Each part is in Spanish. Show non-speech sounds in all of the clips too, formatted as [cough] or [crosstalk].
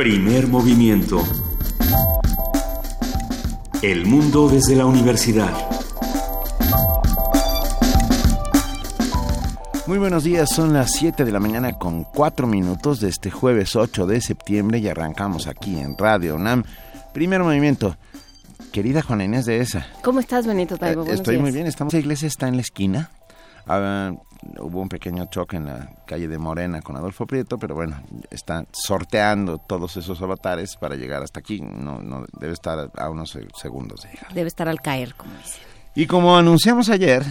Primer movimiento. El mundo desde la universidad. Muy buenos días, son las 7 de la mañana con 4 minutos de este jueves 8 de septiembre y arrancamos aquí en Radio UNAM. Primer movimiento. Querida Juana Inés de esa. ¿Cómo estás, Benito Taibo? Eh, estoy muy bien, estamos. La iglesia está en la esquina. Ah, hubo un pequeño choque en la calle de Morena con Adolfo Prieto, pero bueno, está sorteando todos esos avatares para llegar hasta aquí. No, no debe estar a unos segundos de llegar. Debe estar al caer, como dice. Y como anunciamos ayer,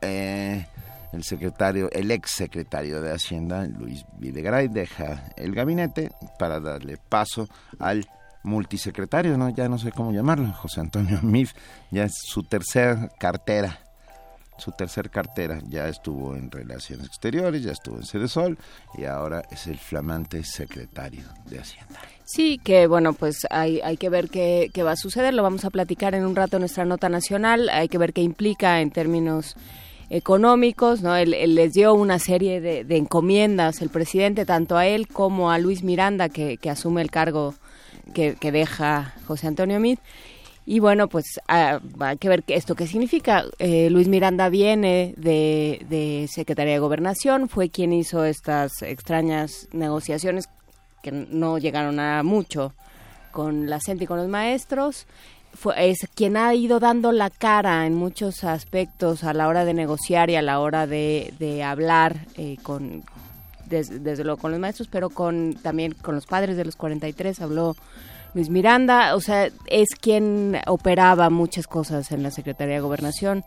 eh, el secretario, el ex secretario de Hacienda, Luis Videgaray, deja el gabinete para darle paso al multisecretario, ¿no? Ya no sé cómo llamarlo, José Antonio Mif, ya es su tercera cartera, su tercer cartera, ya estuvo en Relaciones Exteriores, ya estuvo en Sede Sol y ahora es el flamante secretario de Hacienda. Sí, que bueno, pues hay, hay que ver qué, qué va a suceder, lo vamos a platicar en un rato en nuestra nota nacional, hay que ver qué implica en términos económicos, ¿no? Él, les dio una serie de, encomiendas, el presidente, tanto a él como a Luis Miranda, que, que asume el cargo que, deja José Antonio Mid. Y bueno, pues ah, hay que ver esto qué significa. Eh, Luis Miranda viene de, de Secretaría de Gobernación, fue quien hizo estas extrañas negociaciones que no llegaron a mucho con la gente y con los maestros. Fue, es quien ha ido dando la cara en muchos aspectos a la hora de negociar y a la hora de, de hablar eh, con, desde luego con los maestros, pero con también con los padres de los 43 habló Luis Miranda, o sea, es quien operaba muchas cosas en la Secretaría de Gobernación,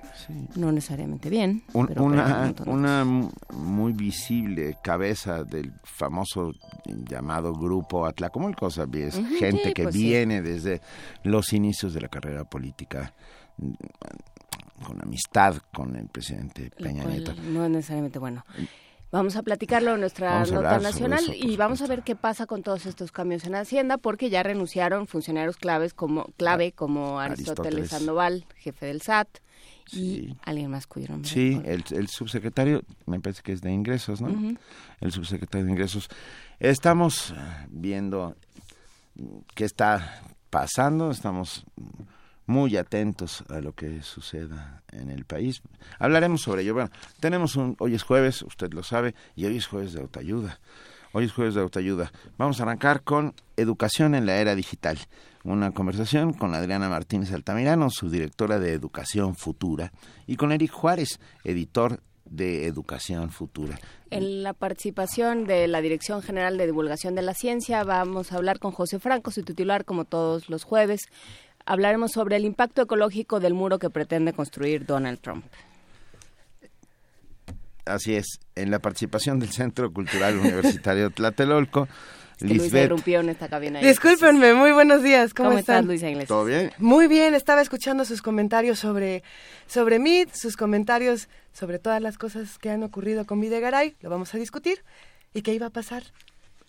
no necesariamente bien. una, una muy visible cabeza del famoso llamado grupo Atlacomulco, o sea, es gente que pues viene desde los inicios de la carrera política mm, con amistad con el presidente Peña Nieto. No es necesariamente bueno. Vamos a platicarlo en nuestra nota nacional y vamos a ver qué pasa con todos estos cambios en Hacienda, porque ya renunciaron funcionarios claves como clave como Aristóteles, Sandoval, jefe del SAT, y alguien más cuyo nombre. Sí, el, subsecretario, me parece que es de ingresos, ¿no? El subsecretario de ingresos. Estamos viendo qué está pasando, estamos muy atentos a lo que suceda en el país. Hablaremos sobre ello. Bueno, tenemos un, hoy es jueves, usted lo sabe, y hoy es jueves de autoayuda. Hoy es jueves de autoayuda. Vamos a arrancar con Educación en la Era Digital. Una conversación con Adriana Martínez Altamirano, su directora de Educación Futura, y con Eric Juárez, editor de Educación Futura. En la participación de la Dirección General de Divulgación de la Ciencia vamos a hablar con José Franco, su titular, como todos los jueves, hablaremos sobre el impacto ecológico del muro que pretende construir Donald Trump. Así es, en la participación del Centro Cultural [laughs] Universitario Tlatelolco. Lisbeth. en esta cabina. Discúlpenme, muy buenos días. ¿Cómo, estás, Luisa Inglés? ¿Todo bien? Muy bien, estaba escuchando sus comentarios sobre, sobre MIT, sus comentarios sobre todas las cosas que han ocurrido con Videgaray. Lo vamos a discutir. ¿Y qué iba a pasar?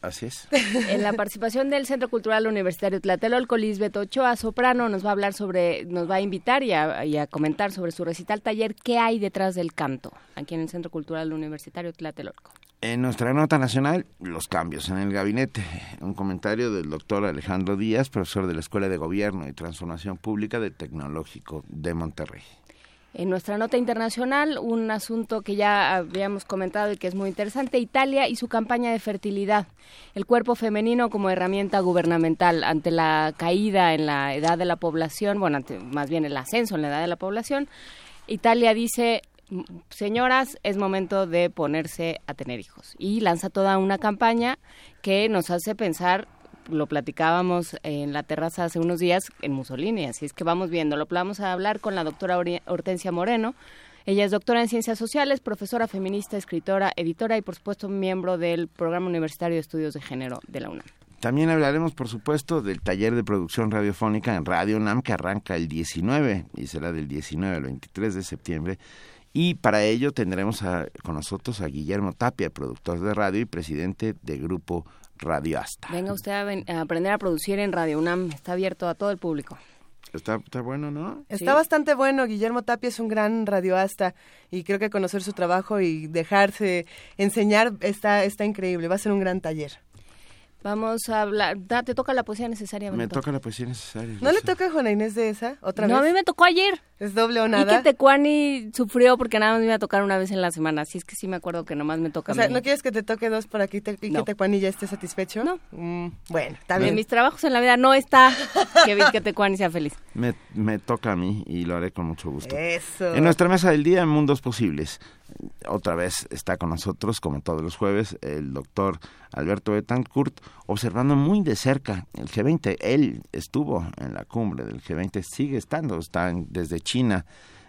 Así es. En la participación del Centro Cultural Universitario Tlatelolco, Lisbeth Ochoa Soprano nos va a hablar sobre, nos va a invitar y a, comentar sobre su recital taller ¿Qué hay detrás del canto? Aquí en el Centro Cultural Universitario Tlatelolco. En nuestra nota nacional, los cambios en el gabinete. Un comentario del doctor Alejandro Díaz, profesor de la Escuela de Gobierno y Transformación Pública del Tecnológico de Monterrey. En nuestra nota internacional, un asunto que ya habíamos comentado y que es muy interesante, Italia y su campaña de fertilidad. El cuerpo femenino como herramienta gubernamental ante la caída en la edad de la población, bueno, más bien el ascenso en la edad de la población. Italia dice, señoras, es momento de ponerse a tener hijos. Y lanza toda una campaña que nos hace pensar lo platicábamos en la terraza hace unos días en Mussolini, así es que vamos viendo. Lo vamos a hablar con la doctora Hortensia Moreno. Ella es doctora en Ciencias Sociales, profesora feminista, escritora, editora y, por supuesto, miembro del Programa Universitario de Estudios de Género de la UNAM. También hablaremos, por supuesto, del taller de producción radiofónica en Radio UNAM que arranca el 19 y será del 19 al 23 de septiembre. Y para ello tendremos con nosotros a Guillermo Tapia, productor de radio y presidente de Grupo Radio Asta. Venga usted a, aprender a producir en Radio UNAM, está abierto a todo el público. Está, bueno, ¿no? Está bastante bueno. Guillermo Tapia es un gran radioasta y creo que conocer su trabajo y dejarse enseñar está, está increíble. Va a ser un gran taller. Vamos a hablar. te toca la poesía necesaria. Me toca la poesía necesaria. ¿No le toca a Juana Inés de esa? ¿Otra vez? No, a mí me tocó ayer. ¿Es doble o nada? Y que Tecuani sufrió porque nada más me iba a tocar una vez en la semana. Así es que sí me acuerdo que nomás me toca. O sea, ¿no quieres que te toque dos para que, te, y que Tecuani ya esté satisfecho? No. Mm, bueno, bien. En mis trabajos en la vida no está que, que Tecuani sea feliz. [laughs] Me, me toca a mí y lo haré con mucho gusto. Eso. En nuestra mesa del día, Mundos Posibles. Otra vez está con nosotros, como todos los jueves, el doctor Alberto Betancourt, observando muy de cerca el G20. Él estuvo en la cumbre del G20, sigue estando, está desde China,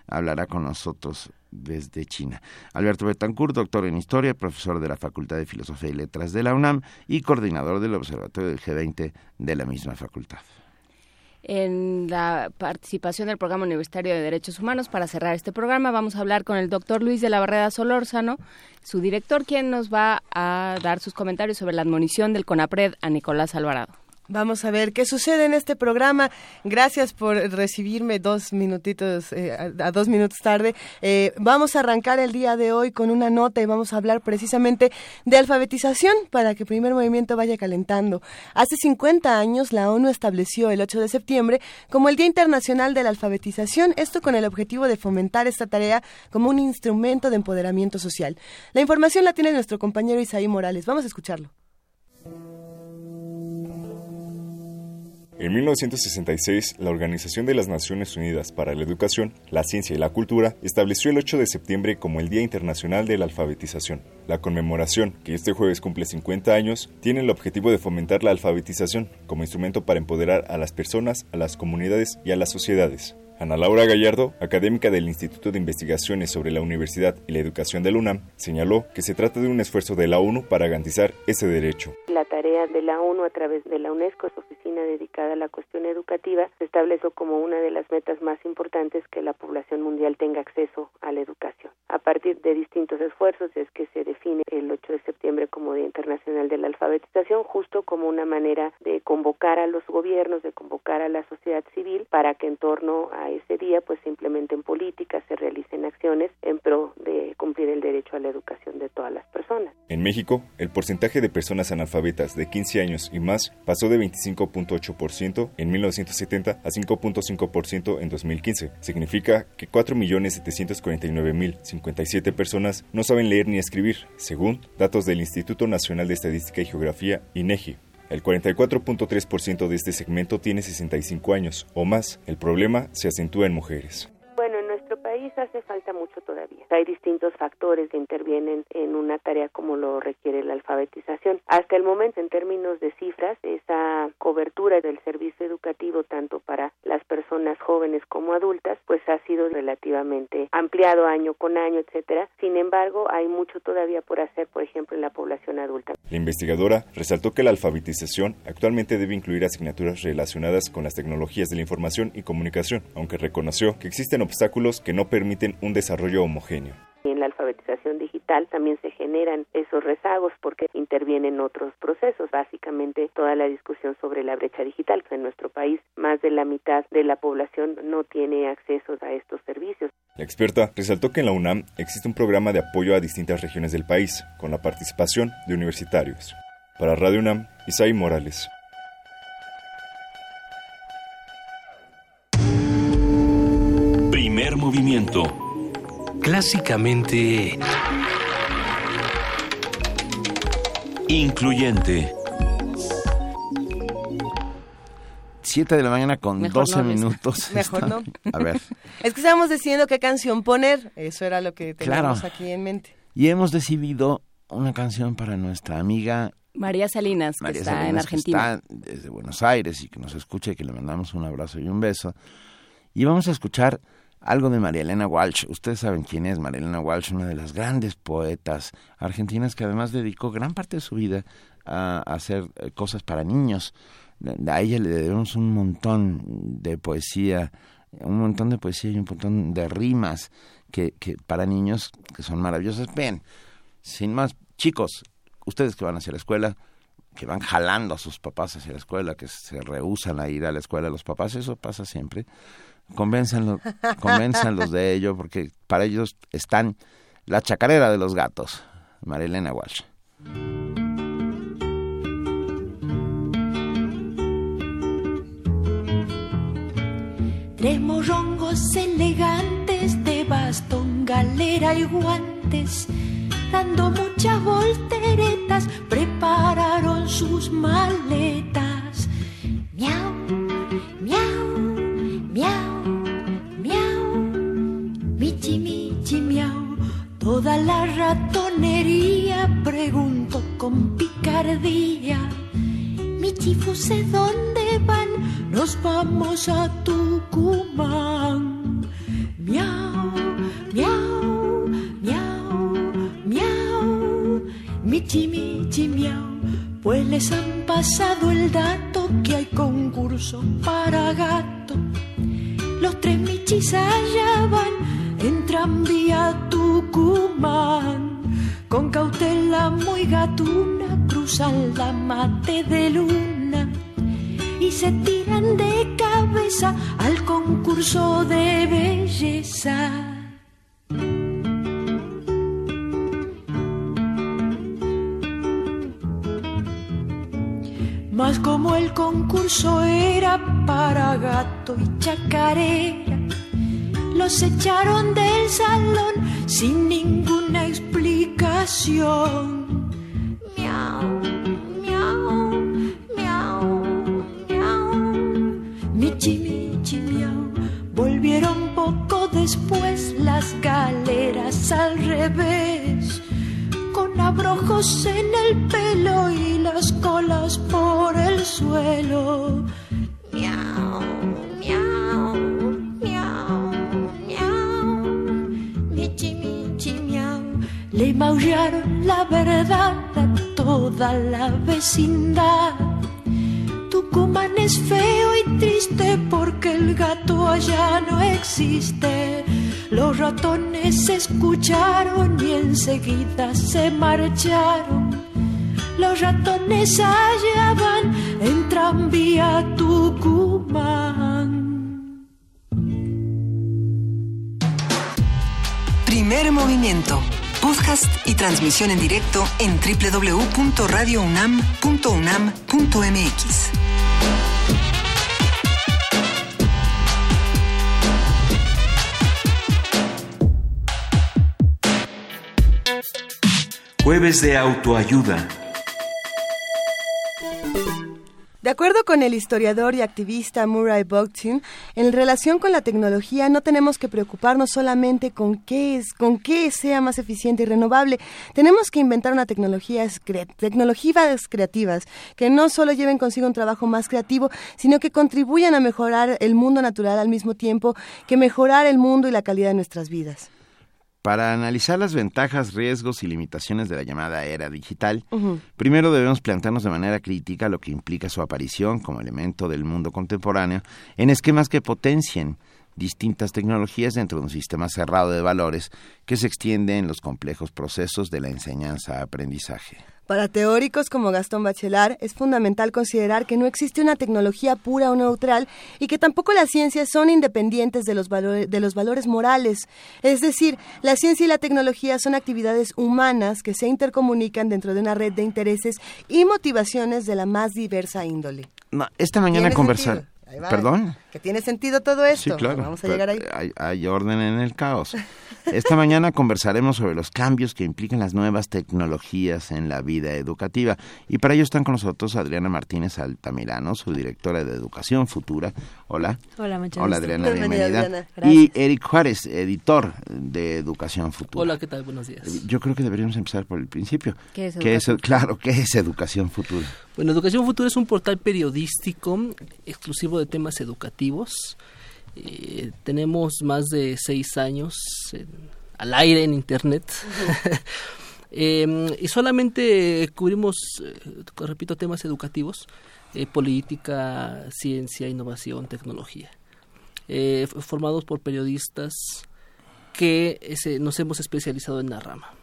hablará con nosotros desde China. Alberto Betancourt, doctor en Historia, profesor de la Facultad de Filosofía y Letras de la UNAM y coordinador del Observatorio del G20 de la misma facultad en la participación del Programa Universitario de Derechos Humanos. Para cerrar este programa vamos a hablar con el doctor Luis de la Barrera Solórzano, su director, quien nos va a dar sus comentarios sobre la admonición del CONAPRED a Nicolás Alvarado. Vamos a ver qué sucede en este programa. Gracias por recibirme dos minutitos, eh, a, dos minutos tarde. Eh, vamos a arrancar el día de hoy con una nota y vamos a hablar precisamente de alfabetización para que el primer movimiento vaya calentando. Hace 50 años la ONU estableció el 8 de septiembre como el Día Internacional de la Alfabetización, esto con el objetivo de fomentar esta tarea como un instrumento de empoderamiento social. La información la tiene nuestro compañero Isaí Morales. Vamos a escucharlo. En 1966, la Organización de las Naciones Unidas para la Educación, la Ciencia y la Cultura estableció el 8 de septiembre como el Día Internacional de la Alfabetización. La conmemoración, que este jueves cumple 50 años, tiene el objetivo de fomentar la alfabetización como instrumento para empoderar a las personas, a las comunidades y a las sociedades. Ana Laura Gallardo, académica del Instituto de Investigaciones sobre la Universidad y la Educación de la UNAM, señaló que se trata de un esfuerzo de la ONU para garantizar ese derecho. La tarea de la ONU a través de la UNESCO, su oficina dedicada a la cuestión educativa, se estableció como una de las metas más importantes que la población mundial tenga acceso a la educación. A partir de distintos esfuerzos es que se define el 8 de septiembre como Día Internacional de la Alfabetización, justo como una manera de convocar a los gobiernos, de convocar a la sociedad civil para que en torno a ese día pues se implementen políticas, se realicen acciones en pro de cumplir el derecho a la educación de todas las personas. En México, el porcentaje de personas analfabetas de 15 años y más pasó de 25.8% en 1970 a 5.5% en 2015. Significa que 4.749.057 personas no saben leer ni escribir, según datos del Instituto Nacional de Estadística y Geografía, INEGI. El 44.3% de este segmento tiene 65 años o más. El problema se acentúa en mujeres nuestro país hace falta. Hay distintos factores que intervienen en una tarea como lo requiere la alfabetización. Hasta el momento, en términos de cifras, esa cobertura del servicio educativo tanto para las personas jóvenes como adultas, pues ha sido relativamente ampliado año con año, etcétera. Sin embargo, hay mucho todavía por hacer, por ejemplo, en la población adulta. La investigadora resaltó que la alfabetización actualmente debe incluir asignaturas relacionadas con las tecnologías de la información y comunicación, aunque reconoció que existen obstáculos que no permiten un desarrollo homogéneo. En la alfabetización digital también se generan esos rezagos porque intervienen otros procesos, básicamente toda la discusión sobre la brecha digital, que en nuestro país más de la mitad de la población no tiene acceso a estos servicios. La experta resaltó que en la UNAM existe un programa de apoyo a distintas regiones del país, con la participación de universitarios. Para Radio UNAM, Isai Morales. movimiento. Clásicamente... Incluyente. 7 de la mañana con 12 minutos. [laughs] Mejor no. A ver. [laughs] Es que estábamos diciendo qué canción poner. Eso era lo que teníamos aquí en mente. Y hemos decidido una canción para nuestra amiga María Salinas, que está en Argentina. Que está desde Buenos Aires y que nos escucha y que le mandamos un abrazo y un beso. Y vamos a escuchar algo de María Elena Walsh. Ustedes saben quién es María Elena Walsh, una de las grandes poetas argentinas que además dedicó gran parte de su vida a, hacer eh, cosas para niños. A ella le debemos un montón de poesía, un montón de poesía y un montón de rimas que, que para niños que son maravillosas. Ven, sin más, chicos, ustedes que van hacia la escuela, que van jalando a sus papás hacia la escuela, que se rehusan a ir a la escuela los papás, eso pasa siempre Convénzanlo, convénzanlos de ello, porque para ellos están la chacarera de los gatos, Marilena Walsh. Tres morrongos elegantes de bastón, galera y guantes, dando muchas volteretas, prepararon sus maletas. Miau, miau, miau. Toda la ratonería preguntó con picardía. Michi, fuse, ¿dónde van? Nos vamos a Tucumán. Miau, miau, miau, miau. Michi, michi, miau. Pues les han pasado el dato que hay concurso para gato. Los tres michis allá van, entran vía Tucumán. Con cautela muy gatuna cruzan la mate de luna y se tiran de cabeza al concurso de belleza. Mas como el concurso era para gato y chacarera, los echaron del salón sin ninguna explicación. Miau, miau, miau, miau. Michi, michi, miau. Volvieron poco después las galeras al revés con abrojos en vecindad. Tucumán es feo y triste porque el gato allá no existe. Los ratones se escucharon y enseguida se marcharon. Los ratones allá van en tranvía Tucumán. Primer movimiento. Y transmisión en directo en www.radiounam.unam.mx. Jueves de autoayuda. De acuerdo con el historiador y activista Murray Bookchin, en relación con la tecnología no tenemos que preocuparnos solamente con qué es, con qué sea más eficiente y renovable. Tenemos que inventar una tecnología tecnologías creativas que no solo lleven consigo un trabajo más creativo, sino que contribuyan a mejorar el mundo natural al mismo tiempo que mejorar el mundo y la calidad de nuestras vidas. Para analizar las ventajas, riesgos y limitaciones de la llamada era digital, primero debemos plantearnos de manera crítica lo que implica su aparición como elemento del mundo contemporáneo en esquemas que potencien distintas tecnologías dentro de un sistema cerrado de valores que se extiende en los complejos procesos de la enseñanza-aprendizaje. Para teóricos como Gastón Bachelard es fundamental considerar que no existe una tecnología pura o neutral y que tampoco las ciencias son independientes de los, valores, de los valores morales. Es decir, la ciencia y la tecnología son actividades humanas que se intercomunican dentro de una red de intereses y motivaciones de la más diversa índole. No, esta mañana conversar. ¿Perdón? Que tiene sentido todo esto. Sí, claro. Vamos a llegar ahí. Hay, hay, orden en el caos. Esta mañana conversaremos sobre los cambios que implican las nuevas tecnologías en la vida educativa. Y para ello están con nosotros Adriana Martínez Altamirano, su directora de Educación Futura. Hola. Hola, muchas Hola, Adriana, bienvenida. bienvenida. Y Eric Juárez, editor de Educación Futura. Hola, ¿qué tal? Buenos días. Yo creo que deberíamos empezar por el principio. ¿Qué es ¿Qué es, claro, ¿qué es Educación Futura? Bueno, Educación Futura es un portal periodístico exclusivo de temas educativos. Eh, tenemos más de seis años en, al aire en Internet. Uh -huh. eh, y solamente cubrimos, eh, repito, temas educativos, eh, política, ciencia, innovación, tecnología. Eh, formados por periodistas que nos hemos especializado en la rama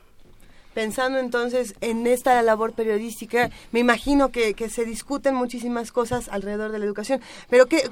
pensando entonces en esta labor periodística, me imagino que, que, se discuten muchísimas cosas alrededor de la educación, pero que,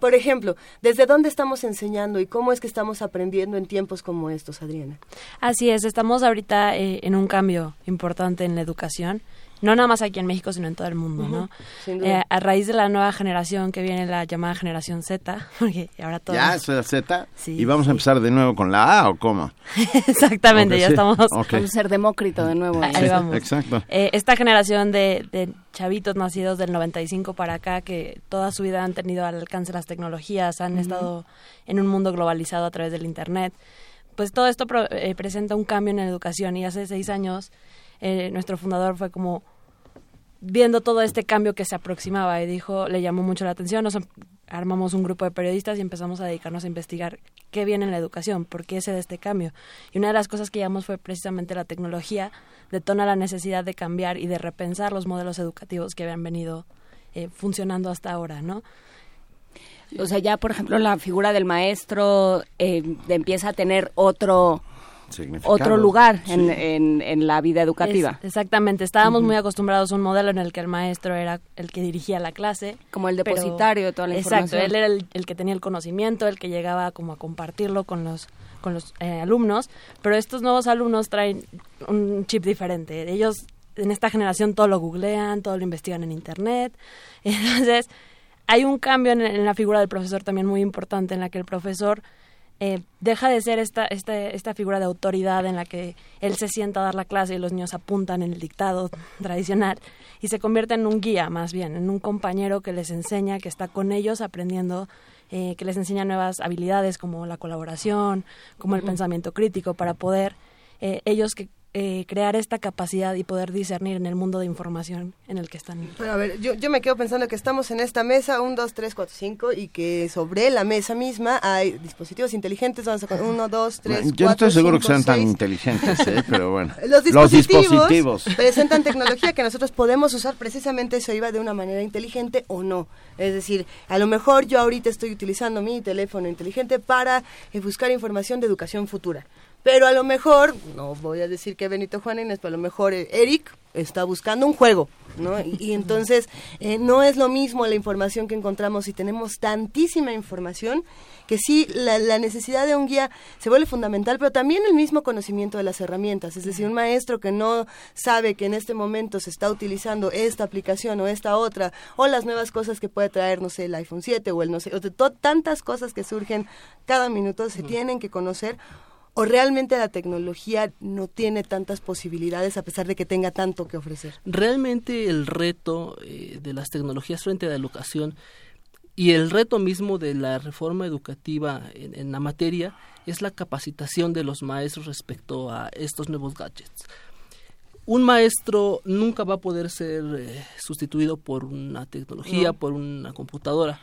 por ejemplo, ¿desde dónde estamos enseñando y cómo es que estamos aprendiendo en tiempos como estos, Adriana? Así es, estamos ahorita eh, en un cambio importante en la educación. No nada más aquí en México, sino en todo el mundo, ¿no? Eh, a raíz de la nueva generación que viene, la llamada generación Z, [laughs] porque ahora todos... ¿Ya es la Z? ¿Y vamos a empezar de nuevo con la A o cómo? [laughs] Exactamente, ya estamos... Vamos a ser demócrito de nuevo. Ahí vamos. Exacto. Eh, esta generación de, de chavitos nacidos del 95 para acá, que toda su vida han tenido al alcance las tecnologías, han estado en un mundo globalizado a través del Internet, pues todo esto eh, presenta un cambio en la educación y hace seis años eh, nuestro fundador fue como viendo todo este cambio que se aproximaba y dijo, le llamó mucho la atención, nos armamos un grupo de periodistas y empezamos a dedicarnos a investigar qué viene en la educación, por qué se da este cambio. Y una de las cosas que llamamos fue precisamente la tecnología detona la necesidad de cambiar y de repensar los modelos educativos que habían venido eh, funcionando hasta ahora, ¿no? O sea, ya por ejemplo la figura del maestro eh, empieza a tener otro otro lugar en, en, la vida educativa. exactamente, estábamos muy acostumbrados a un modelo en el que el maestro era el que dirigía la clase. Como el depositario de toda la información. Exacto, él era el, que tenía el conocimiento, el que llegaba como a compartirlo con los, con los eh, alumnos, pero estos nuevos alumnos traen un chip diferente. Ellos en esta generación todo lo googlean, todo lo investigan en internet, [laughs] entonces hay un cambio en la figura del profesor también muy importante en la que el profesor eh, deja de ser esta, esta, esta figura de autoridad en la que él se sienta a dar la clase y los niños apuntan en el dictado [laughs] tradicional y se convierte en un guía más bien, en un compañero que les enseña, que está con ellos aprendiendo, eh, que les enseña nuevas habilidades como la colaboración, como el pensamiento crítico para poder eh, ellos que eh, crear esta capacidad y poder discernir en el mundo de información en el que están. a ver, yo, yo me quedo pensando que estamos en esta mesa, un, dos, tres, cuatro, cinco, y que sobre la mesa misma hay dispositivos inteligentes, vamos a uno, dos, tres, Yo no estoy seguro que sean tan inteligentes, ¿eh? pero bueno. [laughs] Los dispositivos, presentan tecnología que nosotros podemos usar precisamente eso iba de una manera inteligente o no. Es decir, a lo mejor yo ahorita estoy utilizando mi teléfono inteligente para eh, buscar información de educación futura pero a lo mejor, no voy a decir que Benito Juan Inés, pero a lo mejor eh, Eric está buscando un juego, ¿no? Y, entonces eh, no es lo mismo la información que encontramos y tenemos tantísima información que sí, la, la, necesidad de un guía se vuelve fundamental, pero también el mismo conocimiento de las herramientas. Es decir, un maestro que no sabe que en este momento se está utilizando esta aplicación o esta otra, o las nuevas cosas que puede traer, no sé, el iPhone 7 o el no sé, o tantas cosas que surgen cada minuto se tienen que conocer o realmente la tecnología no tiene tantas posibilidades a pesar de que tenga tanto que ofrecer? Realmente el reto eh, de las tecnologías frente a la educación y el reto mismo de la reforma educativa en, la materia es la capacitación de los maestros respecto a estos nuevos gadgets. Un maestro nunca va a poder ser eh, sustituido por una tecnología, por una computadora,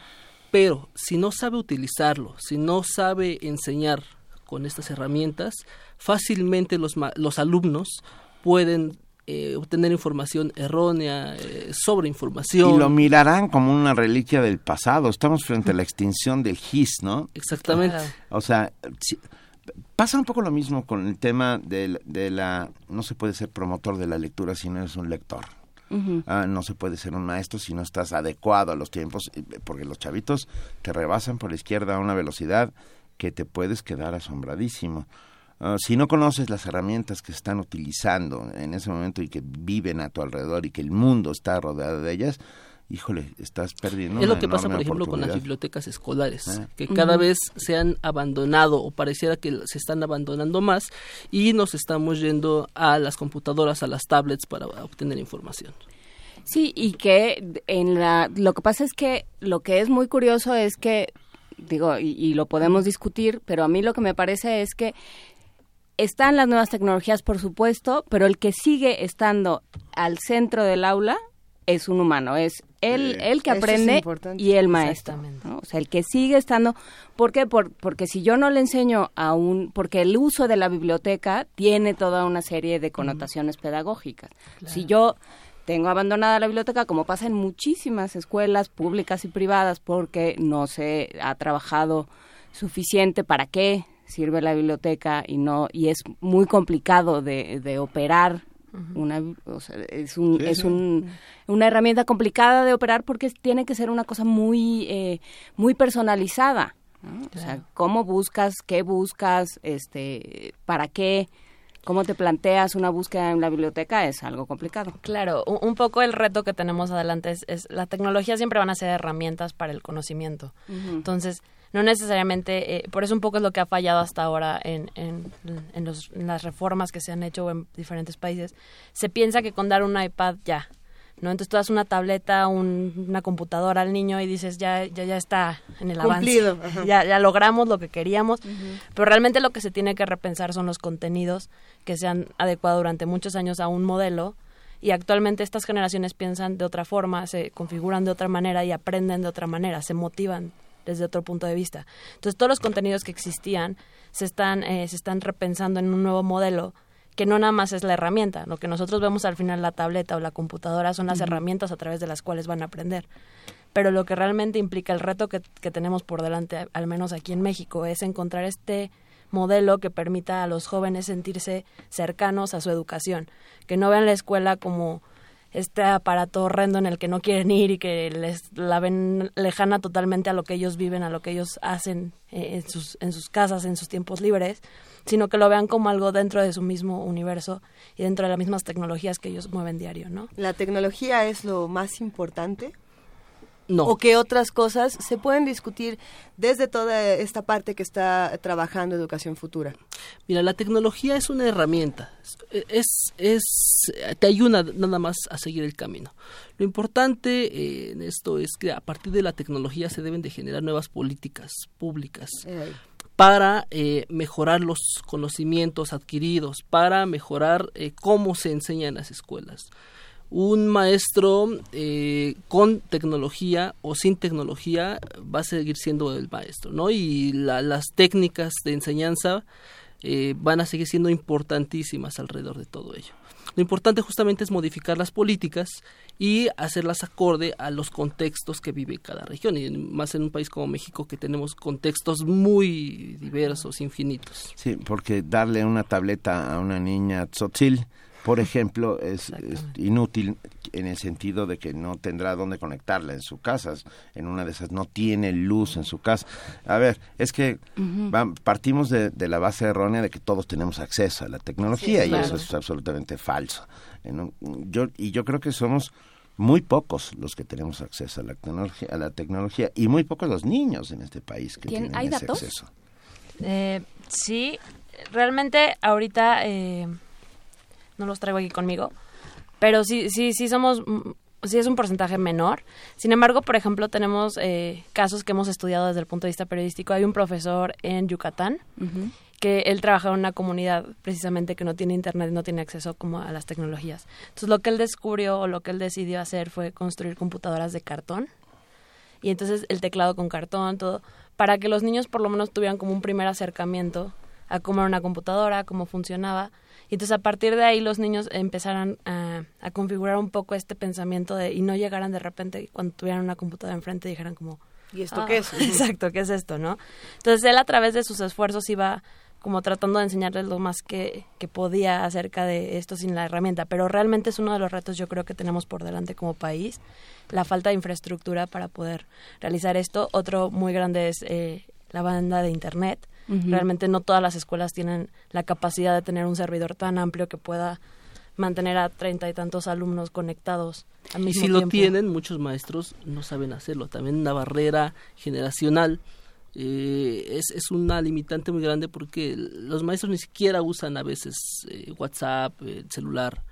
pero si no sabe utilizarlo, si no sabe enseñar con estas herramientas, fácilmente los, los alumnos pueden eh, obtener información errónea, eh, sobre información. Y lo mirarán como una reliquia del pasado. Estamos frente a la extinción del GIS, ¿no? Exactamente. O sea, pasa un poco lo mismo con el tema de, de, la... No se puede ser promotor de la lectura si no eres un lector. Ah, no se puede ser un maestro si no estás adecuado a los tiempos, porque los chavitos te rebasan por la izquierda a una velocidad que te puedes quedar asombradísimo. Ah, si no conoces las herramientas que se están utilizando en ese momento y que viven a tu alrededor y que el mundo está rodeado de ellas, híjole, estás perdiendo. Es lo que pasa, por ejemplo, con las bibliotecas escolares, ah. que cada vez se han abandonado o pareciera que se están abandonando más y nos estamos yendo a las computadoras, a las tablets para obtener información. Sí, y que en la, lo que pasa es que lo que es muy curioso es que digo, y, lo podemos discutir, pero a mí lo que me parece es que están las nuevas tecnologías, por supuesto, pero el que sigue estando al centro del aula es un humano, es él, el que aprende y el maestro. O sea, el que sigue estando. ¿Por qué? Por, porque si yo no le enseño a un. Porque el uso de la biblioteca tiene toda una serie de connotaciones pedagógicas. Si yo tengo abandonada la biblioteca, como pasa en muchísimas escuelas públicas y privadas, porque no se ha trabajado suficiente para qué sirve la biblioteca y no y es muy complicado de, de operar una es un, es un, una herramienta complicada de operar porque tiene que ser una cosa muy eh, muy personalizada o sea cómo buscas qué buscas este para qué cómo te planteas una búsqueda en la biblioteca es algo complicado. Claro, un, poco el reto que tenemos adelante es, la tecnología siempre van a ser herramientas para el conocimiento. Entonces, no necesariamente, eh, por eso un poco es lo que ha fallado hasta ahora en, en, en, las reformas que se han hecho en diferentes países. Se piensa que con dar un iPad ya, ¿no? Entonces tú das una tableta, una computadora al niño y dices, ya, ya, ya está en el avance. Ya, ya logramos lo que queríamos. Pero realmente lo que se tiene que repensar son los contenidos que se han adecuado durante muchos años a un modelo y actualmente estas generaciones piensan de otra forma, se configuran de otra manera y aprenden de otra manera, se motivan desde otro punto de vista. Entonces todos los contenidos que existían se están, eh, se están repensando en un nuevo modelo que no nada más es la herramienta, lo que nosotros vemos al final la tableta o la computadora son las herramientas a través de las cuales van a aprender. Pero lo que realmente implica el reto que, que tenemos por delante, al menos aquí en México, es encontrar este modelo que permita a los jóvenes sentirse cercanos a su educación, que no vean la escuela como este aparato horrendo en el que no quieren ir y que les la ven lejana totalmente a lo que ellos viven, a lo que ellos hacen eh, en, sus, en sus casas, en sus tiempos libres, sino que lo vean como algo dentro de su mismo universo y dentro de las mismas tecnologías que ellos mueven diario, ¿no? ¿La tecnología es lo más importante? No. ¿O qué otras cosas se pueden discutir desde toda esta parte que está trabajando Educación Futura? Mira, la tecnología es una herramienta, es, es, te ayuda nada más a seguir el camino. Lo importante eh, en esto es que a partir de la tecnología se deben de generar nuevas políticas públicas. Para eh, mejorar los conocimientos adquiridos, para mejorar eh, cómo se enseña en las escuelas un maestro eh, con tecnología o sin tecnología va a seguir siendo el maestro, ¿no? Y las técnicas de enseñanza eh, van a seguir siendo importantísimas alrededor de todo ello. Lo importante justamente es modificar las políticas y hacerlas acorde a los contextos que vive cada región, y más en un país como México que tenemos contextos muy diversos, infinitos. Sí, porque darle una tableta a una niña tzotzil por ejemplo, es, inútil en el sentido de que no tendrá dónde conectarla en su casa. En una de esas no tiene luz en su casa. A ver, es que partimos de, la base errónea de que todos tenemos acceso a la tecnología y eso es absolutamente falso. yo, y yo creo que somos muy pocos los que tenemos acceso a la tecnología, a la tecnología y muy pocos los niños en este país que tienen ese acceso. Eh, sí, realmente ahorita... Eh no los traigo aquí conmigo, pero sí, sí, sí somos, mm, sí es un porcentaje menor. Sin embargo, por ejemplo, tenemos eh, casos que hemos estudiado desde el punto de vista periodístico. Hay un profesor en Yucatán que él trabaja en una comunidad precisamente que no tiene internet, no tiene acceso como a las tecnologías. Entonces, lo que él descubrió o lo que él decidió hacer fue construir computadoras de cartón y entonces el teclado con cartón, todo, para que los niños por lo menos tuvieran como un primer acercamiento a cómo era una computadora, cómo funcionaba y entonces a partir de ahí los niños empezaron a, configurar un poco este pensamiento de y no llegaran de repente cuando tuvieran una computadora enfrente y dijeran como ¿y esto qué es? Ah, [laughs] exacto, ¿qué es esto, no? Entonces él a través de sus esfuerzos iba como tratando de enseñarles lo más que, que podía acerca de esto sin la herramienta, pero realmente es uno de los retos yo creo que tenemos por delante como país, la falta de infraestructura para poder realizar esto. Otro muy grande es eh, la banda de Internet, Realmente no todas las escuelas tienen la capacidad de tener un servidor tan amplio que pueda mantener a treinta y tantos alumnos conectados al mismo y si lo tienen, muchos maestros no saben hacerlo. También una barrera generacional eh, es, es una limitante muy grande porque los maestros ni siquiera usan a veces eh, WhatsApp, el celular.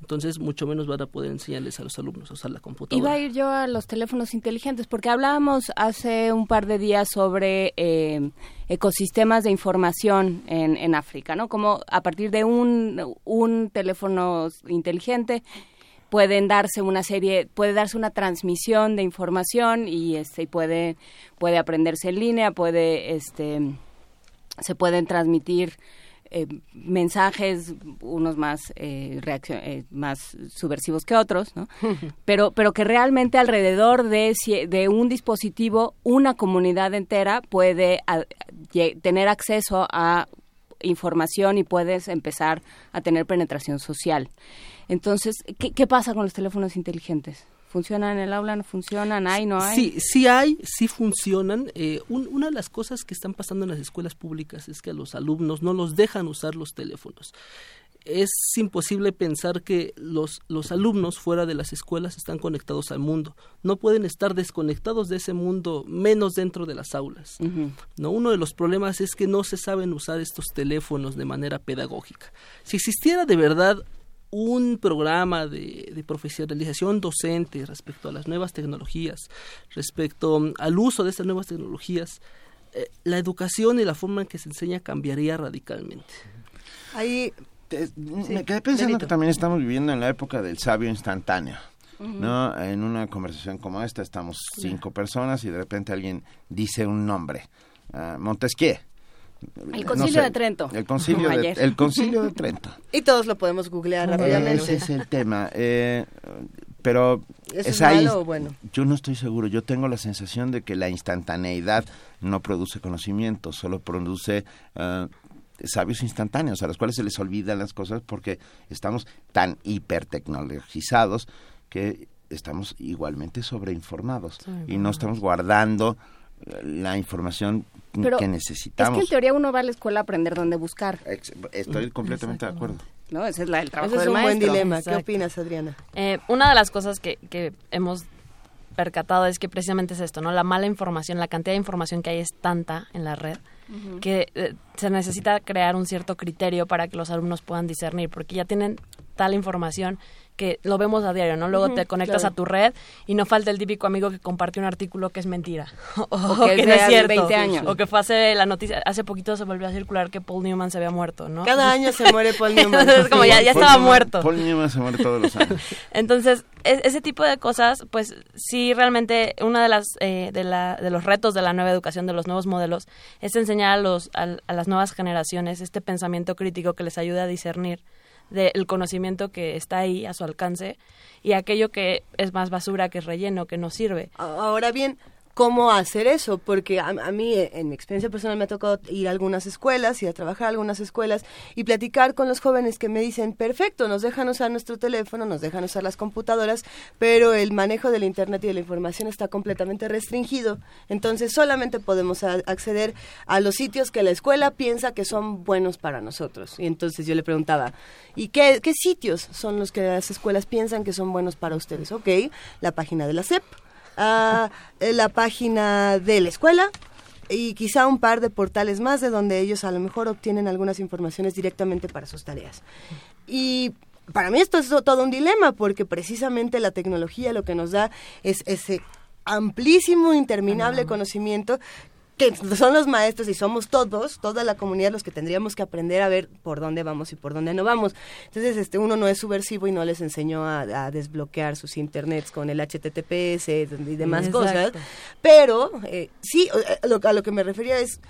Entonces, mucho menos van a poder enseñarles a los alumnos a usar la computadora. Iba a ir yo a los teléfonos inteligentes, porque hablábamos hace un par de días sobre eh, ecosistemas de información en, en África, ¿no? Como a partir de un, un teléfono inteligente pueden darse una serie, puede darse una transmisión de información y este puede, puede aprenderse en línea, puede, este, se pueden transmitir eh, mensajes, unos más eh, eh, más subversivos que otros, ¿no? [laughs] pero, pero que realmente alrededor de, de un dispositivo una comunidad entera puede tener acceso a información y puedes empezar a tener penetración social. Entonces, ¿qué, ¿qué pasa con los teléfonos inteligentes? ¿Funcionan en el aula? ¿No funcionan? ¿Hay? ¿No hay? Sí, sí hay, sí funcionan. Eh, una de las cosas que están pasando en las escuelas públicas es que a los alumnos no los dejan usar los teléfonos. Es imposible pensar que los, los alumnos fuera de las escuelas están conectados al mundo. No pueden estar desconectados de ese mundo, menos dentro de las aulas. ¿no? Uno de los problemas es que no se saben usar estos teléfonos de manera pedagógica. Si existiera de verdad un programa de, profesionalización docente respecto a las nuevas tecnologías, respecto mm, al uso de estas nuevas tecnologías, eh, la educación y la forma en que se enseña cambiaría radicalmente. Ahí me quedé pensando que también estamos viviendo en la época del sabio instantáneo. ¿no? En una conversación como esta estamos cinco personas y de repente alguien dice un nombre. Uh, Montesquieu. El concilio de Trento. El concilio de, el concilio de Trento. [laughs] Y todos lo podemos googlear rápidamente. Ese es el tema. Eh, pero es, malo o bueno? Yo no estoy seguro. Yo tengo la sensación de que la instantaneidad no produce conocimiento, solo produce uh, sabios instantáneos a los cuales se les olvidan las cosas porque estamos tan hipertecnologizados que estamos igualmente sobreinformados y no estamos guardando la información que necesitamos. Es que en teoría uno va a la escuela a aprender dónde buscar. Estoy completamente de acuerdo. No, ese es la, el trabajo Ese es un buen dilema. ¿Qué opinas, Adriana? Eh, una de las cosas que, que hemos percatado es que precisamente es esto, ¿no? La mala información, la cantidad de información que hay es tanta en la red que eh, se necesita crear un cierto criterio para que los alumnos puedan discernir, porque ya tienen tal información que lo vemos a diario, ¿no? Luego te conectas a tu red y no falta el típico amigo que compartió un artículo que es mentira [laughs] o, que, es cierto, 20 años. o que fue hace la noticia, hace poquito se volvió a circular que Paul Newman se había muerto, ¿no? Cada [laughs] año se muere Paul Newman. Entonces, como ya, ya estaba muerto. Paul Newman se muere todos los años. [laughs] Entonces, ese tipo de cosas, pues sí, realmente una de las eh, de, la, de los retos de la nueva educación, de los nuevos modelos, es enseñar a los a, a las nuevas generaciones este pensamiento crítico que les ayude a discernir del conocimiento que está ahí a su alcance y aquello que es más basura que relleno, que no sirve. Ahora bien, cómo hacer eso, porque a, mí, en mi experiencia personal, me ha tocado ir a algunas escuelas y a trabajar a algunas escuelas y platicar con los jóvenes que me dicen, perfecto, nos dejan usar nuestro teléfono, nos dejan usar las computadoras, pero el manejo de la Internet y de la información está completamente restringido, entonces solamente podemos acceder a los sitios que la escuela piensa que son buenos para nosotros. Y entonces yo le preguntaba, ¿y qué, qué sitios son los que las escuelas piensan que son buenos para ustedes? Ok, la página de la SEP a la página de la escuela y quizá un par de portales más de donde ellos a lo mejor obtienen algunas informaciones directamente para sus tareas. Y para mí esto es todo un dilema porque precisamente la tecnología lo que nos da es ese amplísimo, interminable conocimiento que son los maestros y somos todos, toda la comunidad los que tendríamos que aprender a ver por dónde vamos y por dónde no vamos. Entonces, este uno no es subversivo y no les enseñó a, desbloquear sus internets con el HTTPS y demás cosas. Pero eh, sí, eh, a lo que me refería es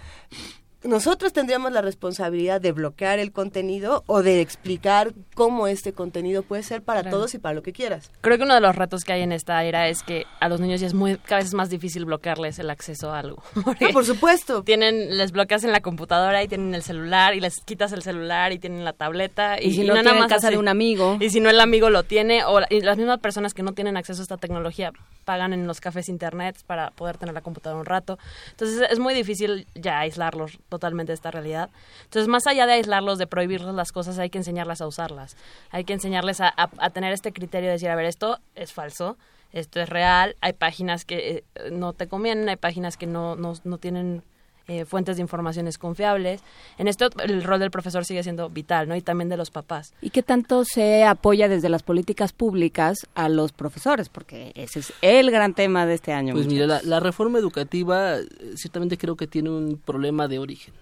nosotros tendríamos la responsabilidad de bloquear el contenido o de explicar cómo este contenido puede ser para todos y para lo que quieras. Creo que uno de los retos que hay en esta era es que a los niños ya es muy cada vez más difícil bloquearles el acceso a algo. [laughs] Ah, por supuesto. Tienen les bloqueas en la computadora y tienen el celular y les quitas el celular y tienen la tableta y, si no, nada más casa de un amigo. Y si no el amigo lo tiene o las mismas personas que no tienen acceso a esta tecnología pagan en los cafés internet para poder tener la computadora un rato. Entonces es muy difícil ya aislarlos totalmente esta realidad. Entonces, más allá de aislarlos, de prohibirles las cosas, hay que enseñarles a usarlas. Hay que enseñarles a, tener este criterio de decir, a ver, esto es falso, esto es real, hay páginas que eh, no te convienen, hay páginas que no, no, no tienen eh, fuentes de informaciones confiables. En esto el rol del profesor sigue siendo vital, ¿no? Y también de los papás. ¿Y qué tanto se apoya desde las políticas públicas a los profesores? Porque ese es el gran tema de este año. Pues mira, la, reforma educativa eh, ciertamente creo que tiene un problema de origen.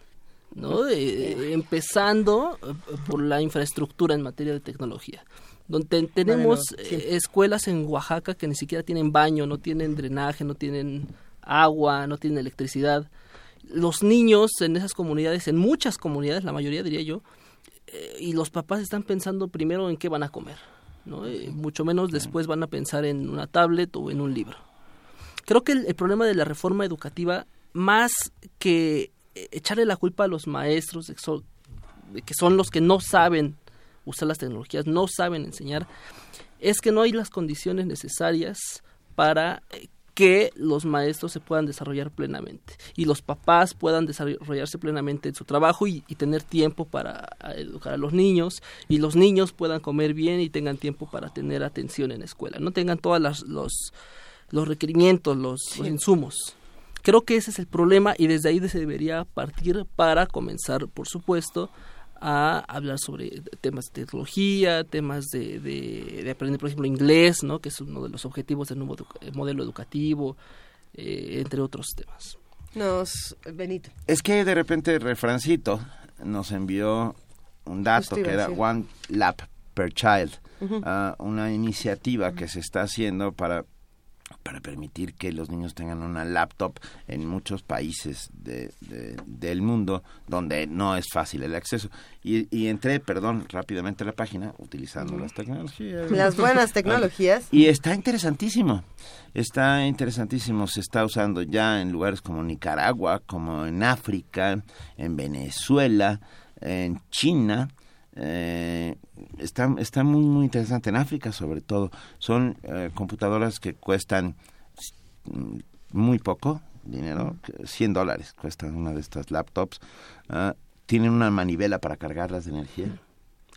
¿no? empezando por la infraestructura en materia de tecnología donde tenemos escuelas en Oaxaca que ni siquiera tienen baño, no tienen drenaje, no tienen agua, no tienen electricidad los niños en esas comunidades, en muchas comunidades, la mayoría diría yo, eh, y los papás están pensando primero en qué van a comer, ¿no? Eh, mucho menos después van a pensar en una tablet o en un libro. Creo que el, problema de la reforma educativa, más que eh, echarle la culpa a los maestros, que son los que no saben usar las tecnologías, no saben enseñar, es que no hay las condiciones necesarias para que los maestros se puedan desarrollar plenamente y los papás puedan desarrollarse plenamente en su trabajo y, tener tiempo para educar a los niños y los niños puedan comer bien y tengan tiempo para tener atención en la escuela, no tengan todos los, los requerimientos, los, los insumos. Creo que ese es el problema y desde ahí se debería partir para comenzar, por supuesto, a hablar sobre temas de tecnología, temas de, de, aprender, por ejemplo, inglés, ¿no? que es uno de los objetivos del nuevo modelo educativo, eh, entre otros temas. Nos, Benito. Es que de repente Refrancito nos envió un dato que era One Lap per Child, ah, una iniciativa que se está haciendo para para permitir que los niños tengan una laptop en muchos países de, del mundo donde no es fácil el acceso. Y, y entré, perdón, rápidamente a la página utilizando las tecnologías. Las buenas tecnologías. Y está interesantísimo, está interesantísimo. Se está usando ya en lugares como Nicaragua, como en África, en Venezuela, en China eh, está, está muy, muy interesante. En África, sobre todo, son eh, computadoras que cuestan mm, muy poco dinero, 100 dólares cuesta una de estas laptops. Ah, tienen una manivela para cargarlas de energía.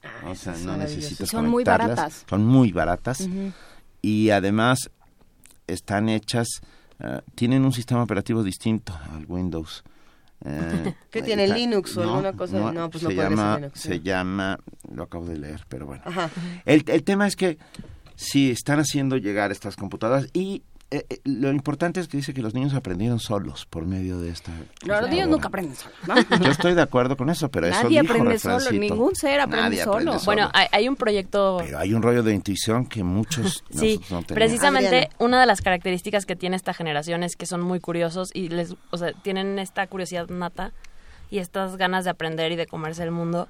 Ah, o sea, no necesitas Son muy baratas. Son muy baratas. Y además están hechas, ah, tienen un sistema operativo distinto al Windows. Eh, [laughs] ¿Qué tiene Linux o alguna cosa? No, pues se llama, Se llama, lo acabo de leer, pero bueno. El, el tema es que si están haciendo llegar estas computadoras y eh, eh, lo importante es que dice que los niños aprendieron solos por medio de esta. los niños nunca aprenden solos, [laughs] Yo estoy de acuerdo con eso, pero Nadie eso aprende solo, ningún ser aprende, solo. Bueno, hay, un proyecto. Pero hay un rollo de intuición que muchos [laughs] sí, precisamente una de las características que tiene esta generación es que son muy curiosos y les, o sea, tienen esta curiosidad nata y estas ganas de aprender y de comerse el mundo.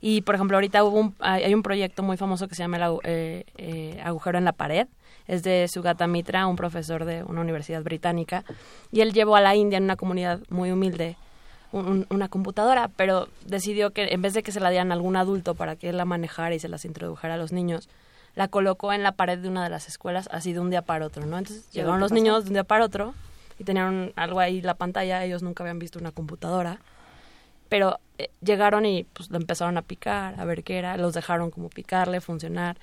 Y por ejemplo, ahorita hubo un, hay, un proyecto muy famoso que se llama el eh, eh, agujero en la pared es de Sugata Mitra, un profesor de una universidad británica, y él llevó a la India en una comunidad muy humilde una computadora, pero decidió que en vez de que se la dieran a algún adulto para que él la manejara y se las introdujera a los niños, la colocó en la pared de una de las escuelas así de un día para otro, ¿no? Entonces llegaron los niños de un día para otro y tenían algo ahí la pantalla, ellos nunca habían visto una computadora, pero eh, llegaron y pues lo empezaron a picar, a ver qué era, los dejaron como picarle, funcionar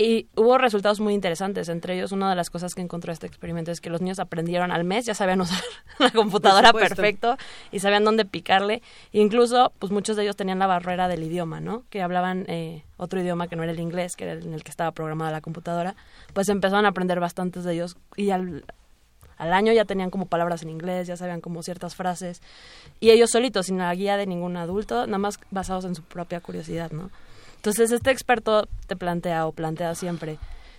y hubo resultados muy interesantes. Entre ellos, una de las cosas que encontró este experimento es que los niños aprendieron al mes, ya sabían usar [laughs] la computadora perfecto y sabían dónde picarle. incluso, pues muchos de ellos tenían la barrera del idioma, ¿no? Que hablaban eh, otro idioma que no era el inglés, que era el en el que estaba programada la computadora. Pues empezaron a aprender bastantes de ellos y al, al año ya tenían como palabras en inglés, ya sabían como ciertas frases. Y ellos solitos, sin la guía de ningún adulto, nada más basados en su propia curiosidad, ¿no? Entonces este experto te plantea o plantea siempre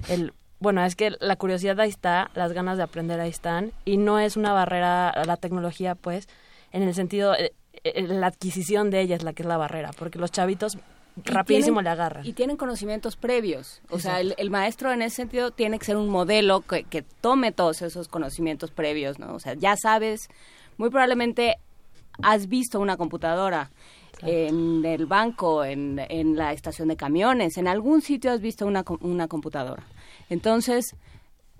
el bueno, es que la curiosidad ahí está, las ganas de aprender ahí están y no es una barrera a la tecnología, pues, en el sentido eh, eh, la adquisición de ella es la que es la barrera, porque los chavitos rapidísimo le agarran. Y tienen conocimientos previos. O sea, el, maestro en ese sentido tiene que ser un modelo que, que, tome todos esos conocimientos previos, ¿no? O sea, ya sabes, muy probablemente has visto una computadora en el banco, en, en, la estación de camiones, en algún sitio has visto una, una computadora. Entonces,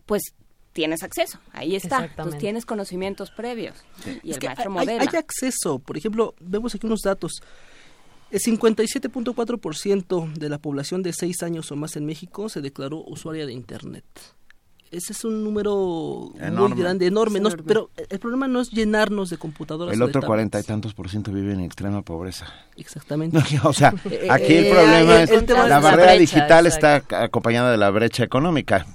pues tienes acceso, ahí está. Entonces tienes conocimientos previos y el maestro hay, Hay acceso, por ejemplo, vemos aquí unos datos. El 57.4% de la población de 6 años o más en México se declaró usuaria de Internet ese es un número muy grande, enorme, pero el problema no es llenarnos de computadoras. El otro cuarenta y tantos por ciento vive en extrema pobreza. Exactamente. [laughs] o sea, aquí el problema es la barrera digital está acompañada de la brecha económica.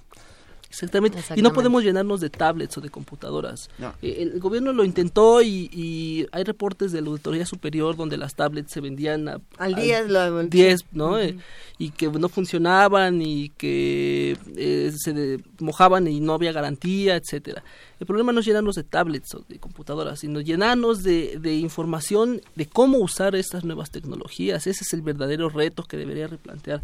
Exactamente. Y no podemos llenarnos de tablets o de computadoras. Eh, el gobierno lo intentó y, hay reportes de la Auditoría Superior donde las tablets se vendían a, al 10, 10 ¿no? Eh, y que no funcionaban y que eh, se mojaban y no había garantía, etcétera. El problema no es llenarnos de tablets o de computadoras, sino llenarnos de, de información de cómo usar estas nuevas tecnologías. Ese es el verdadero reto que debería replantear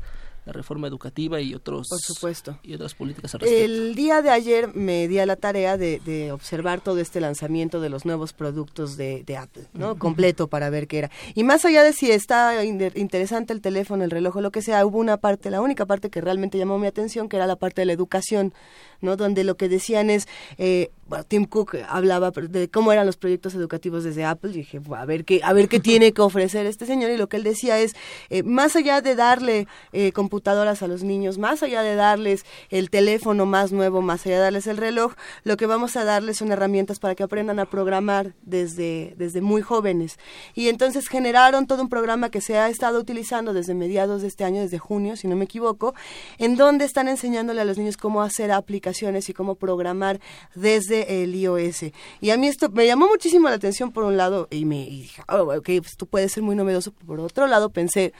la reforma educativa y otros Por supuesto. y otras políticas al respecto. El día de ayer me di a la tarea de, de observar todo este lanzamiento de los nuevos productos de, de Apple, ¿no? Completo para ver qué era. Y más allá de si está in- interesante el teléfono, el reloj lo que sea, hubo una parte, la única parte que realmente llamó mi atención, que era la parte de la educación, ¿no? Donde lo que decían es, eh, bueno, Tim Cook hablaba de cómo eran los proyectos educativos desde Apple. Y dije, "Bueno, a ver qué, a ver qué [laughs] tiene que ofrecer este señor. Y lo que él decía es, eh, más allá de darle eh, computadoras a los niños, más allá de darles el teléfono más nuevo, más allá de darles el reloj, lo que vamos a darles son herramientas para que aprendan a programar desde, desde muy jóvenes. Y entonces generaron todo un programa que se ha estado utilizando desde mediados de este año, desde junio, si no me equivoco, en donde están enseñándole a los niños cómo hacer aplicaciones y cómo programar desde el iOS. Y a mí esto me llamó muchísimo la atención por un lado y me y dije, oh, ok, pues esto puede ser muy novedoso. Por otro lado pensé,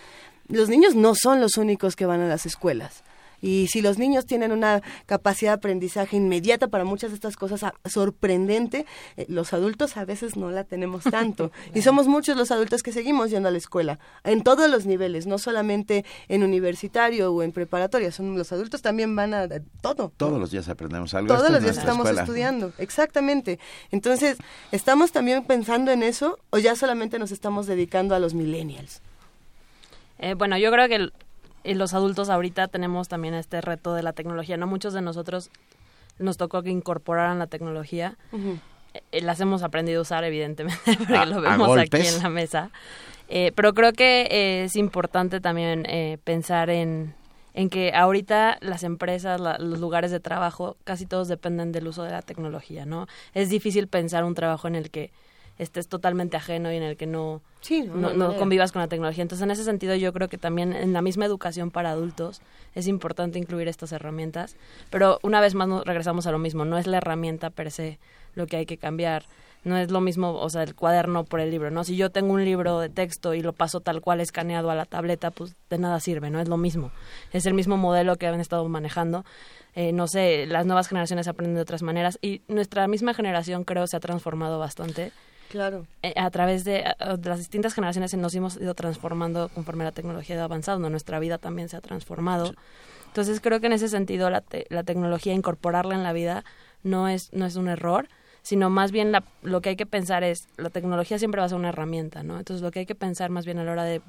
los niños no son los únicos que van a las escuelas. Y si los niños tienen una capacidad de aprendizaje inmediata para muchas de estas cosas a- sorprendente, eh, los adultos a veces no la tenemos [laughs] tanto. y somos muchos los adultos que seguimos yendo a la escuela, en todos los niveles, no solamente en universitario o en preparatoria, son, los adultos también van a, a todo. Todos los días aprendemos algo. Todos los días estamos escuela. estudiando, exactamente. Entonces, ¿estamos también pensando en eso o ya solamente nos estamos dedicando a los millennials? Eh, bueno, yo creo que el- y los adultos ahorita tenemos también este reto de la tecnología, ¿no? Muchos de nosotros nos tocó que incorporaran la tecnología. Eh, las hemos aprendido a usar, evidentemente, [laughs] porque A- lo vemos aquí en la mesa. Eh, pero creo que eh, es importante también eh, pensar en, en que ahorita las empresas, la- los lugares de trabajo, casi todos dependen del uso de la tecnología, ¿no? Es difícil pensar un trabajo en el que estés totalmente ajeno y en el que no, Sí, no, no, no convivas con la tecnología. Entonces, en ese sentido, yo creo que también en la misma educación para adultos es importante incluir estas herramientas. Pero una vez más nos regresamos a lo mismo, no es la herramienta per se lo que hay que cambiar. No es lo mismo, o sea, el cuaderno por el libro, ¿no? Si yo tengo un libro de texto y lo paso tal cual escaneado a la tableta, pues de nada sirve, ¿no? Es lo mismo. Es el mismo modelo que han estado manejando. Eh, no sé, las nuevas generaciones aprenden de otras maneras y nuestra misma generación creo se ha transformado bastante Claro. eh, a través de, las distintas generaciones nos hemos ido transformando conforme la tecnología ha ido avanzando, nuestra vida también se ha transformado. Entonces creo que en ese sentido la, te- la tecnología, incorporarla en la vida no es, no es un error, sino más bien la- lo que hay que pensar es, la tecnología siempre va a ser una herramienta, ¿no? Entonces lo que hay que pensar más bien a la hora de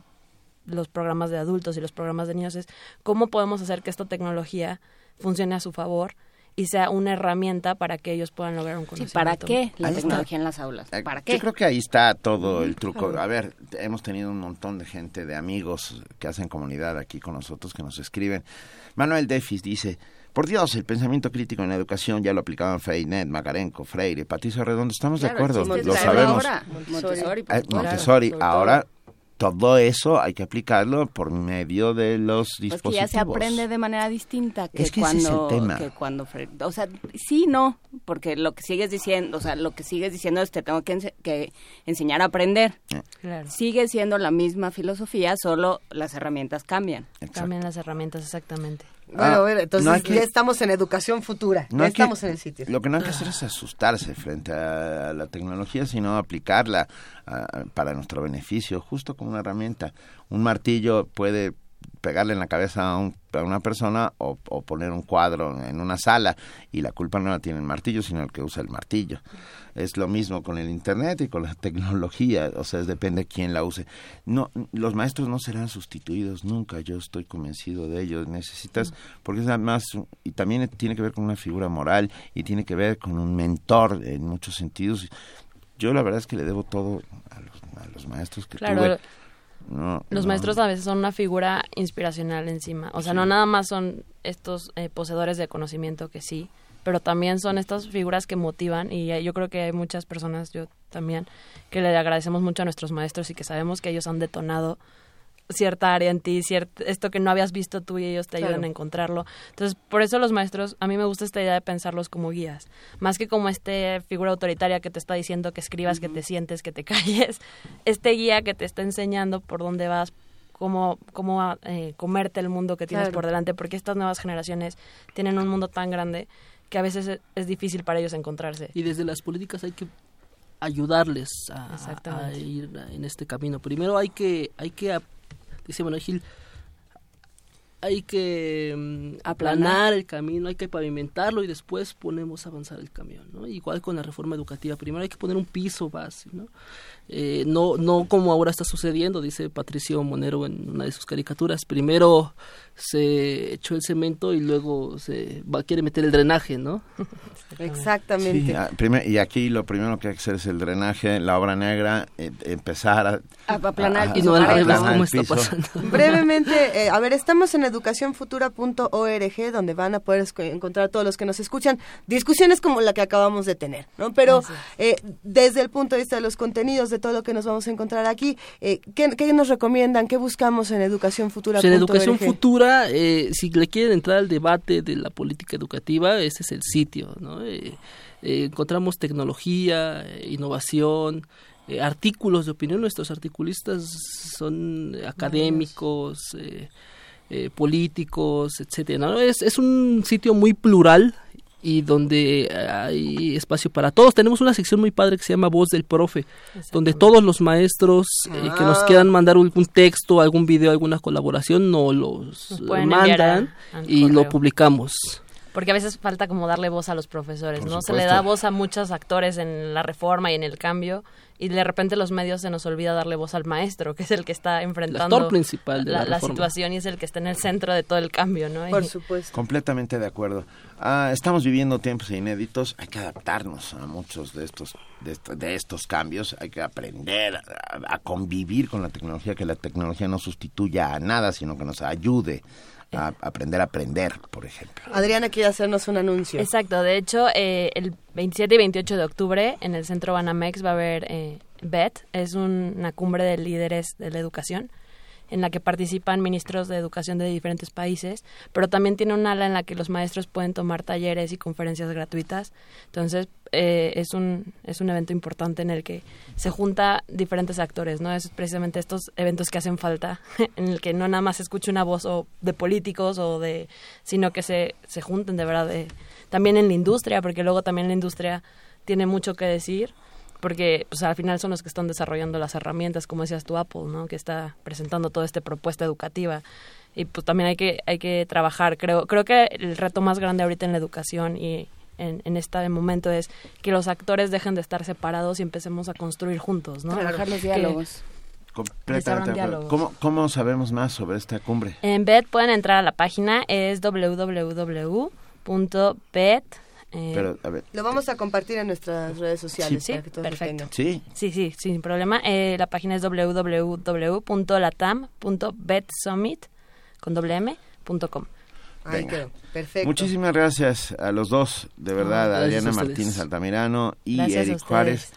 los programas de adultos y los programas de niños es cómo podemos hacer que esta tecnología funcione a su favor y sea una herramienta para que ellos puedan lograr un Sí, conocimiento. ¿para qué la Ahí está. tecnología en las aulas? Eh, ¿Para Yo qué? creo que ahí está todo el truco. A ver, hemos tenido un montón de gente, de amigos que hacen comunidad aquí con nosotros, que nos escriben. Manuel Defis dice, por Dios, el pensamiento crítico en la educación ya lo aplicaban Freinet, Magarenco, Freire, Patricio Redondo. Estamos Claro, de acuerdo, lo sabemos. ahora. Montessori, Eh, supuesto. Montessori, Sobre todo. ahora todo eso hay que aplicarlo por medio de los Pues que dispositivos. ya se aprende de manera distinta que Es que ese es el cuando tema. que cuando o sea sí no porque lo que sigues diciendo o sea lo que sigues diciendo es te tengo que, ense- que enseñar a aprender Claro. sigue siendo la misma filosofía solo las herramientas cambian Cambian las herramientas, exactamente. Bueno, Ah, bueno, entonces no que- ya estamos en educación futura, No ya que- estamos en el sitio. Lo que no hay que hacer es asustarse frente a la tecnología, sino aplicarla ah, para nuestro beneficio, justo como una herramienta. Un martillo puede pegarle en la cabeza a, un- a una persona o, o poner un cuadro en una sala y la culpa no la tiene el martillo, sino el que usa el martillo. Es lo mismo con el Internet y con la [laughs] tecnología, o sea, depende de quién la use. No, los maestros no serán sustituidos nunca, yo estoy convencido de ello. Necesitas, porque es además, y también tiene que ver con una figura moral y tiene que ver con un mentor en muchos sentidos. Yo la verdad es que le debo todo a los, a los maestros que Claro, tuve. No, Los no. maestros a veces son una figura inspiracional encima. O sea, no nada más son estos eh, poseedores de conocimiento que sí, pero también son estas figuras que motivan y yo creo que hay muchas personas, yo también, que le agradecemos mucho a nuestros maestros y que sabemos que ellos han detonado cierta área en ti, ciert- esto que no habías visto tú y ellos te ayudan Claro. a encontrarlo. Entonces, por eso los maestros, a mí me gusta esta idea de pensarlos como guías, más que como este figura autoritaria que te está diciendo que escribas, que te sientes, que te [laughs] calles, este guía que te está enseñando por dónde vas, cómo, cómo eh, comerte el mundo que tienes Claro. por delante, porque estas nuevas generaciones tienen un mundo tan grande que a veces es, es difícil para ellos encontrarse. Y desde las políticas hay que ayudarles a, ir en este camino. Primero hay que, hay que, dice Manuel Gil, hay que mm, aplanar el camino, hay que pavimentarlo y después ponemos a avanzar el camión, ¿no? Igual con la reforma educativa, primero hay que poner un piso base, ¿no? Eh, no, no como ahora está sucediendo, dice Patricio Monero en una de sus caricaturas, primero se echó el cemento y luego se va, quiere meter el drenaje, ¿no? [laughs] Exactamente. Sí, ah, primer- y aquí lo primero que hay que hacer es el drenaje, la obra negra, eh, empezar a, A aplanar el a- piso a parejo. aplanar ¿Cómo el está piso. pasando? [laughs] Brevemente, eh, a ver, estamos en educacionfutura.org, donde van a poder encontrar todos los que nos escuchan discusiones como la que acabamos de tener, ¿no? Pero eh, desde el punto de vista de los contenidos, de todo lo que nos vamos a encontrar aquí, eh, ¿qué, qué nos recomiendan? ¿Qué buscamos en educacionfutura.org? Pues en educación futura, eh, si le quieren entrar al debate de la política educativa, ese es el sitio, ¿no? Eh, eh, encontramos tecnología, eh, innovación, artículos de opinión. Nuestros articulistas son académicos, políticos, etcétera. ¿no? Es, es un sitio muy plural y donde hay espacio para todos. Tenemos una sección muy padre que se llama Voz del Profe, donde todos los maestros eh, que nos Ah. quieran mandar algún texto, algún video, alguna colaboración, nos los Nos mandan y lo publicamos. Porque a veces falta como darle voz a los profesores, Por ¿no? Se le da voz a muchos actores en la reforma y en el cambio y de repente los medios se nos olvida darle voz al maestro, que es el que está enfrentando actor principal de la reforma. situación y es el que está en el centro de todo el cambio, ¿no? Por Y- supuesto. Completamente de acuerdo. Ah, estamos viviendo tiempos inéditos, hay que adaptarnos a muchos de estos de, de estos cambios, hay que aprender a, a convivir con la tecnología, que la tecnología no sustituya a nada, sino que nos ayude a aprender a aprender, por ejemplo. Adriana quiere hacernos un anuncio. Exacto, de hecho, eh, el 27 y 28 de octubre en el centro Banamex va a haber eh, BET, es un- una cumbre de líderes de la educación en la que participan ministros de educación de diferentes países, pero también tiene un ala en la que los maestros pueden tomar talleres y conferencias gratuitas. Entonces, eh, es, un, es un evento importante en el que se junta diferentes actores, ¿no? Es precisamente estos eventos que hacen falta, [laughs] en el que no nada más se escuche una voz o de políticos o de, sino que se, se junten de verdad, de- también en la industria, porque luego también la industria tiene mucho que decir porque pues al final son los que están desarrollando las herramientas, como decías tú Apple, ¿no? Que está presentando toda esta propuesta educativa y pues también hay que hay que trabajar. Creo creo que el reto más grande ahorita en la educación y en, en este momento es que los actores dejen de estar separados y empecemos a construir juntos, ¿no? Trabajar los Que- diálogos. Completamente acuerdo. diálogos. ¿Cómo, ¿Cómo sabemos más sobre esta cumbre? En BED pueden entrar a la página, es www.bed. eh, Pero, a ver, Lo vamos a compartir en nuestras redes sociales Sí, para que todos lo perfecto. sí, Sí, sí, sin problema. Eh, la página es www.latam.betsummit con doble m, punto com. Ahí quedó. Perfecto. Muchísimas gracias a los dos, de verdad, gracias Adriana a ustedes. Martínez Altamirano y Gracias Eric ustedes. Juárez.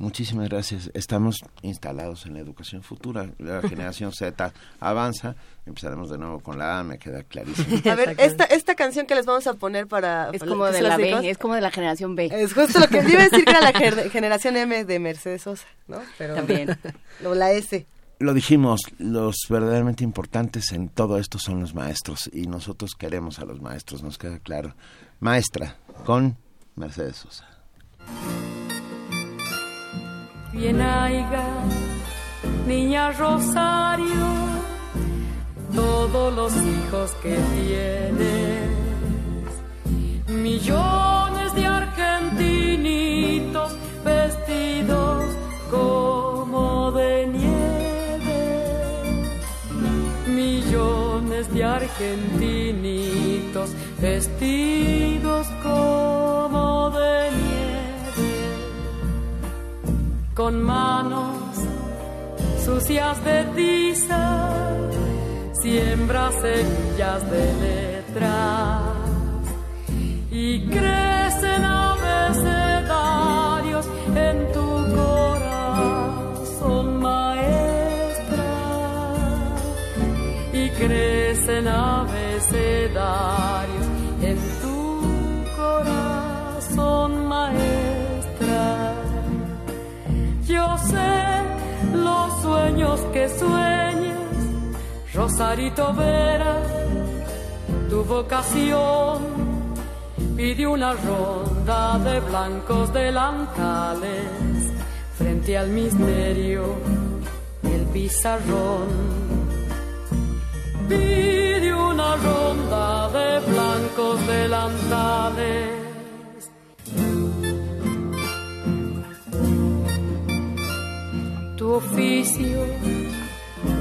Muchísimas gracias. Estamos instalados en la educación futura. La [laughs] generación Z avanza. Empezaremos de nuevo con la A, me queda clarísimo. [laughs] A ver, esta, esta canción que les vamos a poner para... Es como de la B, es como de la generación B. Es justo lo que [laughs] iba a decir que era la ger- generación M de Mercedes Sosa, ¿no? Pero También. O la S. Lo dijimos, los verdaderamente importantes en todo esto son los maestros y nosotros queremos a los maestros, nos queda claro. Maestra, con Mercedes Sosa. Bien haiga, niña Rosario, todos los hijos que tienes, millones de argentinitos vestidos como de nieve, millones de argentinitos vestidos como de nieve con manos sucias de tiza, siembra semillas de letras y crecen abecedarios en tu corazón, maestra, y crecen abecedarios que sueñes, Rosarito Vera, tu vocación pide una ronda de blancos delantales frente al misterio del pizarrón. Pide una delantales. Tu oficio,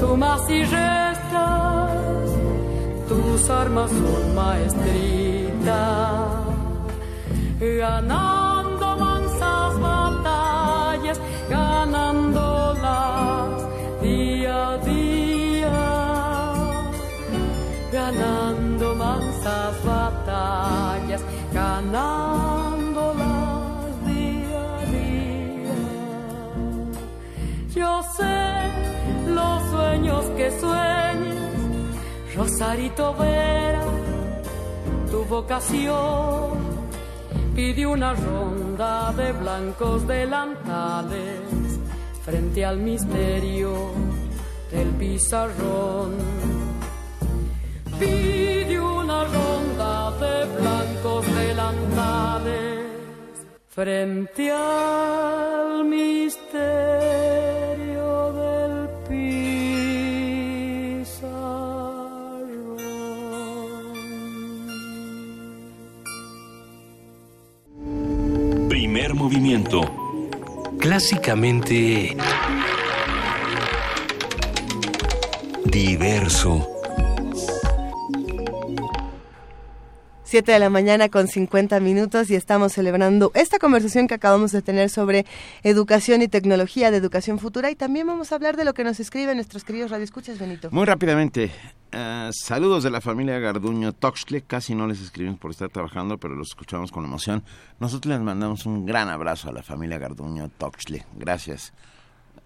sumas y restas, tus armas son maestritas, ganando mansas batallas, ganándolas día a día, ganando mansas batallas, ganándolas día a día. Yo sé sueños que sueñas, Rosarito Vera, tu vocación. Pide una ronda de blancos delantales frente al misterio del pizarrón. Pide una ronda de blancos delantales frente al misterio Primer movimiento. Clásicamente... Diverso. Siete de la mañana con 50 minutos y estamos celebrando esta conversación que acabamos de tener sobre educación y tecnología de educación futura y también vamos a hablar de lo que nos escriben nuestros queridos radioescuchas, Benito. Muy rápidamente, eh, saludos de la familia Garduño Toxle, casi no les escribimos por estar trabajando, pero los escuchamos con emoción. Nosotros les mandamos un gran abrazo a la familia Garduño Toxle. Gracias.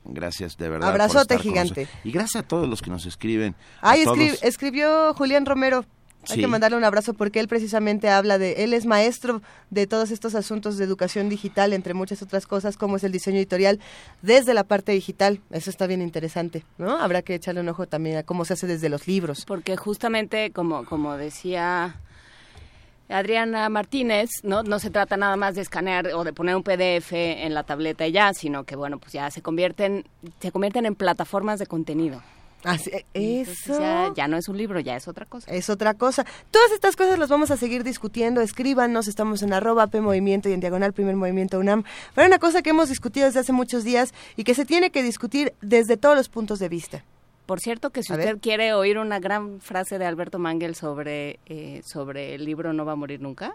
Gracias, de verdad. Abrazote gigante. Y gracias a todos los que nos escriben. Ay, todos. escribió Julián Romero. Hay Sí. que mandarle un abrazo porque él precisamente habla de, él es maestro de todos estos asuntos de educación digital, entre muchas otras cosas, como es el diseño editorial desde la parte digital. Eso está bien interesante, ¿no? Habrá que echarle un ojo también a cómo se hace desde los libros. Porque justamente, como, como decía Adriana Martínez, ¿no? no se trata nada más de escanear o de poner un PDF en la tableta y ya, sino que, bueno, pues ya se convierten, se convierten en plataformas de contenido. Así, Entonces eso ya, ya no es un libro, ya es otra cosa. es otra cosa. Todas estas cosas las vamos a seguir discutiendo. Escríbanos, estamos en arroba P Movimiento y en diagonal Primer Movimiento UNAM. Pero una cosa que hemos discutido desde hace muchos días y que se tiene que discutir desde todos los puntos de vista. Por cierto, que si A usted ver. quiere oír una gran frase de Alberto Mangel sobre, eh, sobre el libro No va a morir nunca,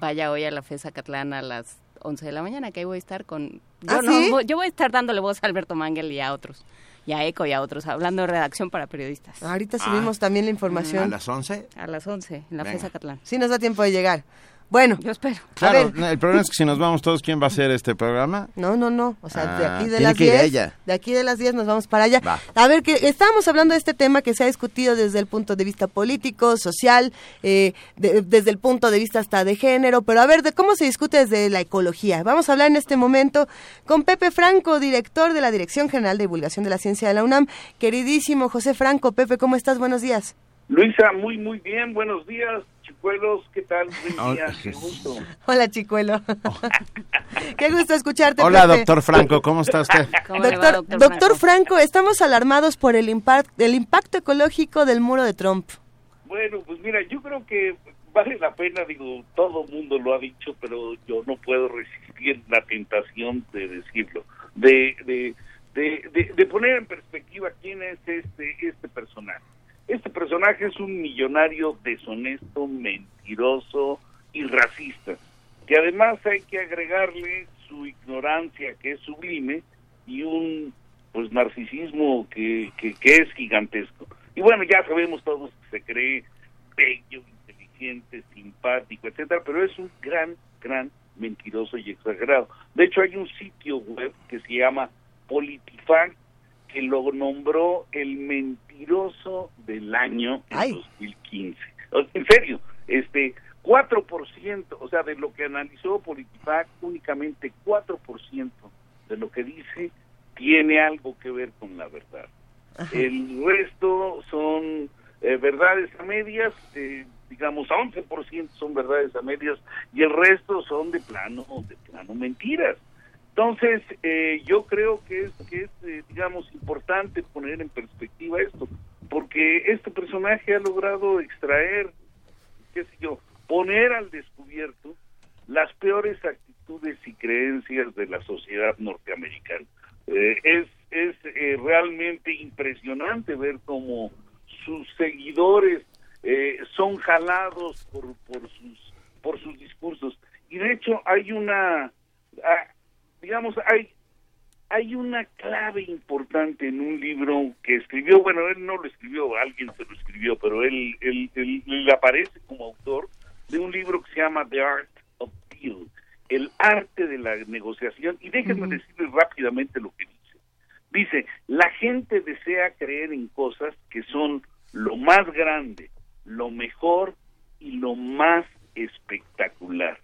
vaya hoy a la FESA Catlán a las 11 de la mañana, que ahí voy a estar con... Yo, ¿Ah, no, sí? voy- yo voy a estar dándole voz a Alberto Mangel y a otros, y a ECO y a otros, hablando de redacción para periodistas. Ahorita subimos también la información. ¿A las 11? A las 11, en la Venga. FESA Catlán. Sí nos da tiempo de llegar. Bueno, Yo espero. Claro, ver. el problema es que si nos vamos todos, ¿quién va a hacer este programa? no, no, no. O sea, de Ah, aquí de tiene las que ir 10. ella. De aquí de las 10 nos vamos para allá. Va. A ver, que estábamos hablando de este tema que se ha discutido desde el punto de vista político, social, eh, de- desde el punto de vista hasta de género, pero a ver, de cómo se discute desde la ecología. Vamos a hablar en este momento con Pepe Franco, director de la Dirección General de Divulgación de la Ciencia de la UNAM. Queridísimo José Franco, Pepe, ¿cómo estás? Buenos días. Luisa, muy, muy bien. Buenos días, chicuelos. ¿Qué tal? Buen Hola, día. Qué gusto. Hola, chicuelo. [laughs] Qué gusto escucharte. Hola, doctor Franco, ¿cómo está usted? [laughs] ¿Cómo le va, Doctor, Franco? Franco, estamos alarmados por el, impact, el impacto ecológico del muro de Trump. Bueno, pues mira, yo creo que vale la pena, digo, todo mundo lo ha dicho, pero yo no puedo resistir la tentación de decirlo, de, de, de, de- de poner en perspectiva quién es este, este personaje. Este personaje es un millonario deshonesto, mentiroso y racista, que además hay que agregarle su ignorancia, que es sublime, y un pues narcisismo que, que, es gigantesco. Y bueno, ya sabemos todos que se cree bello, inteligente, simpático, etcétera, pero es un gran, gran mentiroso y exagerado. De hecho, hay un sitio web que se llama Politifact que lo nombró el mentiroso del año en Ay. 2015. O- En serio, este 4%, o sea, de lo que analizó Politifact, únicamente 4% de lo que dice tiene algo que ver con la verdad. El resto son eh, verdades a medias, eh, digamos 11% son verdades a medias y el resto son de plano, de plano mentiras. Entonces, eh, yo creo que es, que es eh, digamos, importante poner en perspectiva esto, porque este personaje ha logrado extraer, qué sé yo, poner al descubierto las peores actitudes y creencias de la sociedad norteamericana. Eh, es es realmente impresionante ver cómo sus seguidores son jalados por, por sus por sus discursos y de hecho hay una ah, digamos, hay, hay una clave importante en un libro que escribió, bueno, él no lo escribió, alguien se lo escribió, pero él, él, él, aparece como autor de un libro que se llama The Art of Deal, el arte de la negociación, y déjenme decirles rápidamente lo que dice. Dice, la gente desea creer en cosas que son lo más grande, lo mejor y lo más espectacular.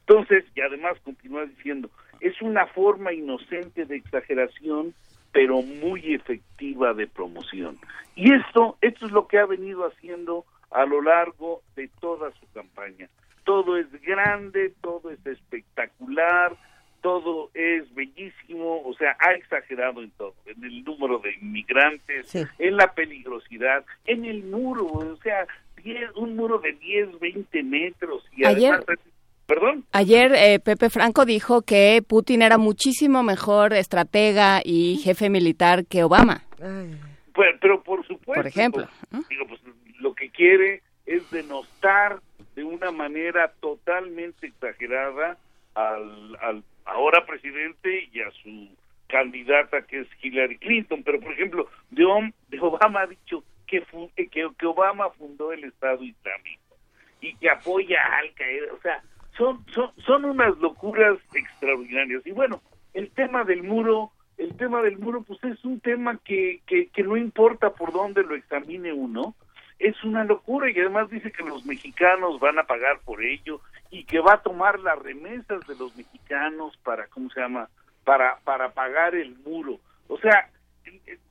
Entonces, y además continúa diciendo, es una forma inocente de exageración, pero muy efectiva de promoción. Y esto, esto es lo que ha venido haciendo a lo largo de toda su campaña. Todo es grande, todo es espectacular, todo es bellísimo, o sea, ha exagerado en todo, en el número de inmigrantes, en la peligrosidad, en el muro, o sea, un muro de 10, 20 metros y además ¿Perdón? Ayer eh, Pepe Franco dijo que Putin era muchísimo mejor estratega y jefe militar que Obama. Pues, pero por supuesto. Por ejemplo. Digo, pues, lo que quiere es denostar de una manera totalmente exagerada al, al ahora presidente y a su candidata que es Hillary Clinton. Pero, por ejemplo, de, Obama ha dicho que, que, que Obama fundó el Estado Islámico y que apoya a Al Qaeda. O sea, son, son, son unas locuras extraordinarias. Y bueno, el tema del muro, el tema del muro, pues es un tema que, que, no importa por dónde lo examine uno, es una locura y además dice que los mexicanos van a pagar por ello y que va a tomar las remesas de los mexicanos para, ¿cómo se llama? Para, para pagar el muro. O sea,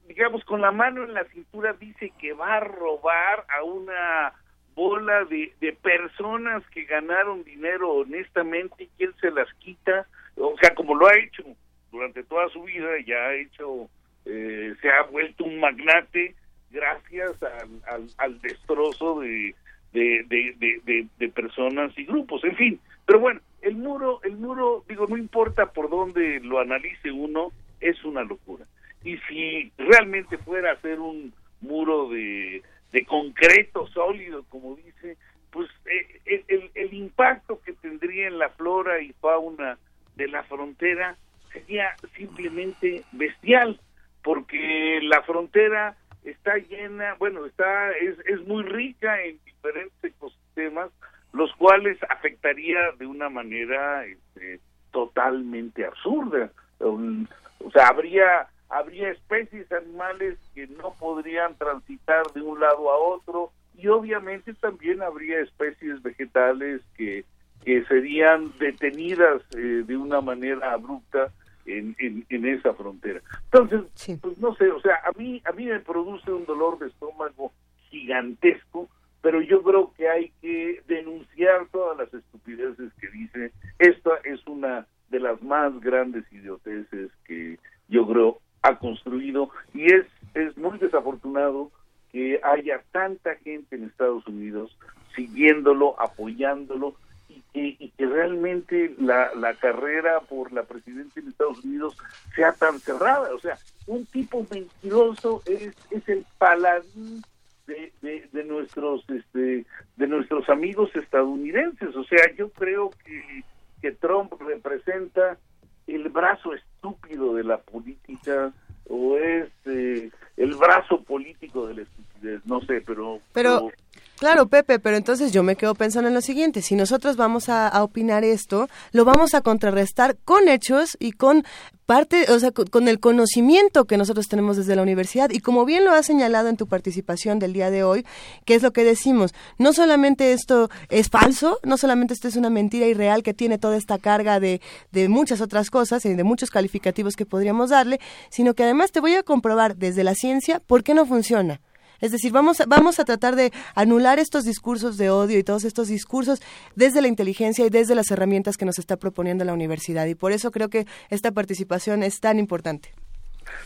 digamos, con la mano en la cintura dice que va a robar a una bola de, de personas que ganaron dinero honestamente y quién se las quita, o sea, como lo ha hecho durante toda su vida, ya ha hecho, eh, se ha vuelto un magnate gracias al, al, destrozo de, de, de, de, personas y grupos, en fin, pero bueno, el muro, el muro, digo, no importa por dónde lo analice uno, es una locura. Y si realmente fuera a ser un muro de de concreto sólido, como dice, pues eh, el, el, impacto que tendría en la flora y fauna de la frontera sería simplemente bestial, porque la frontera está llena, bueno, está es, es muy rica en diferentes ecosistemas, los cuales afectaría de una manera este, totalmente absurda. o sea, habría habría especies animales que no podrían transitar de un lado a otro y obviamente también habría especies vegetales que, que serían detenidas eh, de una manera abrupta en, en, esa frontera. Entonces, pues no sé, o sea, a mí, a mí me produce un dolor de estómago gigantesco, pero yo creo que hay que denunciar todas las estupideces que dice. Esta es una de las más grandes idioteces que yo creo ha construido y es, es muy desafortunado que haya tanta gente en Estados Unidos siguiéndolo, apoyándolo y que, y que realmente la, la carrera por la presidencia en Estados Unidos sea tan cerrada. O sea, un tipo mentiroso es, es el paladín de, de, de, nuestros este de nuestros amigos estadounidenses o sea yo creo que, que Trump representa el brazo estúpido de la política o es eh, el brazo político de la estupidez, no sé, pero... Pero, Claro, Pepe, pero entonces yo me quedo pensando en lo siguiente, si nosotros vamos a, opinar esto, lo vamos a contrarrestar con hechos y con parte, o sea, con, el conocimiento que nosotros tenemos desde la universidad y como bien lo has señalado en tu participación del día de hoy, que es lo que decimos, no solamente esto es falso, no solamente esto es una mentira irreal que tiene toda esta carga de, de muchas otras cosas y de muchos calificativos que podríamos darle, sino que además te voy a comprobar desde la ciencia por qué no funciona. Es decir, vamos, vamos a tratar de anular estos discursos de odio y todos estos discursos desde la inteligencia y desde las herramientas que nos está proponiendo la universidad. Y por eso creo que esta participación es tan importante.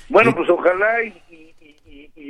Bueno, pues ojalá y,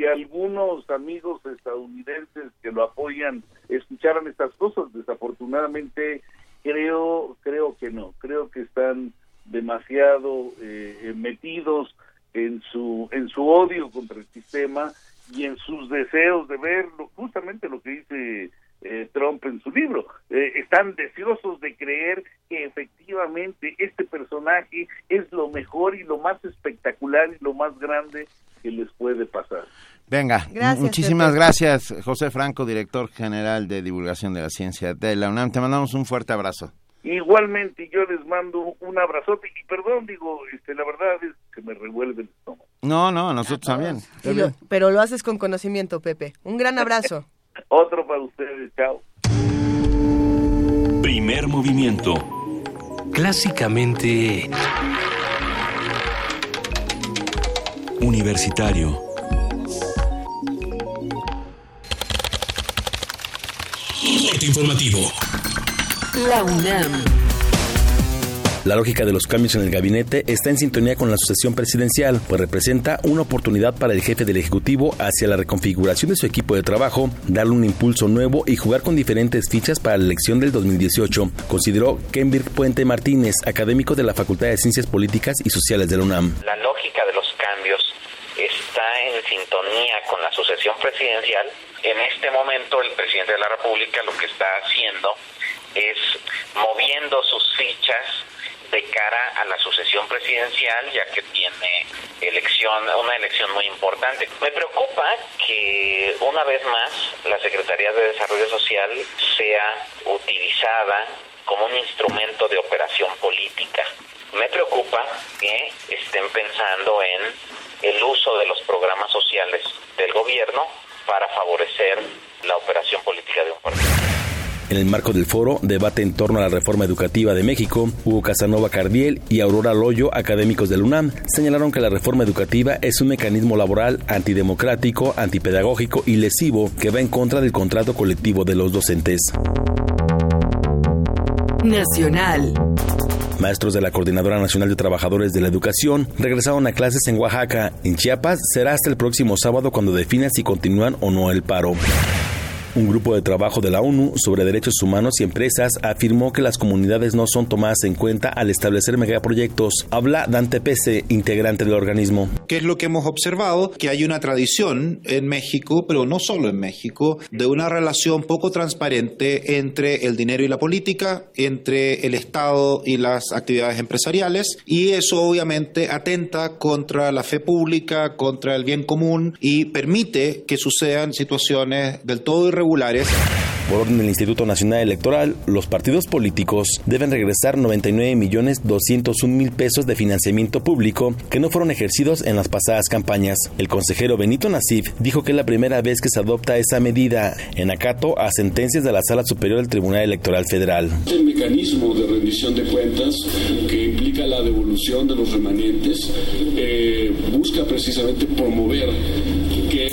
algunos amigos estadounidenses que lo apoyan escucharan estas cosas. Desafortunadamente creo creo que no. Creo que están demasiado eh, metidos en su en su odio contra el sistema y en sus deseos de ver justamente lo que dice eh, Trump en su libro. Eh, están deseosos de creer que efectivamente este personaje es lo mejor y lo más espectacular y lo más grande que les puede pasar. Venga, muchísimas gracias, José Franco, director general de divulgación de la ciencia de la UNAM. Te mandamos un fuerte abrazo. Igualmente yo les mando un abrazote y perdón, digo, este, la verdad es que me revuelve el estómago. No, no, nosotros también. pero lo haces con conocimiento, Pepe. Un gran abrazo. [laughs] Otro para ustedes, chao. Primer movimiento. Clásicamente... Universitario. informativo. La UNAM. La lógica de los cambios en el gabinete está en sintonía con la sucesión presidencial, pues representa una oportunidad para el jefe del Ejecutivo hacia la reconfiguración de su equipo de trabajo, darle un impulso nuevo y jugar con diferentes fichas para la elección del 2018, consideró Kenbirk Puente Martínez, académico de la Facultad de Ciencias Políticas y Sociales de la UNAM. La lógica de los cambios está en sintonía con la sucesión presidencial. En este momento el presidente de la República lo que está haciendo es moviendo sus fichas de cara a la sucesión presidencial, ya que tiene elección, una elección muy importante. Me preocupa que una vez más la Secretaría de Desarrollo Social sea utilizada como un instrumento de operación política. Me preocupa que estén pensando en el uso de los programas sociales del gobierno para favorecer la operación política de un partido. En el marco del foro, debate en torno a la reforma educativa de México, Hugo Casanova Cardiel y Aurora Loyo, académicos del UNAM, señalaron que la reforma educativa es un mecanismo laboral antidemocrático, antipedagógico y lesivo que va en contra del contrato colectivo de los docentes. Nacional. Maestros de la Coordinadora Nacional de Trabajadores de la Educación regresaron a clases en Oaxaca. En Chiapas será hasta el próximo sábado cuando definan si continúan o no el paro. Un grupo de trabajo de la ONU sobre derechos humanos y empresas afirmó que las comunidades no son tomadas en cuenta al establecer megaproyectos. Habla Dante Pese, integrante del organismo. ¿Qué es lo que hemos observado? Que hay una tradición en México, pero no solo en México, de una relación poco transparente entre el dinero y la política, entre el Estado y las actividades empresariales, y eso obviamente atenta contra la fe pública, contra el bien común y permite que sucedan situaciones del todo irregulares por orden del Instituto Nacional Electoral, los partidos políticos deben regresar 99 millones 201 mil pesos de financiamiento público que no fueron ejercidos en las pasadas campañas. El consejero Benito Nasif dijo que es la primera vez que se adopta esa medida en acato a sentencias de la Sala Superior del Tribunal Electoral Federal. El mecanismo de rendición de cuentas que implica la devolución de los remanentes eh, busca precisamente promover que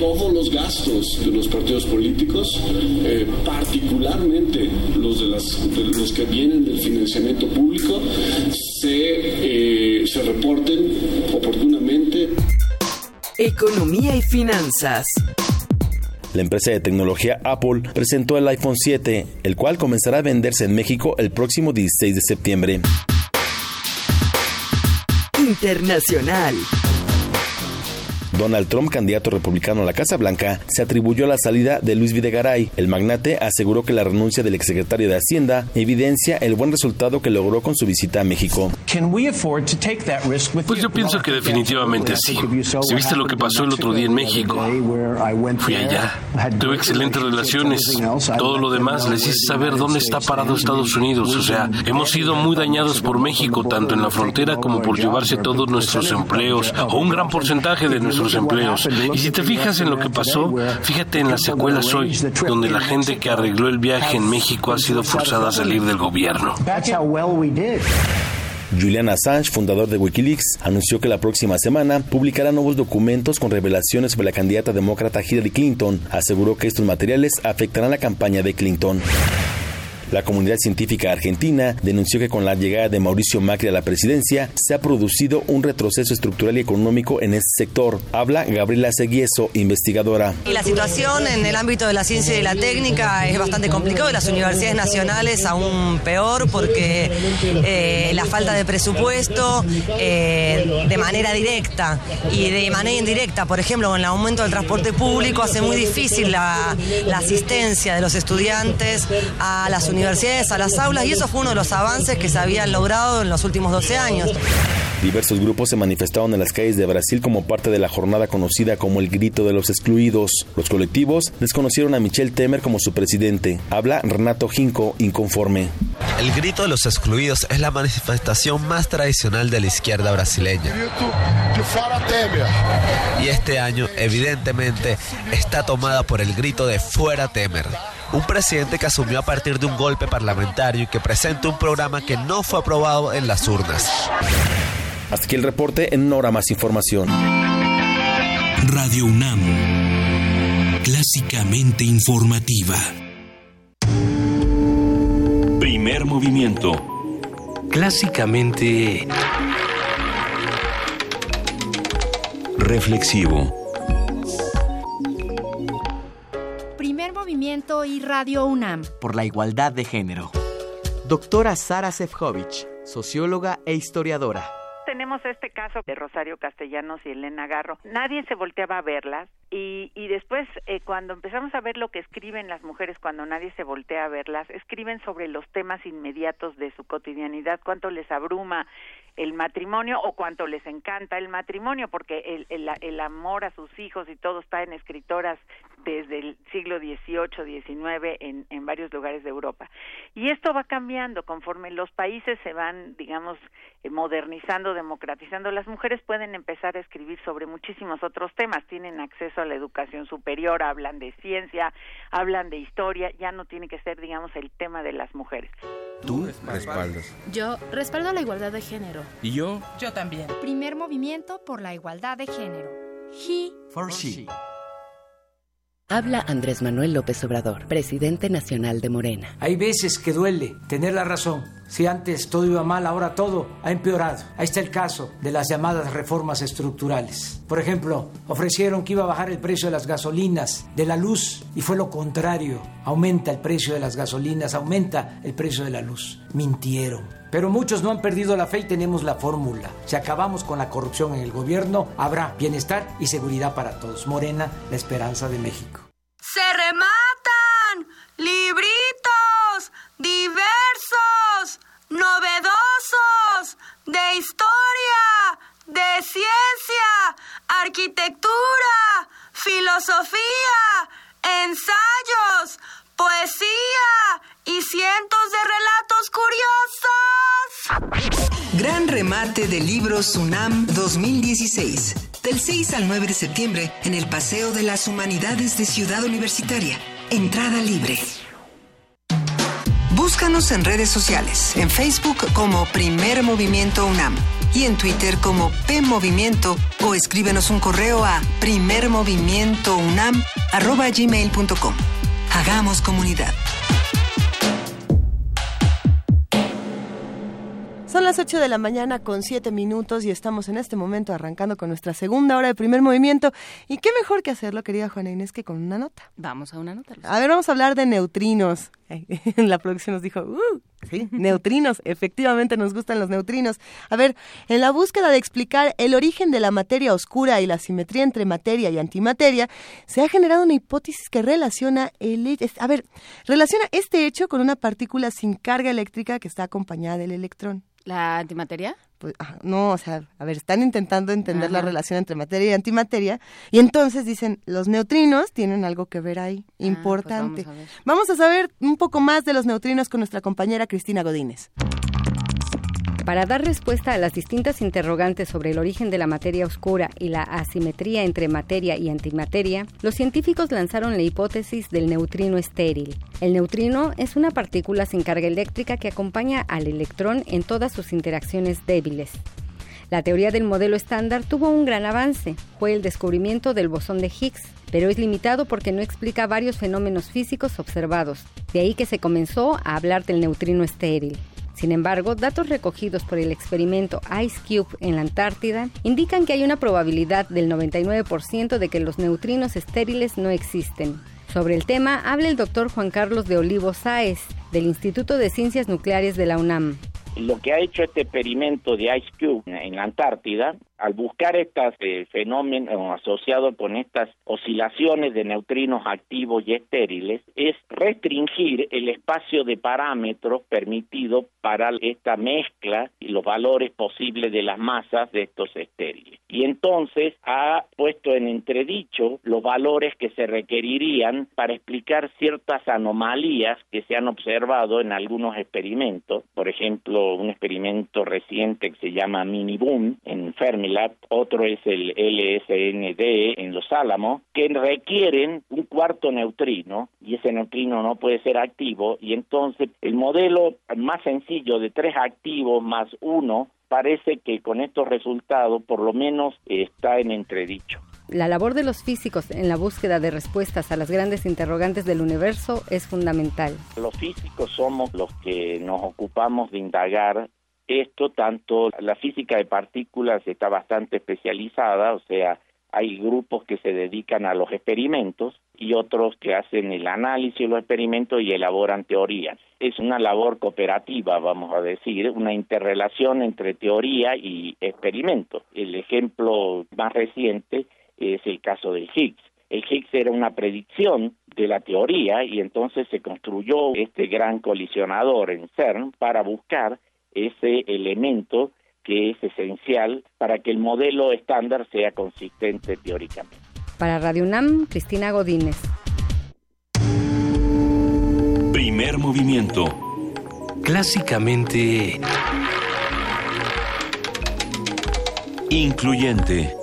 todos los gastos de los partidos políticos, eh, particularmente los de, las, de los que vienen del financiamiento público, se, eh, se reporten oportunamente. Economía y finanzas. La empresa de tecnología Apple presentó el iPhone 7, el cual comenzará a venderse en México el próximo 16 de septiembre. Internacional. Donald Trump, candidato republicano a la Casa Blanca, se atribuyó la salida de Luis Videgaray. El magnate aseguró que la renuncia del exsecretario de Hacienda evidencia el buen resultado que logró con su visita a México. Pues yo pienso que definitivamente sí. Si viste lo que pasó el otro día en México, fui allá. Tuve excelentes relaciones. Todo lo demás les hice saber dónde está parado Estados Unidos. O sea, hemos sido muy dañados por México, tanto en la frontera como por llevarse todos nuestros empleos, o un gran porcentaje de nuestros empleos. Y si te fijas en lo que pasó, fíjate en las secuelas hoy, donde la gente que arregló el viaje en México ha sido forzada a salir del gobierno. Julian Assange, fundador de Wikileaks, anunció que la próxima semana publicará nuevos documentos con revelaciones sobre la candidata demócrata Hillary Clinton. Aseguró que estos materiales afectarán la campaña de Clinton. La comunidad científica argentina denunció que con la llegada de Mauricio Macri a la presidencia se ha producido un retroceso estructural y económico en este sector. Habla Gabriela Seguieso, investigadora. Y la situación en el ámbito de la ciencia y la técnica es bastante complicada. Las universidades nacionales aún peor porque eh, la falta de presupuesto eh, de manera directa y de manera indirecta, por ejemplo, con el aumento del transporte público, hace muy difícil la, la asistencia de los estudiantes a las universidades universidades, a las aulas, y eso fue uno de los avances que se habían logrado en los últimos 12 años. Diversos grupos se manifestaron en las calles de Brasil como parte de la jornada conocida como el Grito de los Excluidos. Los colectivos desconocieron a Michel Temer como su presidente. Habla Renato Jinco, inconforme. El Grito de los Excluidos es la manifestación más tradicional de la izquierda brasileña. Y este año, evidentemente, está tomada por el grito de Fuera Temer un presidente que asumió a partir de un golpe parlamentario y que presenta un programa que no fue aprobado en las urnas. Hasta aquí el reporte, en una hora más información. Radio UNAM, clásicamente informativa. Primer movimiento. Clásicamente... Reflexivo. Movimiento y Radio UNAM. Por la igualdad de género. Doctora Sara Sefcovic, socióloga e historiadora tenemos este caso de Rosario Castellanos y Elena Garro. Nadie se volteaba a verlas y, y después eh, cuando empezamos a ver lo que escriben las mujeres cuando nadie se voltea a verlas, escriben sobre los temas inmediatos de su cotidianidad, cuánto les abruma el matrimonio o cuánto les encanta el matrimonio, porque el, el, el, amor a sus hijos y todo está en escritoras desde el siglo XVIII, XIX en, en varios lugares de Europa. Y esto va cambiando conforme los países se van, digamos, eh, modernizando, democratizando. Las mujeres pueden empezar a escribir sobre muchísimos otros temas, tienen acceso a la educación superior, hablan de ciencia, hablan de historia, ya no tiene que ser, digamos, el tema de las mujeres. Tú respaldas. Yo respaldo la igualdad de género. ¿Y yo? Yo también. Primer movimiento por la igualdad de género. He for she. Habla Andrés Manuel López Obrador, presidente nacional de Morena. Hay veces que duele tener la razón. Si antes todo iba mal, ahora todo ha empeorado. Ahí está el caso de las llamadas reformas estructurales. Por ejemplo, ofrecieron que iba a bajar el precio de las gasolinas, de la luz, y fue lo contrario. Aumenta el precio de las gasolinas, aumenta el precio de la luz. Mintieron. Pero muchos no han perdido la fe y tenemos la fórmula. Si acabamos con la corrupción en el gobierno, habrá bienestar y seguridad para todos. Morena, la esperanza de México. ¡Se rematan! ¡Libritos! ¡Diversos! ¡Novedosos! ¡De historia! ¡De ciencia! ¡Arquitectura! ¡Filosofía! ¡Ensayos! ¡Poesía! Y cientos de relatos curiosos. Gran remate de libros UNAM 2016. Del 6 al 9 de septiembre en el Paseo de las Humanidades de Ciudad Universitaria. Entrada libre. Búscanos en redes sociales, en Facebook como Primer Movimiento UNAM y en Twitter como P Movimiento o escríbenos un correo a primermovimientounam@gmail.com. Hagamos comunidad. Son las 8 de la mañana con 7 minutos y estamos en este momento arrancando con nuestra segunda hora de primer movimiento. Y qué mejor que hacerlo, querida Juana Inés, que con una nota. Vamos a una nota. A ver, vamos a hablar de neutrinos. [laughs] la producción nos dijo, uh, Sí, neutrinos, efectivamente nos gustan los neutrinos. A ver, en la búsqueda de explicar el origen de la materia oscura y la simetría entre materia y antimateria, se ha generado una hipótesis que relaciona el a ver, relaciona este hecho con una partícula sin carga eléctrica que está acompañada del electrón. ¿La antimateria? Pues, ah, no, o sea, a ver, están intentando entender la relación entre materia y antimateria y entonces dicen, los neutrinos tienen algo que ver ahí, importante. Ah, pues vamos a ver. vamos a saber un poco más de los neutrinos con nuestra compañera Cristina Godínez. Para dar respuesta a las distintas interrogantes sobre el origen de la materia oscura y la asimetría entre materia y antimateria, los científicos lanzaron la hipótesis del neutrino estéril. El neutrino es una partícula sin carga eléctrica que acompaña al electrón en todas sus interacciones débiles. La teoría del modelo estándar tuvo un gran avance, fue el descubrimiento del bosón de Higgs, pero es limitado porque no explica varios fenómenos físicos observados, de ahí que se comenzó a hablar del neutrino estéril. Sin embargo, datos recogidos por el experimento Ice Cube en la Antártida indican que hay una probabilidad del 99% de que los neutrinos estériles no existen. Sobre el tema habla el doctor Juan Carlos de Olivo Sáez, del Instituto de Ciencias Nucleares de la UNAM. Lo que ha hecho este experimento de Ice Cube en la Antártida, al buscar estos eh, fenómenos asociados con estas oscilaciones de neutrinos activos y estériles, es restringir el espacio de parámetros permitido para esta mezcla y los valores posibles de las masas de estos estériles. Y entonces ha puesto en entredicho los valores que se requerirían para explicar ciertas anomalías que se han observado en algunos experimentos. Por ejemplo, un experimento reciente que se llama Miniboom en Otro es el LSND en Los Álamos, que requieren un cuarto neutrino y ese neutrino no puede ser activo y entonces el modelo más sencillo de tres activos más uno parece que con estos resultados por lo menos está en entredicho. La labor de los físicos en la búsqueda de respuestas a las grandes interrogantes del universo es fundamental. Los físicos somos los que nos ocupamos de indagar esto, tanto la física de partículas está bastante especializada, o sea, hay grupos que se dedican a los experimentos y otros que hacen el análisis de los experimentos y elaboran teorías. Es una labor cooperativa, vamos a decir, una interrelación entre teoría y experimento. El ejemplo más reciente es el caso del Higgs. El Higgs era una predicción de la teoría y entonces se construyó este gran colisionador en CERN para buscar ese elemento que es esencial para que el modelo estándar sea consistente teóricamente. Para Radio UNAM, Cristina Godínez. Primer movimiento. Clásicamente... Incluyente.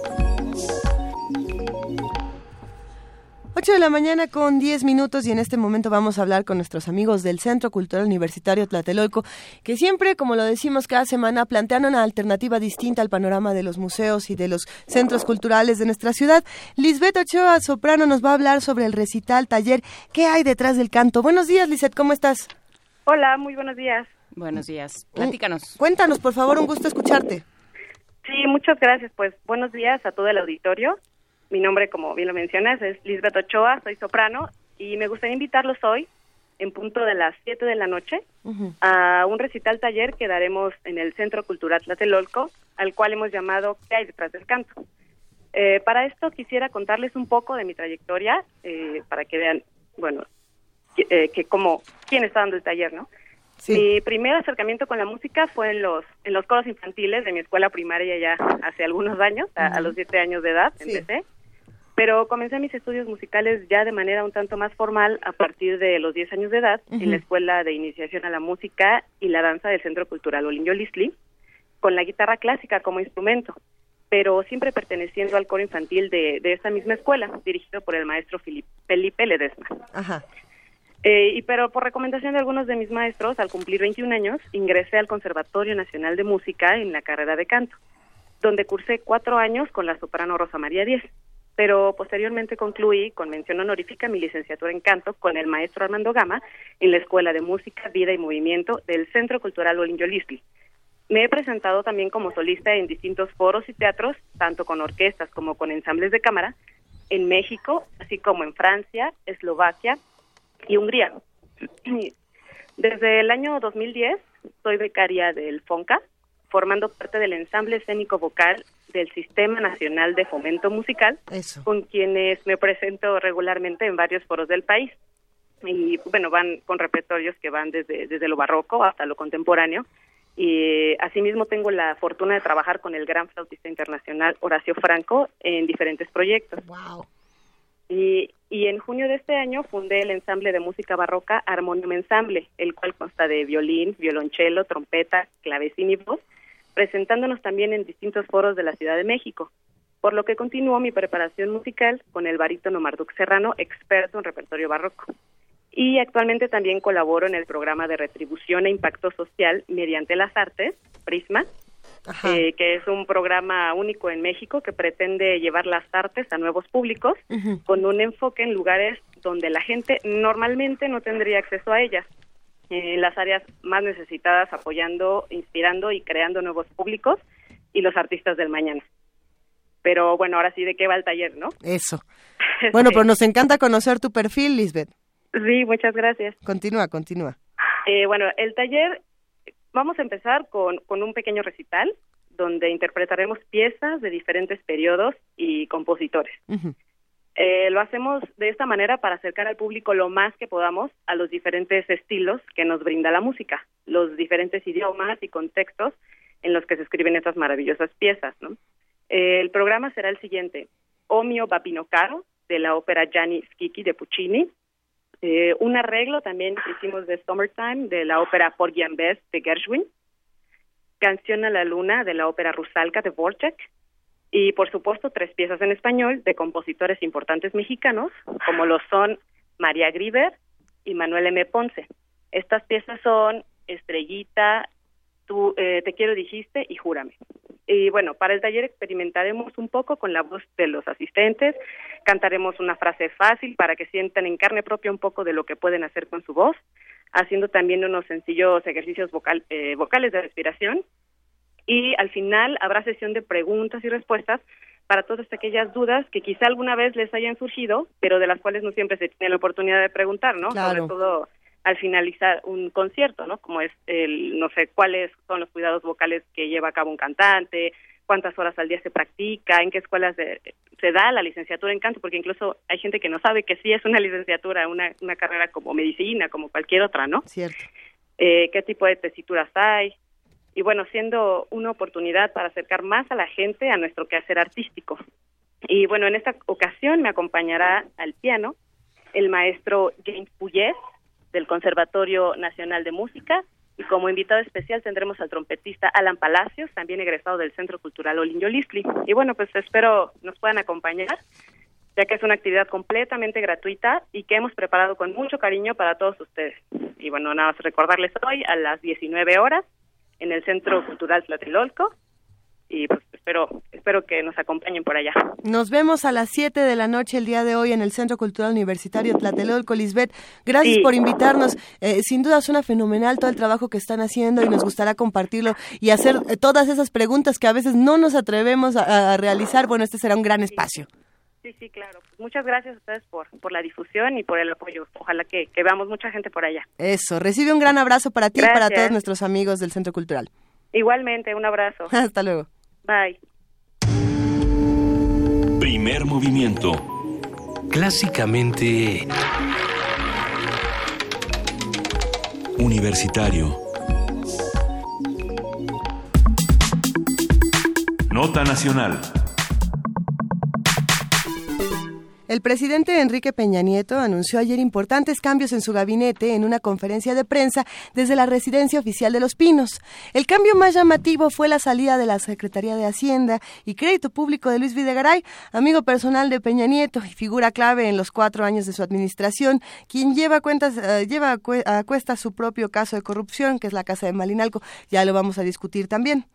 8 de la mañana con 10 minutos y en este momento vamos a hablar con nuestros amigos del Centro Cultural Universitario Tlatelolco, que siempre, como lo decimos cada semana, plantean una alternativa distinta al panorama de los museos y de los centros culturales de nuestra ciudad. Lisbeth Ochoa, soprano, nos va a hablar sobre el recital, taller, ¿qué hay detrás del canto? Buenos días, Lisbeth, ¿cómo estás? Hola, muy buenos días. Buenos días. Platícanos. Cuéntanos, por favor, un gusto escucharte. Sí, muchas gracias. Pues buenos días a todo el auditorio. Mi nombre, como bien lo mencionas, es Lisbeth Ochoa, soy soprano y me gustaría invitarlos hoy, en punto de las 7 de la noche, a un recital taller que daremos en el Centro Cultural Tlatelolco, al cual hemos llamado ¿Qué hay detrás del canto? Eh, para esto quisiera contarles un poco de mi trayectoria, eh, para que vean, bueno, que, eh, que cómo, quién está dando el taller, ¿no? Mi primer acercamiento con la música fue en los en los coros infantiles de mi escuela primaria ya hace algunos años, a, los siete años de edad empecé. Pero comencé mis estudios musicales ya de manera un tanto más formal a partir de los 10 años de edad en la Escuela de Iniciación a la Música y la Danza del Centro Cultural Olinyo Lisli, con la guitarra clásica como instrumento, pero siempre perteneciendo al coro infantil de, de esta misma escuela, dirigido por el maestro Felipe Ledesma. Ajá. Eh, y pero por recomendación de algunos de mis maestros, al cumplir 21 años, ingresé al Conservatorio Nacional de Música en la carrera de canto, donde cursé cuatro años con la soprano Rosa María Díez. Pero posteriormente concluí con mención honorífica mi licenciatura en canto con el maestro Armando Gama en la Escuela de Música, Vida y Movimiento del Centro Cultural Olinyo Lisli. Me he presentado también como solista en distintos foros y teatros, tanto con orquestas como con ensambles de cámara, en México, así como en Francia, Eslovaquia y Hungría. [clears throat] Desde el año 2010 soy becaria del FONCA, formando parte del ensamble escénico vocal del Sistema Nacional de Fomento Musical, con quienes me presento regularmente en varios foros del país. Y bueno, van con repertorios que van desde, desde lo barroco hasta lo contemporáneo. Y asimismo tengo la fortuna de trabajar con el gran flautista internacional Horacio Franco en diferentes proyectos. Y, y en junio de este año fundé el ensamble de música barroca Armonium Ensemble, el cual consta de violín, violonchelo, trompeta, clavecín y voz, presentándonos también en distintos foros de la Ciudad de México, por lo que continúo mi preparación musical con el barítono Marduk Serrano, experto en repertorio barroco. Y actualmente también colaboro en el programa de retribución e impacto social mediante las artes, Prisma, eh, que es un programa único en México que pretende llevar las artes a nuevos públicos con un enfoque en lugares donde la gente normalmente no tendría acceso a ellas en las áreas más necesitadas, apoyando, inspirando y creando nuevos públicos y los artistas del mañana. Pero bueno, ahora sí, ¿de qué va el taller, no? Eso. [laughs] Bueno, pues nos encanta conocer tu perfil, Lisbeth. Sí, muchas gracias. Continúa, continúa. Eh, bueno, el taller, vamos a empezar con, con un pequeño recital donde interpretaremos piezas de diferentes periodos y compositores. Eh, lo hacemos de esta manera para acercar al público lo más que podamos a los diferentes estilos que nos brinda la música, los diferentes idiomas y contextos en los que se escriben estas maravillosas piezas. ¿no? Eh, el programa será el siguiente: Omio Babino Caro, de la ópera Gianni Schicchi de Puccini, eh, un arreglo también que hicimos de Summertime de la ópera Porgy and Bess de Gershwin, Canción a la Luna de la ópera Rusalka de Dvorak, y por supuesto tres piezas en español de compositores importantes mexicanos, como lo son María Griver y Manuel M. Ponce. Estas piezas son Estrellita, Tú, eh, Te quiero dijiste y Júrame. Y bueno, para el taller experimentaremos un poco con la voz de los asistentes, cantaremos una frase fácil para que sientan en carne propia un poco de lo que pueden hacer con su voz, haciendo también unos sencillos ejercicios vocal, eh, vocales de respiración y al final habrá sesión de preguntas y respuestas para todas aquellas dudas que quizá alguna vez les hayan surgido, pero de las cuales no siempre se tiene la oportunidad de preguntar, ¿no? Sobre todo al finalizar un concierto, ¿no? Como es el, no sé, cuáles son los cuidados vocales que lleva a cabo un cantante, cuántas horas al día se practica, en qué escuelas se da la licenciatura en canto, porque incluso hay gente que no sabe que sí es una [laughs] licenciatura, una, una carrera como medicina, como cualquier otra, ¿no? Cierto. Eh, qué tipo de tesituras hay, y bueno, siendo una oportunidad para acercar más a la gente a nuestro quehacer artístico. Y bueno, en esta ocasión me acompañará al piano el maestro James Puyes del Conservatorio Nacional de Música y como invitado especial tendremos al trompetista Alan Palacios, también egresado del Centro Cultural Olinjo Lisli. Y bueno, pues espero nos puedan acompañar, ya que es una actividad completamente gratuita y que hemos preparado con mucho cariño para todos ustedes. Y bueno, nada más recordarles hoy a las 19 horas en el Centro Cultural Tlatelolco y pues espero espero que nos acompañen por allá. Nos vemos a las 7 de la noche el día de hoy en el Centro Cultural Universitario Tlatelolco. Lisbeth, gracias por invitarnos. Eh, sin duda suena fenomenal todo el trabajo que están haciendo y nos gustará compartirlo y hacer eh, todas esas preguntas que a veces no nos atrevemos a, a realizar. Bueno, este será un gran espacio. Sí, sí, claro. Pues muchas gracias a ustedes por, por la difusión y por el apoyo. Ojalá que, que veamos mucha gente por allá. Eso, recibe un gran abrazo para ti y para todos nuestros amigos del Centro Cultural. Igualmente, un abrazo. [laughs] Hasta luego. Bye. Primer movimiento. Clásicamente... Universitario. Nota Nacional. El presidente Enrique Peña Nieto anunció ayer importantes cambios en su gabinete en una conferencia de prensa desde la residencia oficial de Los Pinos. El cambio más llamativo fue la salida de la Secretaría de Hacienda y Crédito Público de Luis Videgaray, amigo personal de Peña Nieto y figura clave en los cuatro años de su administración, quien lleva, cuentas, eh, lleva a, a cuesta su propio caso de corrupción, que es la Casa de Malinalco. Ya lo vamos a discutir también.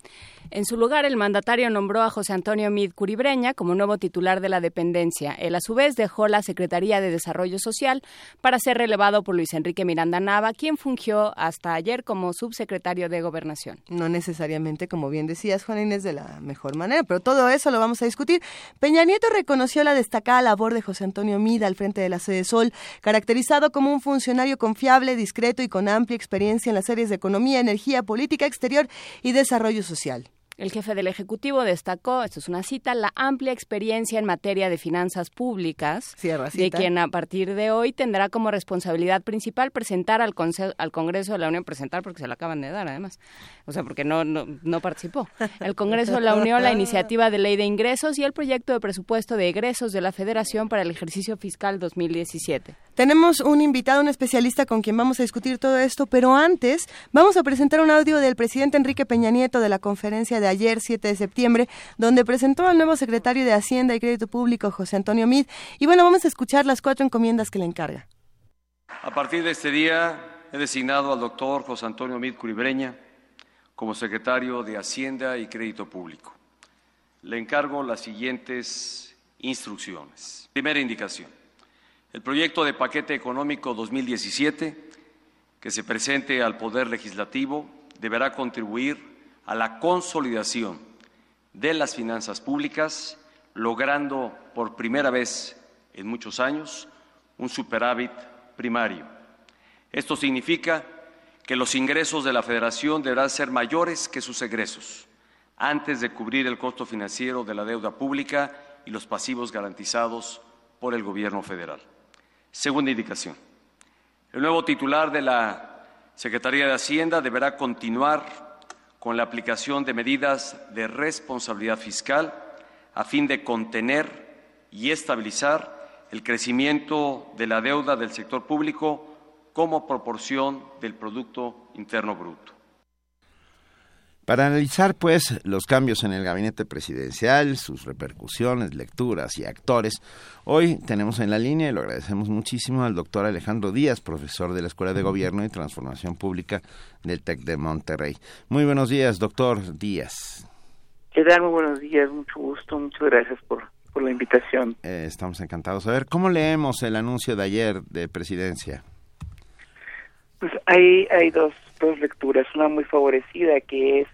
En su lugar, el mandatario nombró a José Antonio Mid Curibreña como nuevo titular de la dependencia. Él, a su vez, dejó la Secretaría de Desarrollo Social para ser relevado por Luis Enrique Miranda Nava, quien fungió hasta ayer como subsecretario de Gobernación. No necesariamente, como bien decías, Juan Inés, de la mejor manera, pero todo eso lo vamos a discutir. Peña Nieto reconoció la destacada labor de José Antonio Mid al frente de la Sede Sol, caracterizado como un funcionario confiable, discreto y con amplia experiencia en las áreas de economía, energía, política exterior y desarrollo social. El jefe del Ejecutivo destacó, esto es una cita, la amplia experiencia en materia de finanzas públicas, de quien a partir de hoy tendrá como responsabilidad principal presentar al, al Congreso de la Unión, presentar porque se lo acaban de dar además, o sea, porque no, no, no participó. El Congreso de la Unión, la iniciativa de ley de ingresos y el proyecto de presupuesto de egresos de la Federación para el ejercicio fiscal 2017. Tenemos un invitado, un especialista con quien vamos a discutir todo esto, pero antes vamos a presentar un audio del presidente Enrique Peña Nieto de la conferencia de ayer, 7 de septiembre, donde presentó al nuevo secretario de Hacienda y Crédito Público, José Antonio Mid. Y bueno, vamos a escuchar las cuatro encomiendas que le encarga. A partir de este día he designado al doctor José Antonio Mid Curibreña como secretario de Hacienda y Crédito Público. Le encargo las siguientes instrucciones. Primera indicación. El proyecto de paquete económico 2017 que se presente al Poder Legislativo deberá contribuir a la consolidación de las finanzas públicas, logrando por primera vez en muchos años un superávit primario. Esto significa que los ingresos de la Federación deberán ser mayores que sus egresos antes de cubrir el costo financiero de la deuda pública y los pasivos garantizados por el Gobierno federal. Segunda indicación. El nuevo titular de la Secretaría de Hacienda deberá continuar con la aplicación de medidas de responsabilidad fiscal a fin de contener y estabilizar el crecimiento de la deuda del sector público como proporción del Producto Interno Bruto. Para analizar, pues, los cambios en el gabinete presidencial, sus repercusiones, lecturas y actores, hoy tenemos en la línea, y lo agradecemos muchísimo, al doctor Alejandro Díaz, profesor de la Escuela de Gobierno y Transformación Pública del TEC de Monterrey. Muy buenos días, doctor Díaz. ¿Qué tal? Muy buenos días, mucho gusto, muchas gracias por, por la invitación. Eh, estamos encantados. A ver, ¿cómo leemos el anuncio de ayer de presidencia? Pues hay, hay dos dos lecturas, una muy favorecida que es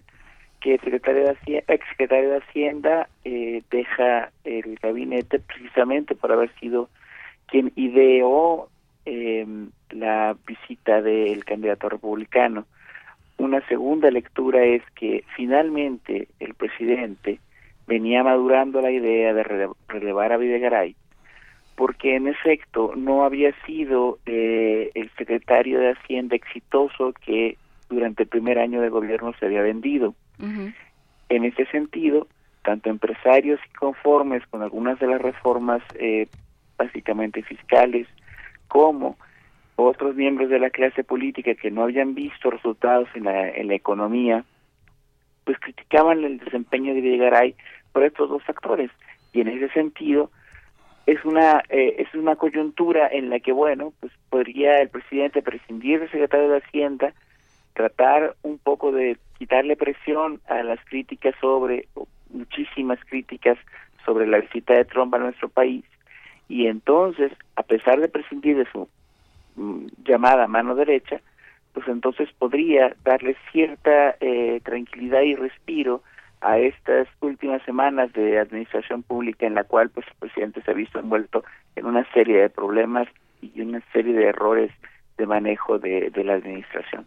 que el secretario de Hacienda, ex secretario de Hacienda eh, deja el gabinete precisamente por haber sido quien ideó em, la visita del candidato republicano. Una segunda lectura es que finalmente el presidente venía madurando la idea de relevar a Videgaray porque en efecto no había sido eh, el secretario de Hacienda exitoso que durante el primer año de gobierno se había vendido. En ese sentido, tanto empresarios conformes con algunas de las reformas eh, básicamente fiscales, como otros miembros de la clase política que no habían visto resultados en la, en la economía, pues criticaban el desempeño de Videgaray por estos dos factores. Y en ese sentido, es una eh, es una coyuntura en la que bueno pues podría el presidente prescindir del secretario de Hacienda tratar un poco de quitarle presión a las críticas sobre muchísimas críticas sobre la visita de Trump a nuestro país y entonces a pesar de prescindir de su mm, llamada mano derecha pues entonces podría darle cierta eh, tranquilidad y respiro a estas últimas semanas de administración pública en la cual pues el presidente se ha visto envuelto en una serie de problemas y una serie de errores de manejo de, la administración.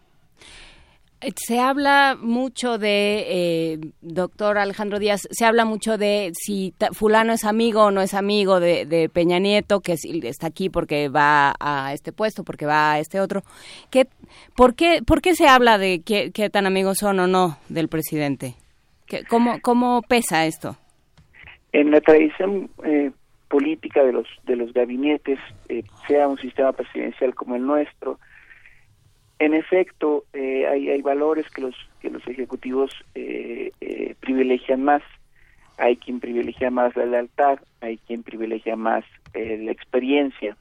Se habla mucho de, eh, doctor Alejandro Díaz, se habla mucho de si fulano es amigo o no es amigo de, Peña Nieto, que está aquí porque va a este puesto, porque va a este otro. ¿Qué, por, qué, ¿Por qué se habla de qué, qué tan amigos son o no del presidente? ¿Cómo, cómo pesa esto? En la tradición eh, política de los de los gabinetes, eh, sea un sistema presidencial como el nuestro, en efecto eh, hay, hay valores que los que los ejecutivos privilegian más. Hay quien privilegia más la lealtad, hay quien privilegia más la experiencia.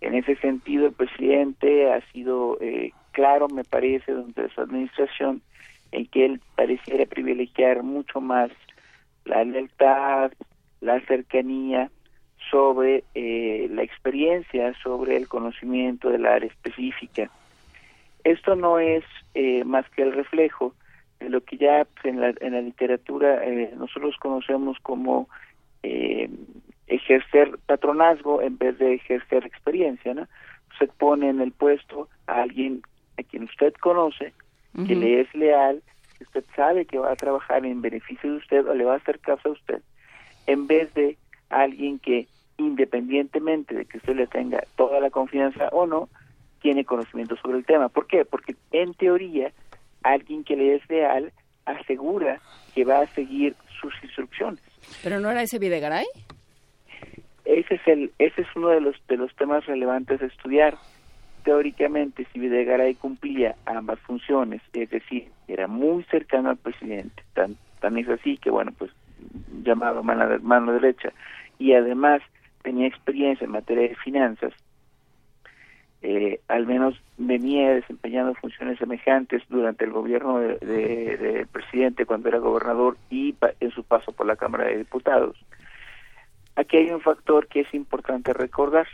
En ese sentido, el presidente ha sido claro, me parece, durante su administración, en que él pareciera privilegiar mucho más la lealtad, la cercanía sobre eh, la experiencia, sobre el conocimiento del área específica. Esto no es eh, más que el reflejo de lo que ya pues, en, la, en la literatura eh, nosotros conocemos como ejercer patronazgo en vez de ejercer experiencia, ¿no? Usted pone en el puesto a alguien a quien usted conoce, que le es leal, que usted sabe que va a trabajar en beneficio de usted o le va a hacer caso a usted, en vez de alguien que independientemente de que usted le tenga toda la confianza o no, tiene conocimiento sobre el tema. ¿Por qué? Porque en teoría, alguien que le es leal asegura que va a seguir sus instrucciones. ¿Pero no era ese Videgaray? Ese es el ese es uno de los de los temas relevantes de estudiar. Teóricamente, si Videgaray cumplía ambas funciones, es decir, era muy cercano al presidente, tan tan es así que bueno, pues llamado mano, mano derecha y además tenía experiencia en materia de finanzas, eh, al menos venía desempeñando funciones semejantes durante el gobierno del de, presidente cuando era gobernador y en su paso por la Cámara de Diputados. Aquí hay un factor que es importante recordar.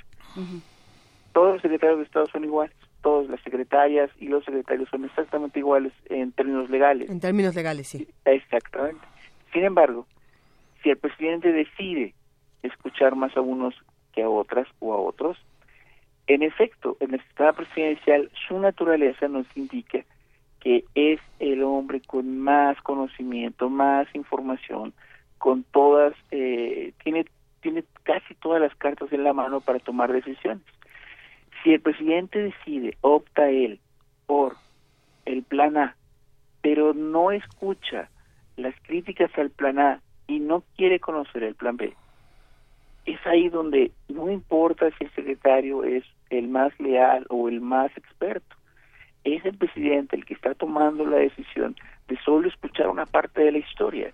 Todos los secretarios de Estado son iguales, todas las secretarias y los secretarios son exactamente iguales en términos legales. En términos legales, sí. Exactamente. Sin embargo, si el presidente decide escuchar más a unos que a otras o a otros, en efecto, en el sistema presidencial su naturaleza nos indica que es el hombre con más conocimiento, más información, con todas, eh, tiene tiene casi todas las cartas en la mano para tomar decisiones. Si el presidente decide, opta él por el plan A, pero no escucha las críticas al plan A y no quiere conocer el plan B, es ahí donde no importa si el secretario es el más leal o el más experto, es el presidente el que está tomando la decisión de solo escuchar una parte de la historia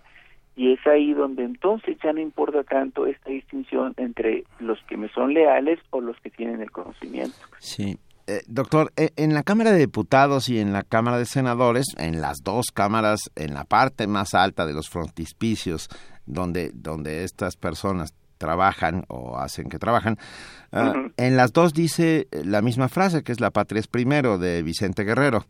y es ahí donde entonces ya no importa tanto esta distinción entre los que me son leales o los que tienen el conocimiento. Sí. Eh, doctor, eh, en la Cámara de Diputados y en la Cámara de Senadores, en las dos cámaras, en la parte más alta de los frontispicios donde, donde estas personas trabajan o hacen que trabajan, ah, en las dos dice la misma frase, que es la patria es primero, de Vicente Guerrero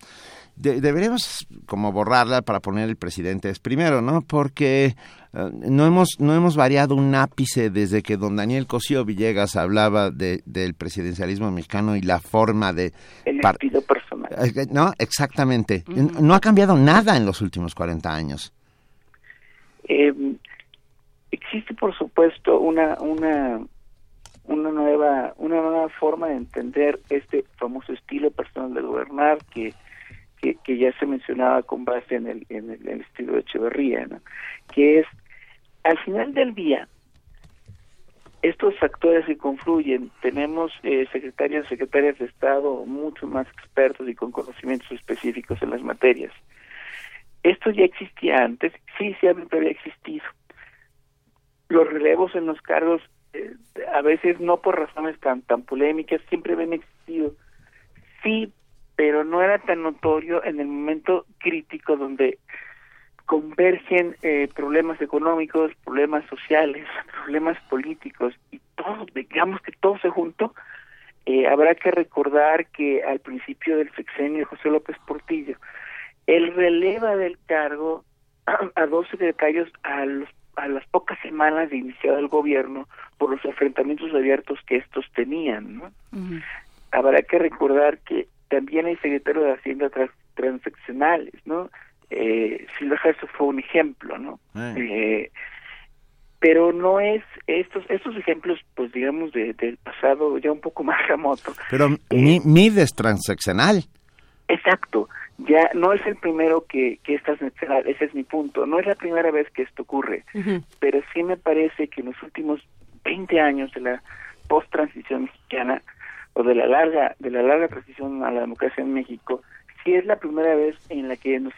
deberíamos como borrarla para poner el presidente es primero, ¿no? Porque eh, no hemos no hemos variado un ápice desde que don Daniel Cosío Villegas hablaba de, del presidencialismo mexicano y la forma de el estilo personal. No, exactamente. No ha cambiado nada en los últimos 40 años. Eh, existe por supuesto una una una nueva una nueva forma de entender este famoso estilo personal de gobernar que que, ya se mencionaba con base en el, en el, estilo de Echeverría, que es, al final del día, estos factores que confluyen, tenemos eh, secretarios secretarias de Estado mucho más expertos y con conocimientos específicos en las materias. Esto ya existía antes, sí, siempre había existido. Los relevos en los cargos, eh, a veces no por razones tan, tan polémicas, siempre habían existido. Sí, pero no era tan notorio en el momento crítico donde convergen eh, problemas económicos, problemas sociales, [laughs] problemas políticos y todo, digamos que todo se juntó. Eh, habrá que recordar que al principio del sexenio José López Portillo, él releva del cargo [clears throat] a, dos secretarios a, a las pocas semanas de iniciado el gobierno por los enfrentamientos abiertos que estos tenían. ¿no? Habrá que recordar que también hay secretarios de Hacienda transaccionales, ¿no? Eh, Silva fue un ejemplo, ¿no? Eh, pero no es estos estos ejemplos, pues digamos, de, del pasado ya un poco [laughs] más remoto. Pero eh, MID es transaccional. Exacto. Ya no es el primero que, que es transaccional, ese es mi punto. No es la primera vez que esto ocurre, pero sí me parece que en los últimos 20 años de la post-transición mexicana o de la larga de la larga transición a la democracia en México, sí es la primera vez en la que nos,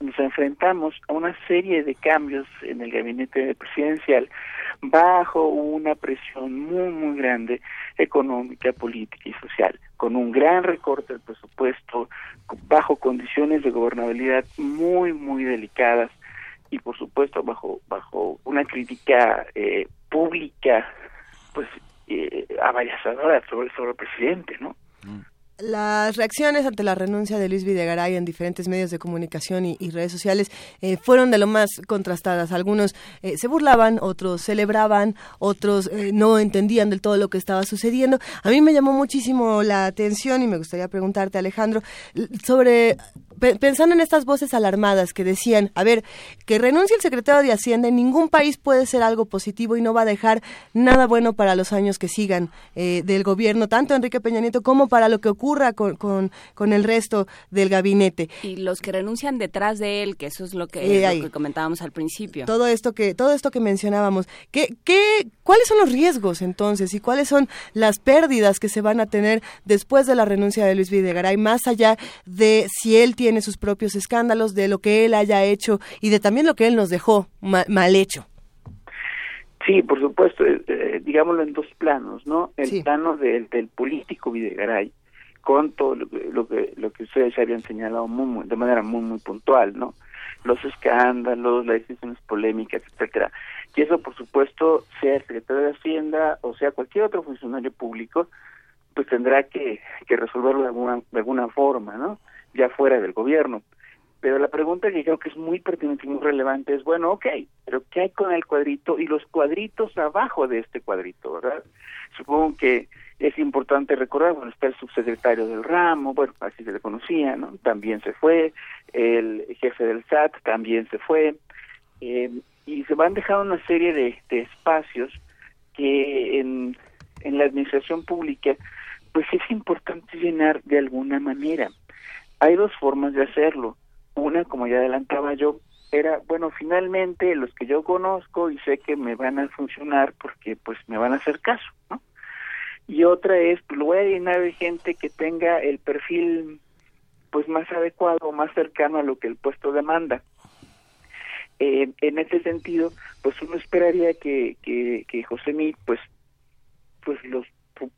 nos enfrentamos a una serie de cambios en el gabinete presidencial bajo una presión muy muy grande económica, política y social, con un gran recorte del presupuesto, bajo condiciones de gobernabilidad muy muy delicadas y por supuesto bajo bajo una crítica eh, pública pues eh, sobre, sobre el presidente, ¿no? Las reacciones ante la renuncia de Luis Videgaray en diferentes medios de comunicación y, redes sociales eh, fueron de lo más contrastadas. Algunos eh, se burlaban, otros celebraban, otros eh, no entendían del todo lo que estaba sucediendo. A mí me llamó muchísimo la atención y me gustaría preguntarte, Alejandro, sobre pensando en estas voces alarmadas que decían, a ver, que renuncie el secretario de Hacienda, en ningún país puede ser algo positivo y no va a dejar nada bueno para los años que sigan eh, del gobierno, tanto Enrique Peña Nieto como para lo que ocurra con, con, el resto del gabinete. Y los que renuncian detrás de él, que eso es lo que, eh, comentábamos al principio. Todo esto que, todo esto que mencionábamos, ¿qué, qué, ¿cuáles son los riesgos entonces y cuáles son las pérdidas que se van a tener después de la renuncia de Luis Videgaray, más allá de si él tiene tiene sus propios escándalos, de lo que él haya hecho y de también lo que él nos dejó mal, hecho. Sí, por supuesto, eh, eh, digámoslo en dos planos, ¿no? El plano del, del político Videgaray, con todo lo, que lo que ustedes habían señalado muy, de manera muy muy puntual, ¿no? Los escándalos, las decisiones polémicas, etcétera. Y eso, por supuesto, sea el secretario de Hacienda o sea cualquier otro funcionario público, pues tendrá que, que resolverlo de alguna de alguna forma, ¿no? Ya fuera del gobierno. Pero la pregunta que creo que es muy pertinente y muy relevante es, bueno, ok, pero ¿qué hay con el cuadrito y los cuadritos abajo de este cuadrito, verdad? Supongo que es importante recordar, bueno, está el subsecretario del ramo, bueno, así se le conocía, ¿no? También se fue, el jefe del SAT también se fue, eh, y se van dejando una serie de, de espacios que en, en la administración pública, pues es importante llenar de alguna manera. Hay dos formas de hacerlo. Una, como ya adelantaba yo, era, bueno, finalmente los que yo conozco y sé que me van a funcionar porque pues me van a hacer caso, ¿no? Y otra es, pues lo voy a llenar de gente que tenga el perfil pues más adecuado, más cercano a lo que el puesto demanda. Eh, en ese sentido, pues uno esperaría que, que, José Mí, pues, pues los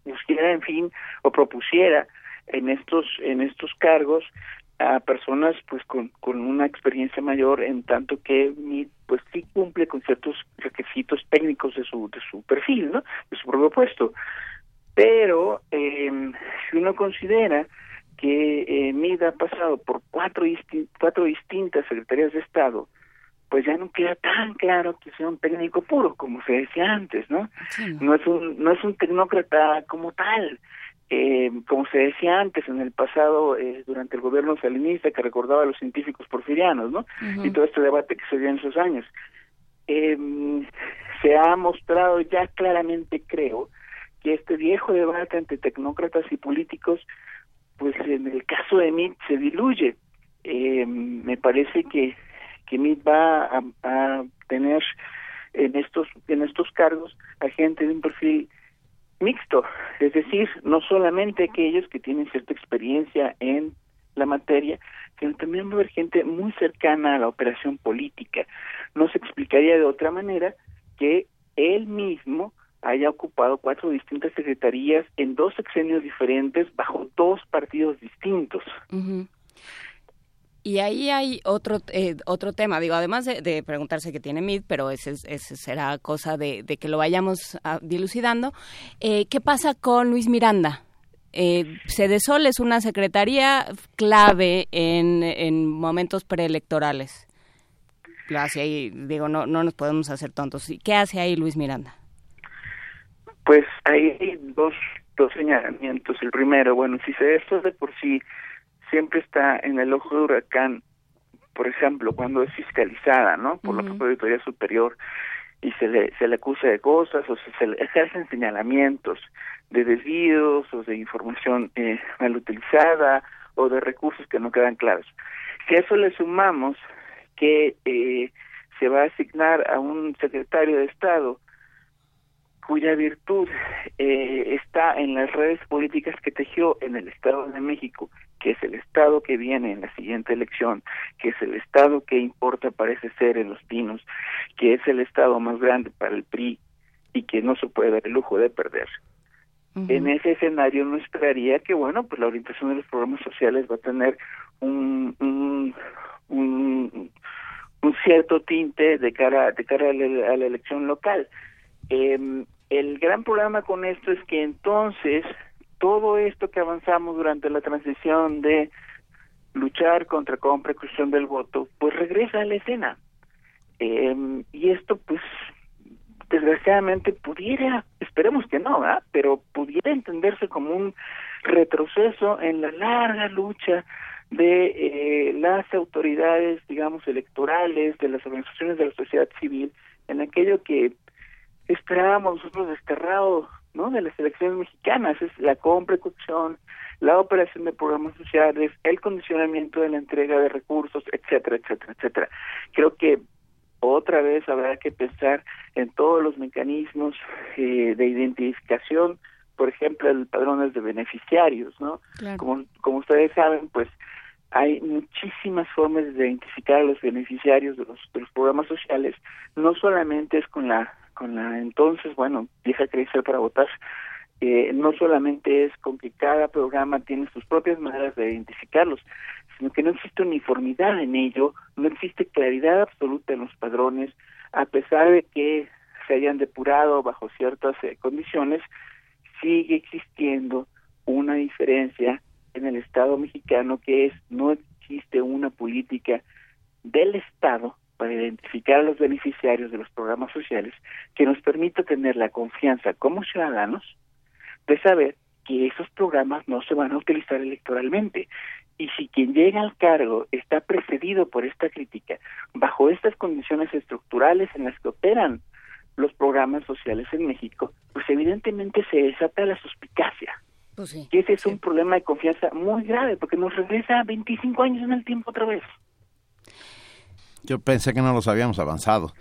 pusiera, en fin, o propusiera en estos en estos cargos a personas pues con, con una experiencia mayor en tanto que pues sí cumple con ciertos requisitos técnicos de su de su perfil no de su propio puesto. Pero eh, si uno considera que eh, MID ha pasado por cuatro cuatro distintas secretarías de Estado pues ya no queda tan claro que sea un técnico puro como se decía antes no no es un no es un tecnócrata como tal eh, como se decía antes en el pasado eh, durante el gobierno salinista que recordaba a los científicos porfirianos, ¿no? Y todo este debate que se dio en esos años. Eh, se ha mostrado ya claramente, creo, que este viejo debate entre tecnócratas y políticos, pues en el caso de MIT se diluye. Eh, me parece que, que MIT va a, a tener en estos en estos cargos a gente de un perfil mixto, es decir, no solamente aquellos que tienen cierta experiencia en la materia, sino también va a haber gente muy cercana a la operación política. No se explicaría de otra manera que él mismo haya ocupado cuatro distintas secretarías en dos sexenios diferentes bajo dos partidos distintos. Y ahí hay otro eh, otro tema, digo, además de, preguntarse qué tiene MID, pero ese, será cosa de, que lo vayamos ah, dilucidando. Eh, ¿Qué pasa con Luis Miranda? Eh, Cedesol es una secretaría clave en, en momentos preelectorales. Lo hace ahí, digo, no, no nos podemos hacer tontos. ¿Qué hace ahí Luis Miranda? Pues hay dos, dos señalamientos. El primero, bueno, si esto de por sí siempre está en el ojo de huracán, por ejemplo, cuando es fiscalizada, ¿no? Por la Auditoría Superior y se le, se le acusa de cosas o se, le ejercen señalamientos de desvíos o de información eh, mal utilizada o de recursos que no quedan claros. Si a eso le sumamos que eh, se va a asignar a un secretario de Estado cuya virtud eh, está en las redes políticas que tejió en el Estado de México, que es el Estado que viene en la siguiente elección, que es el Estado que importa parece ser en los pinos, que es el Estado más grande para el PRI y que no se puede dar el lujo de perder. En ese escenario no esperaría que, bueno, pues la orientación de los programas sociales va a tener un, un, un, un cierto tinte de cara, de cara a la, a la elección local. Eh, el gran problema con esto es que entonces todo esto que avanzamos durante la transición de luchar contra compra y cuestión del voto, pues regresa a la escena. Eh, y esto, pues, desgraciadamente pudiera, esperemos que no, ¿verdad? pero pudiera entenderse como un retroceso en la larga lucha de eh, las autoridades, digamos, electorales, de las organizaciones de la sociedad civil, en aquello que esperábamos nosotros desterrado ¿no? de las elecciones mexicanas, es la compra la operación de programas sociales, el condicionamiento de la entrega de recursos, etcétera, etcétera, etcétera. Creo que otra vez habrá que pensar en todos los mecanismos eh, de identificación, por ejemplo, el padrones de beneficiarios, ¿no? Como, como ustedes saben, pues hay muchísimas formas de identificar a los beneficiarios de los, de los programas sociales, no solamente es con la con la entonces, bueno, vieja crecer para votar, eh, no solamente es con que cada programa tiene sus propias maneras de identificarlos, sino que no existe uniformidad en ello, no existe claridad absoluta en los padrones, a pesar de que se hayan depurado bajo ciertas eh, condiciones, sigue existiendo una diferencia en el Estado mexicano que es no existe una política del Estado para identificar a los beneficiarios de los programas sociales que nos permita tener la confianza como ciudadanos de saber que esos programas no se van a utilizar electoralmente. Y si quien llega al cargo está precedido por esta crítica, bajo estas condiciones estructurales en las que operan los programas sociales en México, pues evidentemente se desata la suspicacia. Pues sí, y ese es un problema de confianza muy grave, porque nos regresa 25 años en el tiempo otra vez. Yo pensé que no los habíamos avanzado.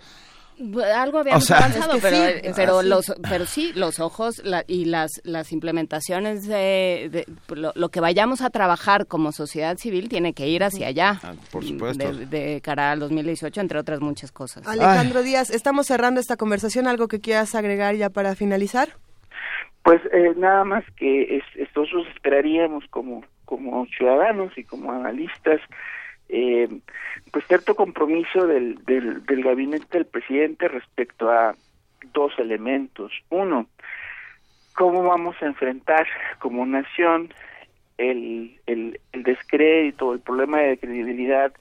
Algo habíamos avanzado, pero, sí, pero, los, pero sí, los ojos y las, las implementaciones de, lo, que vayamos a trabajar como sociedad civil tiene que ir hacia allá. Ah, por supuesto. De, cara al 2018, entre otras muchas cosas. Alejandro Díaz, estamos cerrando esta conversación. ¿Algo que quieras agregar ya para finalizar? Pues eh, nada más que nosotros esperaríamos como, como ciudadanos y como analistas eh, pues cierto compromiso del, del, gabinete del presidente respecto a dos elementos. Uno, cómo vamos a enfrentar como nación el, el, el descrédito, el problema de credibilidad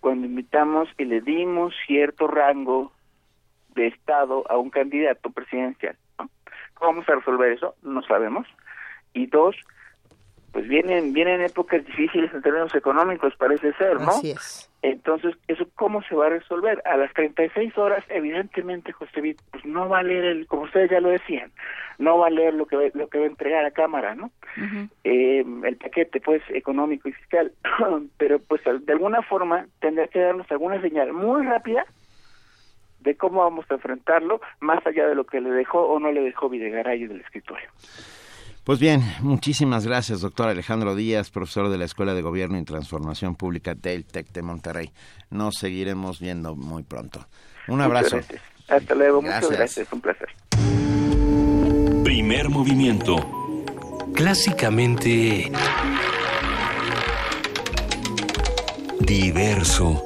cuando invitamos y le dimos cierto rango de Estado a un candidato presidencial. ¿Cómo vamos a resolver eso? No sabemos. Y dos, pues vienen vienen épocas difíciles en términos económicos, parece ser, ¿no? Así es. Entonces, ¿eso cómo se va a resolver? A las 36 horas, evidentemente, José pues no va a leer, el, como ustedes ya lo decían, no va a leer lo que, lo que va a entregar a Cámara, ¿no? eh, el paquete, pues, económico y fiscal. [clears throat] Pero, pues, de alguna forma, tendrá que darnos alguna señal muy rápida de cómo vamos a enfrentarlo, más allá de lo que le dejó o no le dejó Videgaray del escritorio. Pues bien, muchísimas gracias, doctor Alejandro Díaz, profesor de la Escuela de Gobierno y Transformación Pública del TEC de Monterrey. Nos seguiremos viendo muy pronto. Un abrazo. Hasta luego, muchas gracias, un placer. Primer movimiento. Clásicamente... Diverso.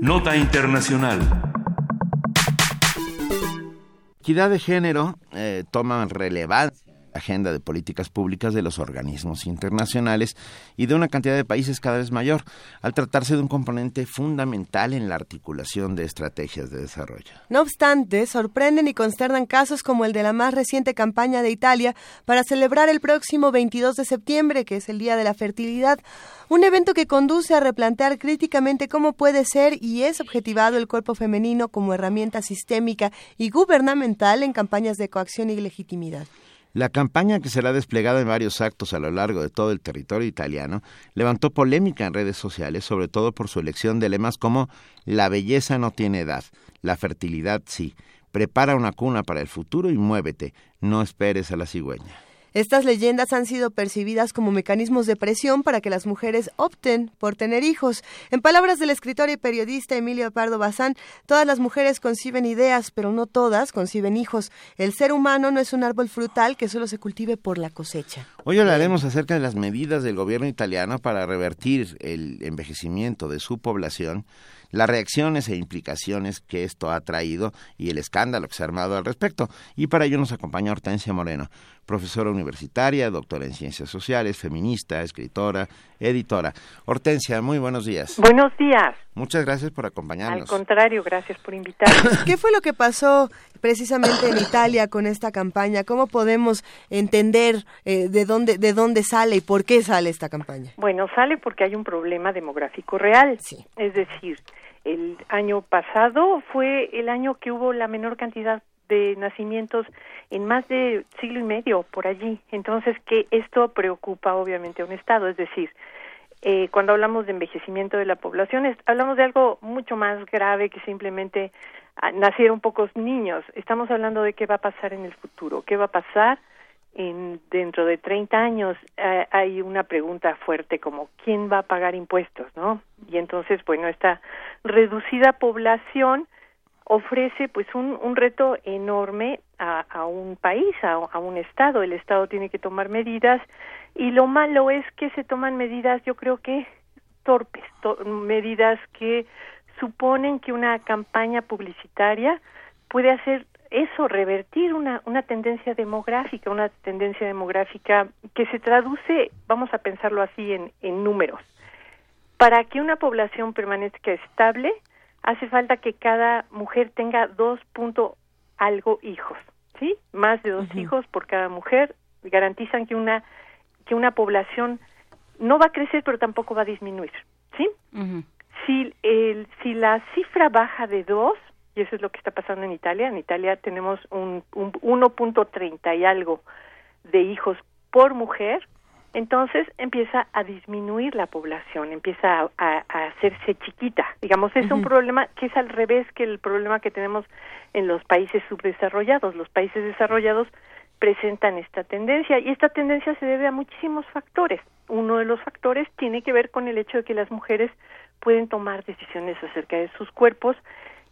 Nota Internacional equidad de género eh, toma relevancia agenda de políticas públicas de los organismos internacionales y de una cantidad de países cada vez mayor, al tratarse de un componente fundamental en la articulación de estrategias de desarrollo. No obstante, sorprenden y consternan casos como el de la más reciente campaña de Italia para celebrar el próximo 22 de septiembre, que es el Día de la Fertilidad, un evento que conduce a replantear críticamente cómo puede ser y es objetivado el cuerpo femenino como herramienta sistémica y gubernamental en campañas de coacción y legitimidad. La campaña que será desplegada en varios actos a lo largo de todo el territorio italiano levantó polémica en redes sociales, sobre todo por su elección de lemas como La belleza no tiene edad, la fertilidad sí, prepara una cuna para el futuro y muévete, no esperes a la cigüeña. Estas leyendas han sido percibidas como mecanismos de presión para que las mujeres opten por tener hijos. En palabras del escritor y periodista Emilio Pardo Bazán, todas las mujeres conciben ideas, pero no todas conciben hijos. El ser humano no es un árbol frutal que solo se cultive por la cosecha. Hoy hablaremos acerca de las medidas del gobierno italiano para revertir el envejecimiento de su población las reacciones e implicaciones que esto ha traído y el escándalo que se ha armado al respecto. Y para ello nos acompaña Hortensia Moreno, profesora universitaria, doctora en ciencias sociales, feminista, escritora, editora. Hortensia, muy buenos días. Buenos días. Muchas gracias por acompañarnos. Al contrario, gracias por invitarnos. [coughs] ¿Qué fue lo que pasó precisamente en Italia con esta campaña? ¿Cómo podemos entender eh, de dónde de dónde sale y por qué sale esta campaña? Bueno, sale porque hay un problema demográfico real. Sí. Es decir, el año pasado fue el año que hubo la menor cantidad de nacimientos en más de siglo y medio por allí. Entonces, que esto preocupa obviamente a un Estado, es decir, eh, cuando hablamos de envejecimiento de la población, hablamos de algo mucho más grave que simplemente ah, nacieron pocos niños. Estamos hablando de qué va a pasar en el futuro, qué va a pasar en, dentro de 30 años. Eh, hay una pregunta fuerte como quién va a pagar impuestos, ¿no? Y entonces, bueno, esta reducida población ofrece pues un, reto enorme a, un país, a, a, un estado. El estado tiene que tomar medidas y lo malo es que se toman medidas, yo creo que torpes, medidas que suponen que una campaña publicitaria puede hacer eso, revertir una, una tendencia demográfica, una tendencia demográfica que se traduce, vamos a pensarlo así, en, en números. Para que una población permanezca estable, hace falta que cada mujer tenga dos punto algo hijos, ¿sí? Más de dos hijos por cada mujer garantizan que una que una población no va a crecer pero tampoco va a disminuir, ¿sí? Si el si la cifra baja de dos y eso es lo que está pasando en Italia, en Italia tenemos un, un 1.30 y algo de hijos por mujer, entonces empieza a disminuir la población, empieza a, hacerse chiquita. Digamos, es un problema que es al revés que el problema que tenemos en los países subdesarrollados. Los países desarrollados presentan esta tendencia y esta tendencia se debe a muchísimos factores. Uno de los factores tiene que ver con el hecho de que las mujeres pueden tomar decisiones acerca de sus cuerpos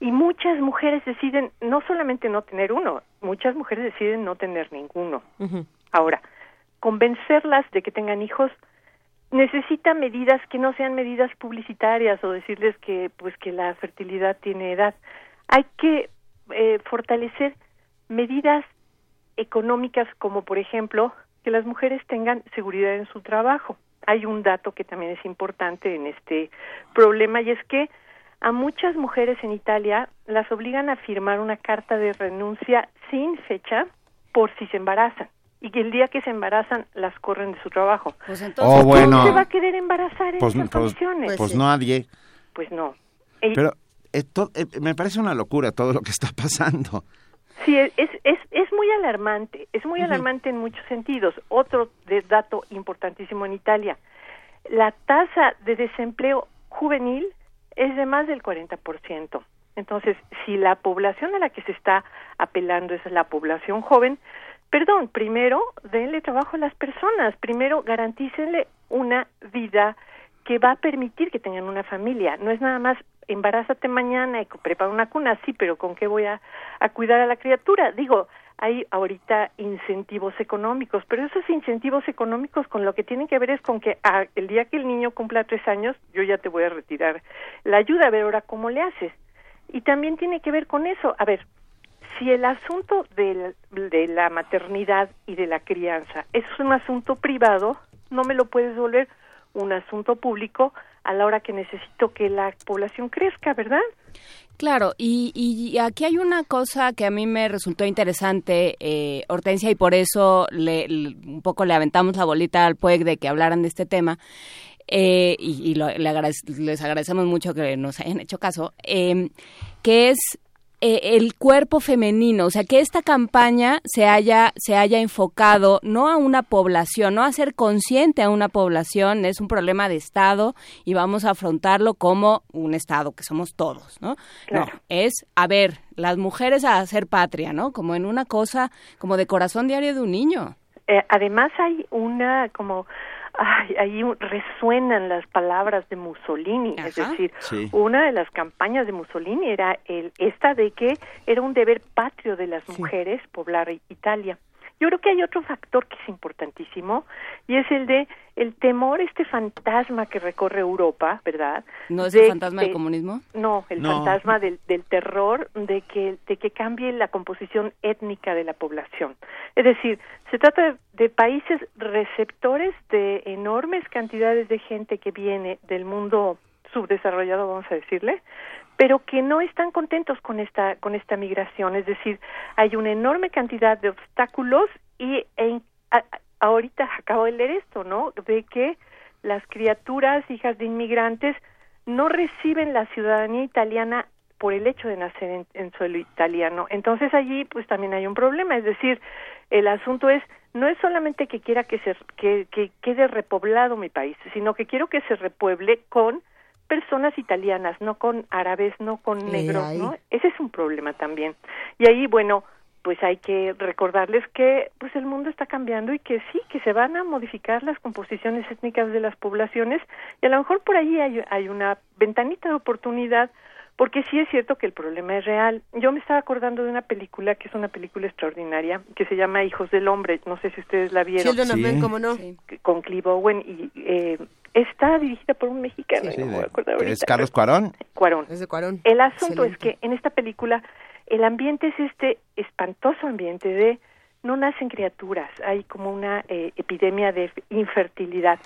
y muchas mujeres deciden no solamente no tener uno, muchas mujeres deciden no tener ninguno. Ahora, convencerlas de que tengan hijos necesita medidas que no sean medidas publicitarias o decirles que pues que la fertilidad tiene edad. Hay que eh, fortalecer medidas económicas como por ejemplo que las mujeres tengan seguridad en su trabajo. Hay un dato que también es importante en este problema y es que a muchas mujeres en Italia las obligan a firmar una carta de renuncia sin fecha por si se embarazan y que el día que se embarazan las corren de su trabajo. Pues entonces, oh, ¿cómo se va a querer embarazar en pues, esas pues, condiciones? Pues, nadie. Pues no. Pero esto, eh, me parece una locura todo lo que está pasando. Sí, es, es, es muy alarmante, es muy alarmante en muchos sentidos. Otro dato importantísimo en Italia, la tasa de desempleo juvenil es de más del 40%. Entonces, si la población a la que se está apelando es la población joven, perdón, primero denle trabajo a las personas, primero garantícenle una vida que va a permitir que tengan una familia. No es nada más embarázate mañana y prepara una cuna, sí, pero ¿con qué voy a, cuidar a la criatura? Digo, hay ahorita incentivos económicos, pero esos incentivos económicos con lo que tienen que ver es con que ah, el día que el niño cumpla tres años, yo ya te voy a retirar la ayuda, a ver ahora cómo le haces. Y también tiene que ver con eso. A ver, si el asunto de, la maternidad y de la crianza es un asunto privado, no me lo puedes volver un asunto público a la hora que necesito que la población crezca, ¿verdad? Claro, y, y aquí hay una cosa que a mí me resultó interesante, eh, Hortensia, y por eso le, un poco le aventamos la bolita al PUEC de que hablaran de este tema. Eh, y, les agradecemos mucho que nos hayan hecho caso, eh, que es eh, el cuerpo femenino, o sea, que esta campaña se haya se haya enfocado no a una población, no a ser consciente a una población, es un problema de estado y vamos a afrontarlo como un estado que somos todos, ¿no? No, es a ver, las mujeres a hacer patria, ¿no? Como en una cosa como de corazón diario de un niño. Eh, además hay una como ay, ahí resuenan las palabras de Mussolini, es decir, una de las campañas de Mussolini era el, esta de que era un deber patrio de las mujeres poblar Italia. Yo creo que hay otro factor que es importantísimo y es el de el temor, este fantasma que recorre Europa, ¿verdad? ¿No es el fantasma del comunismo? No, el fantasma del, del terror de que, de que cambie la composición étnica de la población. Es decir, se trata de países receptores de enormes cantidades de gente que viene del mundo subdesarrollado, vamos a decirle, pero que no están contentos con esta con esta migración, es decir, hay una enorme cantidad de obstáculos y ahorita acabo de leer esto, ¿no? De que las criaturas hijas de inmigrantes no reciben la ciudadanía italiana por el hecho de nacer en, suelo italiano. Entonces allí pues también hay un problema, es decir, el asunto es no es solamente que quiera que se que, que quede repoblado mi país, sino que quiero que se repueble con personas italianas, no con árabes, no con negros, ¿no? Ese es un problema también. Y ahí, bueno, pues hay que recordarles que pues el mundo está cambiando y que sí, que se van a modificar las composiciones étnicas de las poblaciones y a lo mejor por ahí hay, hay una ventanita de oportunidad porque sí es cierto que el problema es real. Yo me estaba acordando de una película que es una película extraordinaria que se llama Hijos del Hombre, no sé si ustedes la vieron. Sí, ¿cómo no? Con Clive Owen y eh, está dirigida por un mexicano. ¿Es Carlos Cuarón? Cuarón. Es de Cuarón. El asunto es que en esta película el ambiente es este espantoso ambiente de no nacen criaturas, hay como una eh, epidemia de infertilidad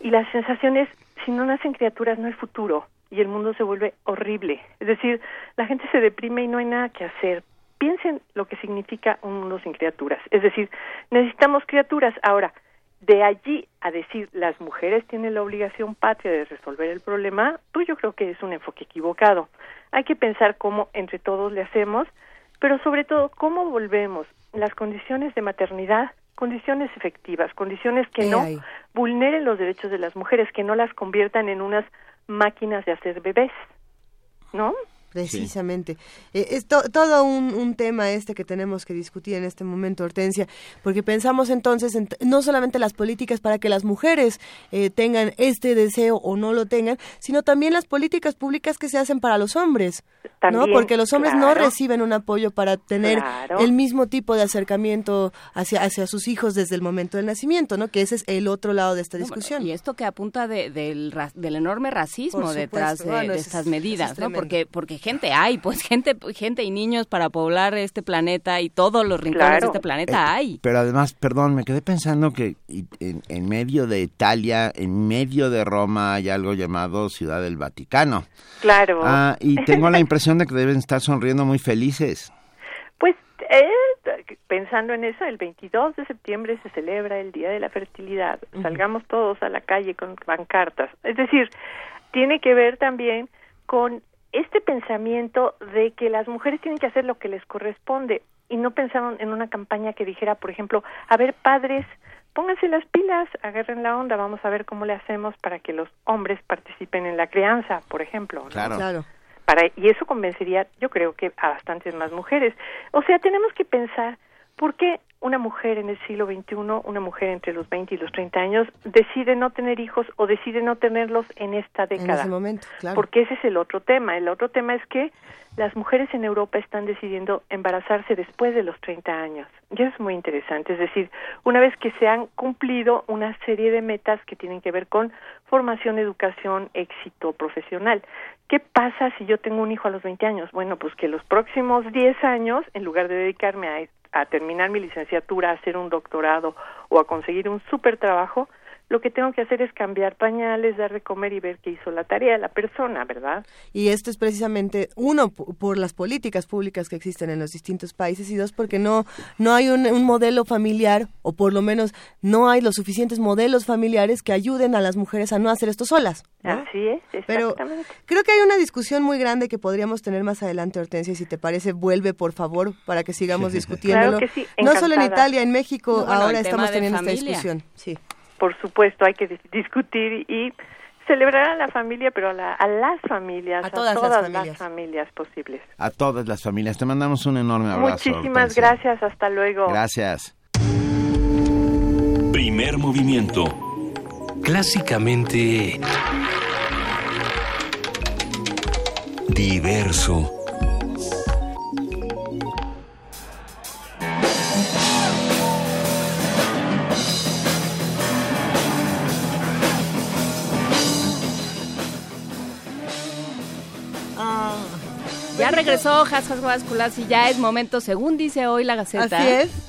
y la sensación es si no nacen criaturas no hay futuro y el mundo se vuelve horrible. Es decir, la gente se deprime y no hay nada que hacer. Piensen lo que significa un mundo sin criaturas. Es decir, necesitamos criaturas. Ahora, de allí a decir las mujeres tienen la obligación patria de resolver el problema, pues yo creo que es un enfoque equivocado. Hay que pensar cómo entre todos le hacemos, pero sobre todo cómo volvemos las condiciones de maternidad, condiciones efectivas, condiciones que no vulneren los derechos de las mujeres, que no las conviertan en unas máquinas de hacer bebés, ¿no? Precisamente. Eh, es todo un, tema este que tenemos que discutir en este momento, Hortensia, porque pensamos entonces en no solamente las políticas para que las mujeres eh, tengan este deseo o no lo tengan, sino también las políticas públicas que se hacen para los hombres, ¿no? Porque los hombres no reciben un apoyo para tener el mismo tipo de acercamiento hacia, hacia sus hijos desde el momento del nacimiento, ¿no? Que ese es el otro lado de esta discusión. y esto que apunta del, del enorme racismo detrás de, estas medidas, ¿no? Porque, porque gente hay, pues [laughs] gente, gente y niños para poblar este planeta y todos los rincones de este planeta eh, hay. Pero además, perdón, me quedé pensando que en, medio de Italia, en medio de Roma hay algo llamado Ciudad del Vaticano. Claro. Ah, y [laughs] tengo la impresión de que deben estar sonriendo muy felices. Pues eh, pensando en eso, el 22 de septiembre se celebra el Día de la Fertilidad. Salgamos todos a la calle con pancartas. Es decir, tiene que ver también con este pensamiento de que las mujeres tienen que hacer lo que les corresponde y no pensaron en una campaña que dijera, por ejemplo, a ver, padres, pónganse las pilas, agarren la onda, vamos a ver cómo le hacemos para que los hombres participen en la crianza, por ejemplo. Claro. claro. Para, y eso convencería, yo creo que a bastantes más mujeres. O sea, tenemos que pensar por qué una mujer en el siglo XXI, una mujer entre los 20 y los 30 años, decide no tener hijos o decide no tenerlos en esta década. En ese momento, claro. Porque ese es el otro tema. El otro tema es que las mujeres en Europa están decidiendo embarazarse después de los 30 años. Y eso es muy interesante. Es decir, una vez que se han cumplido una serie de metas que tienen que ver con formación, educación, éxito profesional. ¿Qué pasa si yo tengo un hijo a los 20 años? Bueno, pues que los próximos 10 años, en lugar de dedicarme a a terminar mi licenciatura, a hacer un doctorado o a conseguir un súper trabajo, lo que tengo que hacer es cambiar pañales, dar de comer y ver qué hizo la tarea la persona, ¿verdad? Y esto es precisamente, uno, por las políticas públicas que existen en los distintos países y dos, porque no, no hay un, modelo familiar o por lo menos no hay los suficientes modelos familiares que ayuden a las mujeres a no hacer esto solas. Así es, exactamente. Pero creo que hay una discusión muy grande que podríamos tener más adelante, Hortensia, y si te parece, vuelve por favor para que sigamos [laughs] discutiéndolo. Claro que sí, no solo en Italia, en México, ahora estamos teniendo esta discusión. Sí por supuesto, hay que discutir y celebrar a la familia, pero a, las familias, a todas, las, familias. posibles. A todas las familias. Te mandamos un enorme abrazo. Muchísimas gracias, hasta luego. Gracias. Primer movimiento. Clásicamente... Diverso. Ya regresó Hasjas Vasculas y ya es momento, según dice hoy la Gaceta,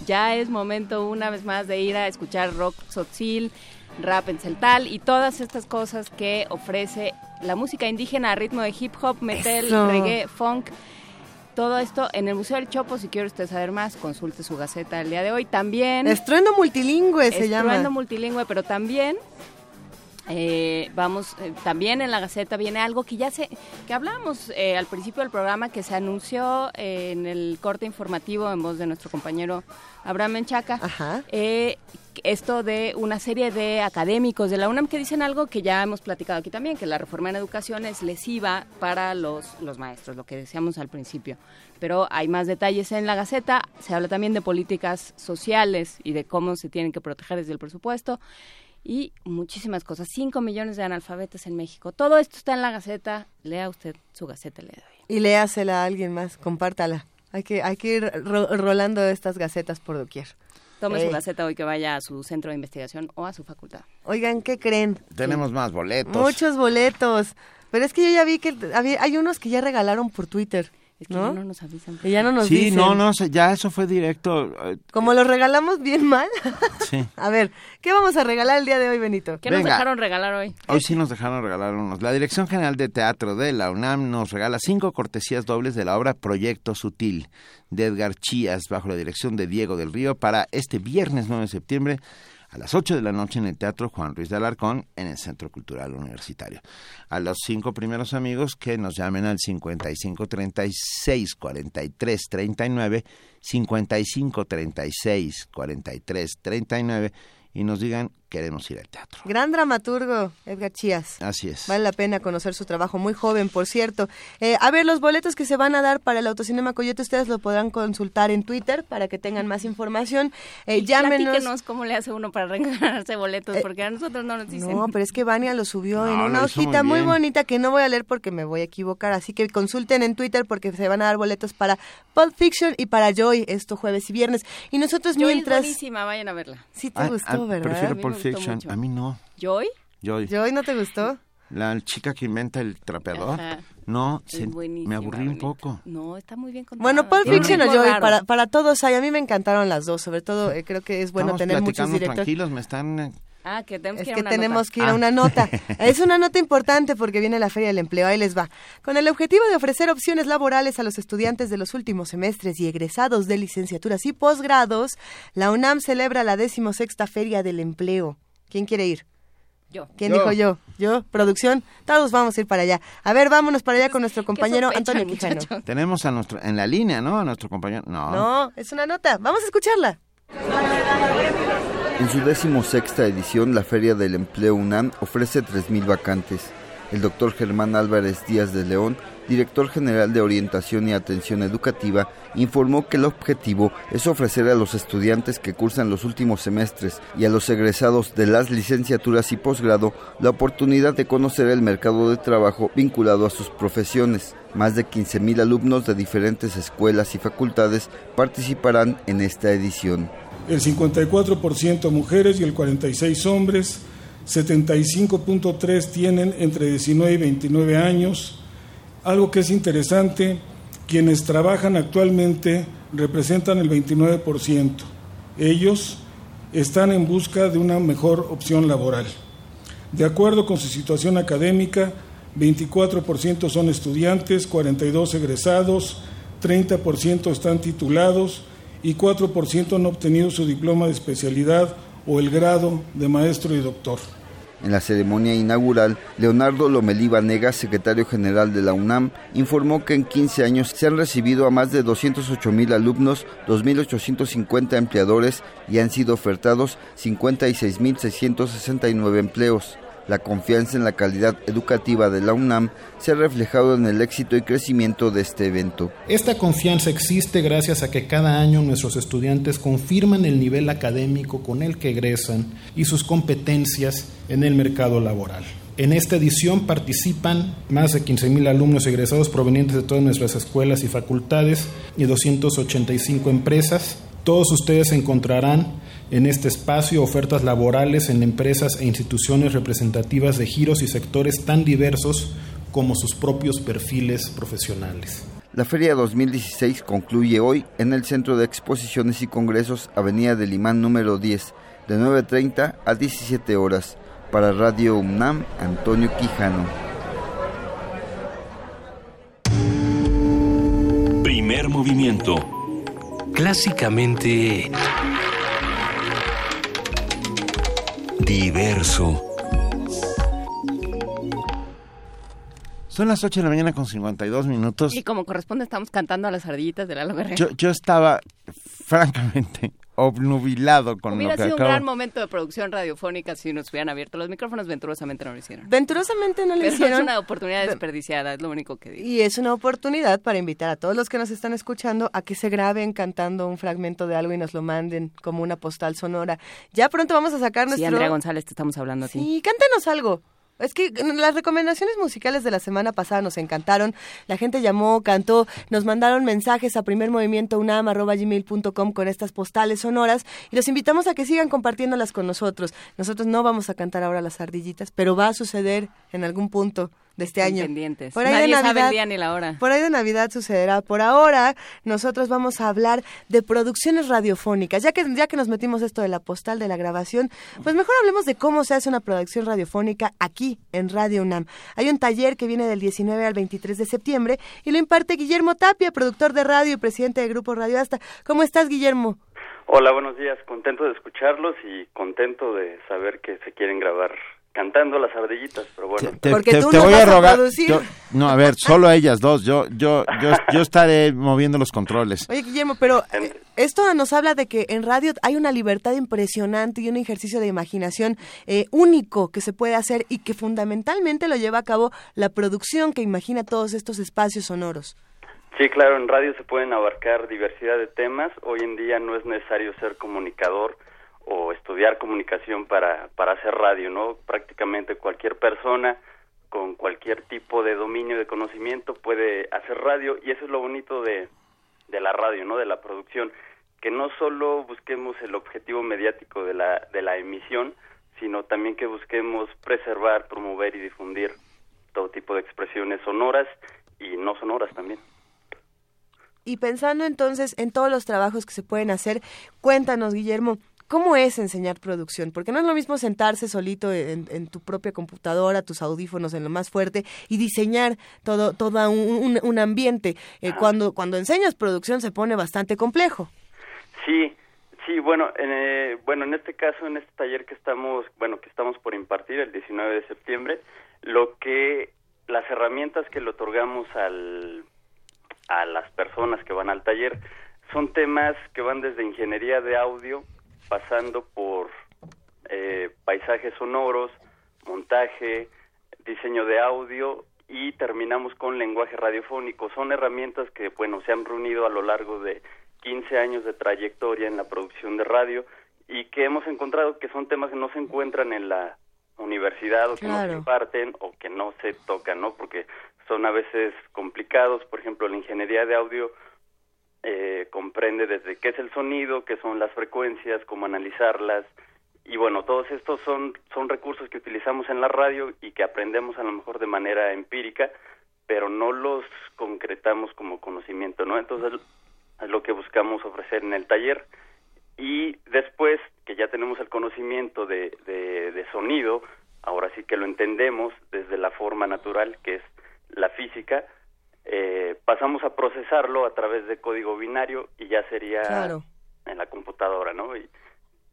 ya es momento una vez más de ir a escuchar rock sotzil, rap en celtal y todas estas cosas que ofrece la música indígena a ritmo de hip hop, metal, reggae, funk. Todo esto en el Museo del Chopo, si quiere usted saber más, consulte su Gaceta el día de hoy. También... Estruendo multilingüe se llama. Estruendo multilingüe, pero también eh, vamos, eh, también en la Gaceta viene algo que ya se, que hablamos eh, al principio del programa, que se anunció en el corte informativo en voz de nuestro compañero Abraham Menchaca. esto de una serie de académicos de la UNAM que dicen algo que ya hemos platicado aquí también, que la reforma en educación es lesiva para los, los maestros, lo que decíamos al principio. Pero hay más detalles en la Gaceta, se habla también de políticas sociales y de cómo se tienen que proteger desde el presupuesto y muchísimas cosas. Cinco millones de analfabetos en México. Todo esto está en la Gaceta. Lea usted su Gaceta le doy. Y léasela a alguien más, compártala. Hay que, hay que ir rolando estas gacetas por doquier. Tome su gaceta hoy que vaya a su centro de investigación o a su facultad. Oigan, ¿qué creen? Tenemos más boletos. Muchos boletos. Pero es que yo ya vi que hay unos que ya regalaron por Twitter. Es que ya no nos avisan. ya no nos sí, dicen. no, no, ya eso fue directo. Eh, Como lo regalamos bien mal. [laughs] Sí. a ver, ¿qué vamos a regalar el día de hoy, Benito? ¿Qué nos dejaron regalar hoy? Hoy sí nos dejaron regalar unos. La Dirección General de Teatro de la UNAM nos regala cinco cortesías dobles de la obra Proyecto Sutil de Edgar Chías bajo la dirección de Diego del Río para este viernes 9 de septiembre a las 8 de la noche en el Teatro Juan Ruiz de Alarcón en el Centro Cultural Universitario. A los cinco primeros amigos que nos llamen al 55 36 43 39, 55 36 43 39 y nos digan queremos ir al teatro. Gran dramaturgo, Edgar Chías. Así es. Vale la pena conocer su trabajo, muy joven, por cierto. Eh, a ver, los boletos que se van a dar para el Autocinema Coyote, ustedes lo podrán consultar en Twitter para que tengan más información. Eh, y llámenos. cómo le hace uno para regalarse boletos, eh, porque a nosotros no nos dicen. No, pero es que Vania lo subió en una hojita muy, bonita que no voy a leer porque me voy a equivocar, así que consulten en Twitter porque se van a dar boletos para Pulp Fiction y para Joy, esto jueves y viernes. Y nosotros Joy mientras... es buenísima, vayan a verla. Sí te gustó, ah, ¿verdad? Prefiero Pulp Fiction, a mí no. ¿Joy? Joy. ¿Joy no te gustó? La chica que inventa el trapeador. No, me aburrí un poco. No, está muy bien contada. Bueno, Pulp Fiction o Joy, para, para todos hay. A mí me encantaron las dos. Sobre todo, eh, creo que es bueno tener muchos directores. tranquilos, me están... Ah, que tenemos es que ir a una tenemos nota. que ir a una nota. [laughs] es una nota importante porque viene la Feria del Empleo. Ahí les va. Con el objetivo de ofrecer opciones laborales a los estudiantes de los últimos semestres y egresados de licenciaturas y posgrados, la UNAM celebra la decimosexta Feria del Empleo. ¿Quién quiere ir? Yo. ¿Quién dijo yo? ¿Yo? ¿Producción? Todos vamos a ir para allá. A ver, vámonos para allá con nuestro compañero Antonio Quijano. Tenemos a nuestro, en la línea, ¿no? A nuestro compañero. No. No, es una nota. Vamos a escucharla. En su decimosexta edición, la Feria del Empleo UNAM ofrece 3.000 vacantes. El doctor Germán Álvarez Díaz de León, director general de Orientación y Atención Educativa, informó que el objetivo es ofrecer a los estudiantes que cursan los últimos semestres y a los egresados de las licenciaturas y posgrado la oportunidad de conocer el mercado de trabajo vinculado a sus profesiones. Más de 15.000 alumnos de diferentes escuelas y facultades participarán en esta edición. El 54% mujeres y el 46% hombres 75.3 tienen entre 19 y 29 años. Algo que es interesante, quienes trabajan actualmente representan el 29%. Ellos están en busca de una mejor opción laboral. De acuerdo con su situación académica, 24% son estudiantes, 42 egresados, 30% están titulados y 4% han obtenido su diploma de especialidad o el grado de maestro y doctor. En la ceremonia inaugural, Leonardo Lomelí Vanega, secretario general de la UNAM, informó que en 15 años se han recibido a más de 208 mil alumnos, 2.850 empleadores y han sido ofertados 56.669 empleos. La confianza en la calidad educativa de la UNAM se ha reflejado en el éxito y crecimiento de este evento. Esta confianza existe gracias a que cada año nuestros estudiantes confirman el nivel académico con el que egresan y sus competencias en el mercado laboral. En esta edición participan más de 15.000 alumnos egresados provenientes de todas nuestras escuelas y facultades y 285 empresas. Todos ustedes encontrarán en este espacio ofertas laborales en empresas e instituciones representativas de giros y sectores tan diversos como sus propios perfiles profesionales. La Feria 2016 concluye hoy en el Centro de Exposiciones y Congresos Avenida del Imán número 10, de 9.30 a 17 horas. Para Radio UNAM, Antonio Quijano. Primer movimiento. Clásicamente diverso. Son las 8 de la mañana con 52 minutos. Y como corresponde, estamos cantando a las ardillitas de la Guerrero. Yo, yo estaba, francamente, obnubilado con Hubiera lo que sido un acabo- gran momento de producción radiofónica si nos hubieran abierto los micrófonos. Venturosamente no lo hicieron. Venturosamente no lo Pero hicieron. es una oportunidad desperdiciada, es lo único que digo. Y es una oportunidad para invitar a todos los que nos están escuchando a que se graben cantando un fragmento de algo y nos lo manden como una postal sonora. Ya pronto vamos a sacar Sí, nuestro... Andrea González, te estamos hablando a ti. Sí, cántenos algo. Es que las recomendaciones musicales de la semana pasada nos encantaron. La gente llamó, cantó, nos mandaron mensajes a primermovimientounam.gmail.com con estas postales sonoras y los invitamos a que sigan compartiéndolas con nosotros. Nosotros no vamos a cantar ahora las ardillitas, pero va a suceder en algún punto de este año. pendientes. Por ahí Nadie de sabe Navidad, el día ni la hora. Por ahí de Navidad sucederá. Por ahora, nosotros vamos a hablar de producciones radiofónicas. Ya que, ya que nos metimos esto de la postal de la grabación, pues mejor hablemos de cómo se hace una producción radiofónica aquí en Radio UNAM. Hay un taller que viene del 19 al 23 de septiembre y lo imparte Guillermo Tapia, productor de radio y presidente del grupo Radio Asta. ¿Cómo estás, Guillermo? Hola, buenos días. Contento de escucharlos y contento de saber que se quieren grabar cantando las ardillitas, pero bueno. Te, te- te voy a rogar. yo- no, a ver, solo a ellas dos. Yo, yo, yo, yo [laughs] estaré moviendo los controles. Oye, Guillermo, pero eh, esto nos habla de que en radio hay una libertad impresionante y un ejercicio de imaginación eh, único que se puede hacer y que fundamentalmente lo lleva a cabo la producción que imagina todos estos espacios sonoros. Sí, claro, en radio se pueden abarcar diversidad de temas. Hoy en día no es necesario ser comunicador o estudiar comunicación para, para hacer radio, ¿no? Prácticamente cualquier persona con cualquier tipo de dominio de conocimiento puede hacer radio y eso es lo bonito de, de la radio, ¿no? De la producción, que no solo busquemos el objetivo mediático de la, de la emisión, sino también que busquemos preservar, promover y difundir todo tipo de expresiones sonoras y no sonoras también. Y pensando entonces en todos los trabajos que se pueden hacer, cuéntanos, Guillermo, ¿cómo es enseñar producción? Porque no es lo mismo sentarse solito en, en tu propia computadora, tus audífonos en lo más fuerte y diseñar todo, todo un, un- un ambiente. Eh, cuando, cuando enseñas producción se pone bastante complejo. Sí, sí, bueno, en, eh, bueno, en este caso, en este taller que estamos, bueno, que estamos por impartir el 19 de septiembre, lo que las herramientas que le otorgamos al a las personas que van al taller son temas que van desde ingeniería de audio, pasando por eh, paisajes sonoros, montaje, diseño de audio y terminamos con lenguaje radiofónico. Son herramientas que, bueno, se han reunido a lo largo de 15 años de trayectoria en la producción de radio y que hemos encontrado que son temas que no se encuentran en la universidad o que no se imparten o que no se tocan, ¿no? Porque son a veces complicados. Por ejemplo, la ingeniería de audio eh, comprende desde qué es el sonido, qué son las frecuencias, cómo analizarlas. Y bueno, todos estos son, son recursos que utilizamos en la radio y que aprendemos a lo mejor de manera empírica, pero no los concretamos como conocimiento, ¿no? Entonces es lo que buscamos ofrecer en el taller. y después que ya tenemos el conocimiento de, de, sonido, ahora sí que lo entendemos desde la forma natural que es la física, eh, pasamos a procesarlo a través de código binario y ya sería en la computadora, ¿no? Y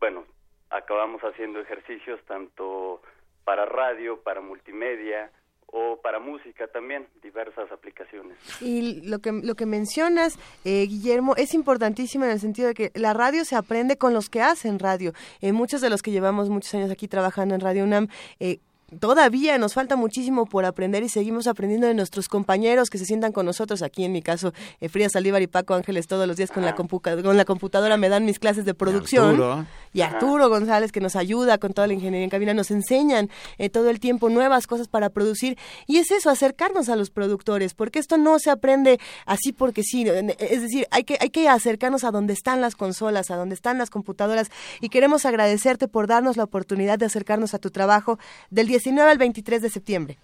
bueno, acabamos haciendo ejercicios tanto para radio, para multimedia, o para música también, diversas aplicaciones. Y lo que, lo que mencionas, eh, Guillermo, es importantísimo en el sentido de que la radio se aprende con los que hacen radio. Eh, muchos de los que llevamos muchos años aquí trabajando en Radio UNAM, eh, todavía nos falta muchísimo por aprender y seguimos aprendiendo de nuestros compañeros que se sientan con nosotros. Aquí en mi caso, eh, Frida Saldívar y Paco Ángeles todos los días con la, con la computadora me dan mis clases de producción. Y Arturo, González que nos ayuda con toda la ingeniería en cabina, nos enseñan eh, todo el tiempo nuevas cosas para producir. Y es eso, acercarnos a los productores, porque esto no se aprende así porque sí. Es decir, hay que, hay que acercarnos a donde están las consolas, a donde están las computadoras. Y queremos agradecerte por darnos la oportunidad de acercarnos a tu trabajo del día 19 al 23 de septiembre.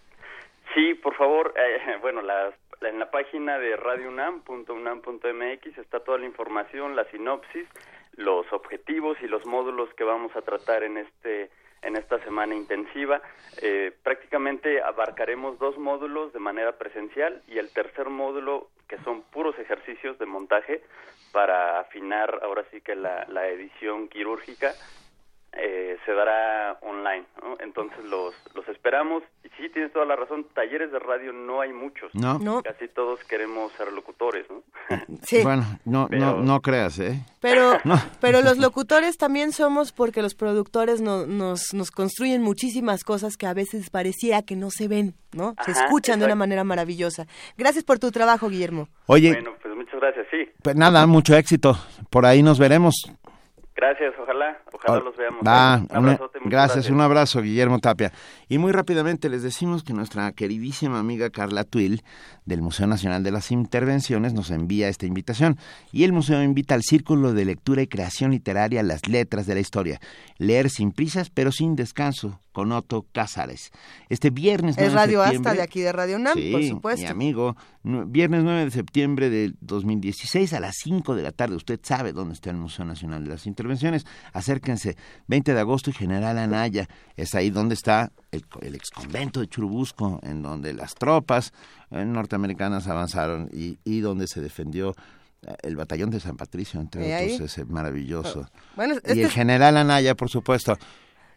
Sí, por favor, eh, [laughs] bueno, en la página de radiounam.unam.mx está toda la información, la sinopsis, los objetivos y los módulos que vamos a tratar en este en esta semana intensiva. Eh, prácticamente abarcaremos dos módulos de manera presencial y el tercer módulo que son puros ejercicios de montaje para afinar ahora sí que la, la edición quirúrgica eh, se dará online, ¿no? Entonces los, los esperamos. Y sí, tienes toda la razón, talleres de radio no hay muchos. No. Casi todos queremos ser locutores, ¿no? [laughs] Sí. Bueno, no, no, no creas, ¿eh? Pero, [laughs] pero los locutores también somos porque los productores nos, nos construyen muchísimas cosas que a veces parecía que no se ven, ¿no? Se escuchan de una manera maravillosa. Gracias por tu trabajo, Guillermo. Oye. Bueno, pues muchas gracias, sí. Pues nada, mucho éxito. Por ahí nos veremos. Gracias, ojalá, ojalá los veamos. gracias, un abrazo, Guillermo Tapia. Y muy rápidamente les decimos que nuestra queridísima amiga Carla Twill del Museo Nacional de las Intervenciones nos envía esta invitación y el museo invita al Círculo de Lectura y Creación Literaria Las Letras de la Historia. Leer sin prisas pero sin descanso con Otto Cázares. Este viernes 9 es Radio de Asta de aquí de Radio UNAM, por supuesto. mi amigo. Viernes 9 de septiembre de 2016 a las 5 de la tarde. Usted sabe dónde está el Museo Nacional de las Intervenciones. Acérquense. 20 de agosto y General Anaya. Es ahí donde está el, el exconvento de Churubusco, en donde las tropas eh, norteamericanas avanzaron y, y donde se defendió eh, el batallón de San Patricio, entre otros, ese maravilloso. Bueno, y el este general Anaya, por supuesto.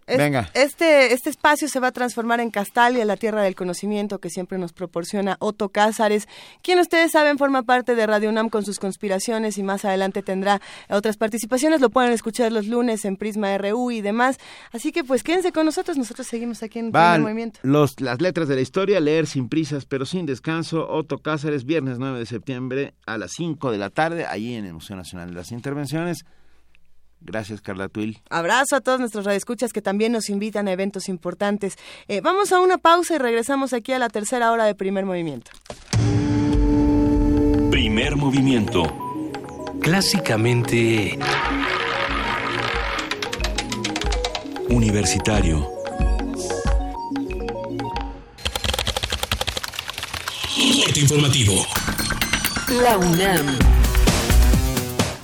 Venga. Este, este espacio se va a transformar en Castalia, la tierra del conocimiento que siempre nos proporciona Otto Cázares, quien ustedes saben forma parte de Radio UNAM con sus conspiraciones y más adelante tendrá otras participaciones. Lo pueden escuchar los lunes en Prisma RU y demás. Así que pues quédense con nosotros, nosotros seguimos aquí en el Movimiento. Los, las letras de la historia, leer sin prisas pero sin descanso. Otto Cázares, viernes 9 de septiembre a las 5 de la tarde, allí en el Museo Nacional de las Intervenciones. Gracias, Carla Tuil. Abrazo a todos nuestros radioescuchas que también nos invitan a eventos importantes. Eh, vamos a una pausa y regresamos aquí a la tercera hora de primer movimiento. Primer movimiento. Clásicamente... Universitario. informativo. La UNAM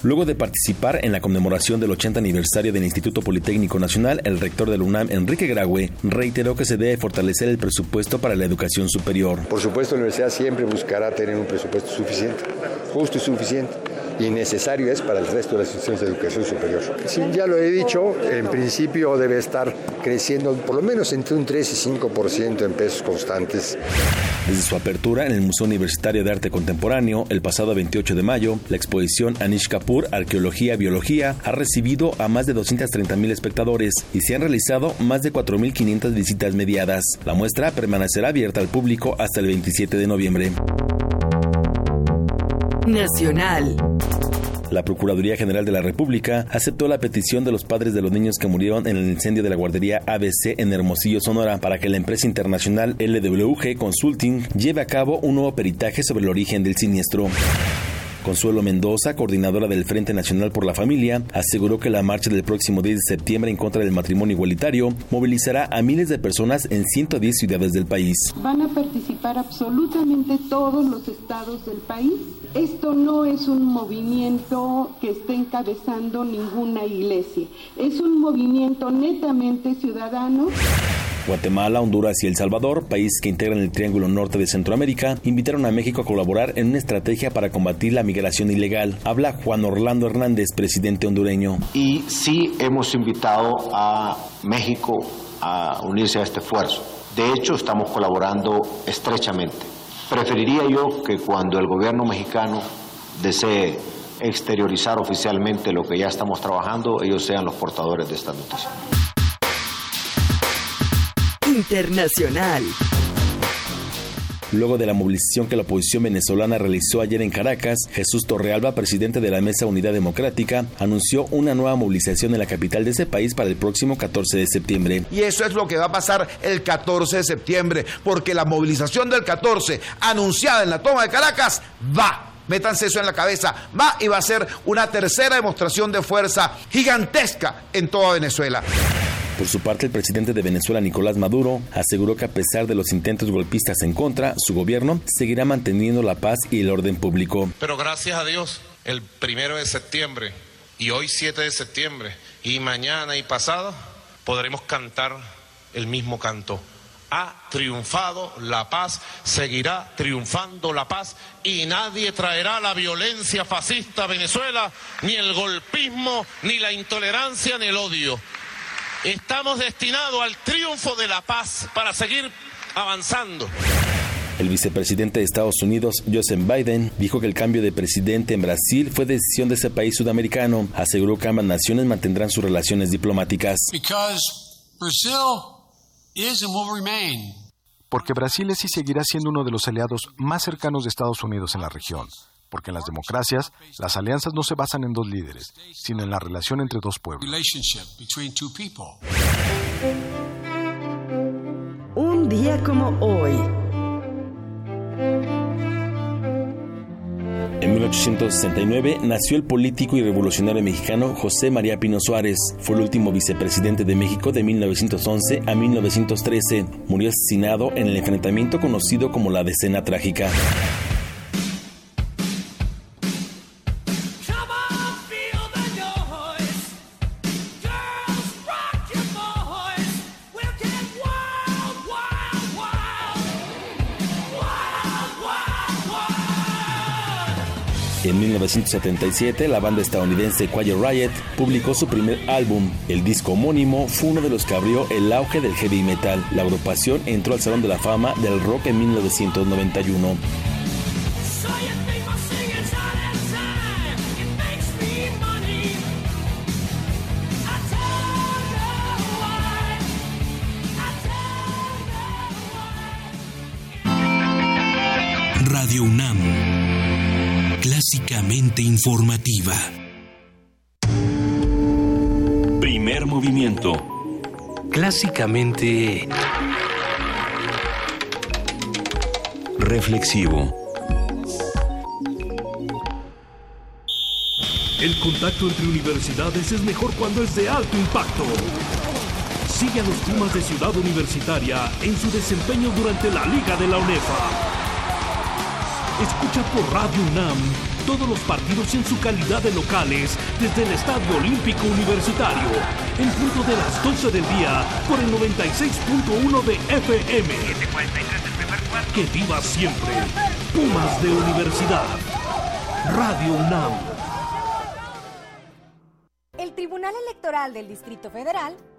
Luego de participar en la conmemoración del 80 aniversario del Instituto Politécnico Nacional, el rector del UNAM, Enrique Graue, reiteró que se debe fortalecer el presupuesto para la educación superior. Por supuesto, la universidad siempre buscará tener un presupuesto suficiente, justo y suficiente y necesario es para el resto de las instituciones de educación superior. Sí, ya lo he dicho, en principio debe estar creciendo por lo menos entre un 3 y 5% en pesos constantes. Desde su apertura en el Museo Universitario de Arte Contemporáneo el pasado 28 de mayo, la exposición Anish Kapoor, Arqueología Biología, ha recibido a más de 230 mil espectadores y se han realizado más de 4.500 visitas mediadas. La muestra permanecerá abierta al público hasta el 27 de noviembre. Nacional. La Procuraduría General de la República aceptó la petición de los padres de los niños que murieron en el incendio de la guardería ABC en Hermosillo, Sonora, para que la empresa internacional LWG Consulting lleve a cabo un nuevo peritaje sobre el origen del siniestro. Consuelo Mendoza, coordinadora del Frente Nacional por la Familia, aseguró que la marcha del próximo 10 de septiembre en contra del matrimonio igualitario movilizará a miles de personas en 110 ciudades del país. Van a participar absolutamente todos los estados del país. Esto no es un movimiento que esté encabezando ninguna iglesia. Es un movimiento netamente ciudadano. Guatemala, Honduras y El Salvador, países que integran el Triángulo Norte de Centroamérica, invitaron a México a colaborar en una estrategia para combatir la migración ilegal. Habla Juan Orlando Hernández, presidente hondureño. Y sí hemos invitado a México a unirse a este esfuerzo. De hecho, estamos colaborando estrechamente. Preferiría yo que cuando el gobierno mexicano desee exteriorizar oficialmente lo que ya estamos trabajando, ellos sean los portadores de esta noticia. Internacional. Luego de la movilización que la oposición venezolana realizó ayer en Caracas, Jesús Torrealba, presidente de la Mesa Unidad Democrática, anunció una nueva movilización en la capital de ese país para el próximo 14 de septiembre. Y eso es lo que va a pasar el 14 de septiembre, porque la movilización del 14, anunciada en la toma de Caracas, va Métanse eso en la cabeza. Va y va a ser una tercera demostración de fuerza gigantesca en toda Venezuela. Por su parte, el presidente de Venezuela, Nicolás Maduro, aseguró que a pesar de los intentos golpistas en contra, su gobierno seguirá manteniendo la paz y el orden público. Pero gracias a Dios, el primero de septiembre y hoy 7 de septiembre y mañana y pasado podremos cantar el mismo canto ha triunfado la paz, seguirá triunfando la paz y nadie traerá la violencia fascista a Venezuela, ni el golpismo, ni la intolerancia, ni el odio. Estamos destinados al triunfo de la paz para seguir avanzando. El vicepresidente de Estados Unidos, Joseph Biden, dijo que el cambio de presidente en Brasil fue decisión de ese país sudamericano. Aseguró que ambas naciones mantendrán sus relaciones diplomáticas. Porque Brasil es y seguirá siendo uno de los aliados más cercanos de Estados Unidos en la región. Porque en las democracias, las alianzas no se basan en dos líderes, sino en la relación entre dos pueblos. Un día como hoy. En 1869 nació el político y revolucionario mexicano José María Pino Suárez. Fue el último vicepresidente de México de 1911 a 1913. Murió asesinado en el enfrentamiento conocido como la Decena Trágica. En 1977, la banda estadounidense Quiet Riot publicó su primer álbum. El disco homónimo fue uno de los que abrió el auge del heavy metal. La agrupación entró al Salón de la Fama del Rock en 1991. Clásicamente informativa. Primer movimiento. Clásicamente Reflexivo. El contacto entre universidades es mejor cuando es de alto impacto. Sigue a los Pumas de Ciudad Universitaria en su desempeño durante la Liga de la UNEFA. Escucha por Radio UNAM todos los partidos en su calidad de locales desde el Estadio Olímpico Universitario, en punto de las 12 del día por el 96.1 de FM. Que viva siempre Pumas de Universidad. Radio UNAM. El Tribunal Electoral del Distrito Federal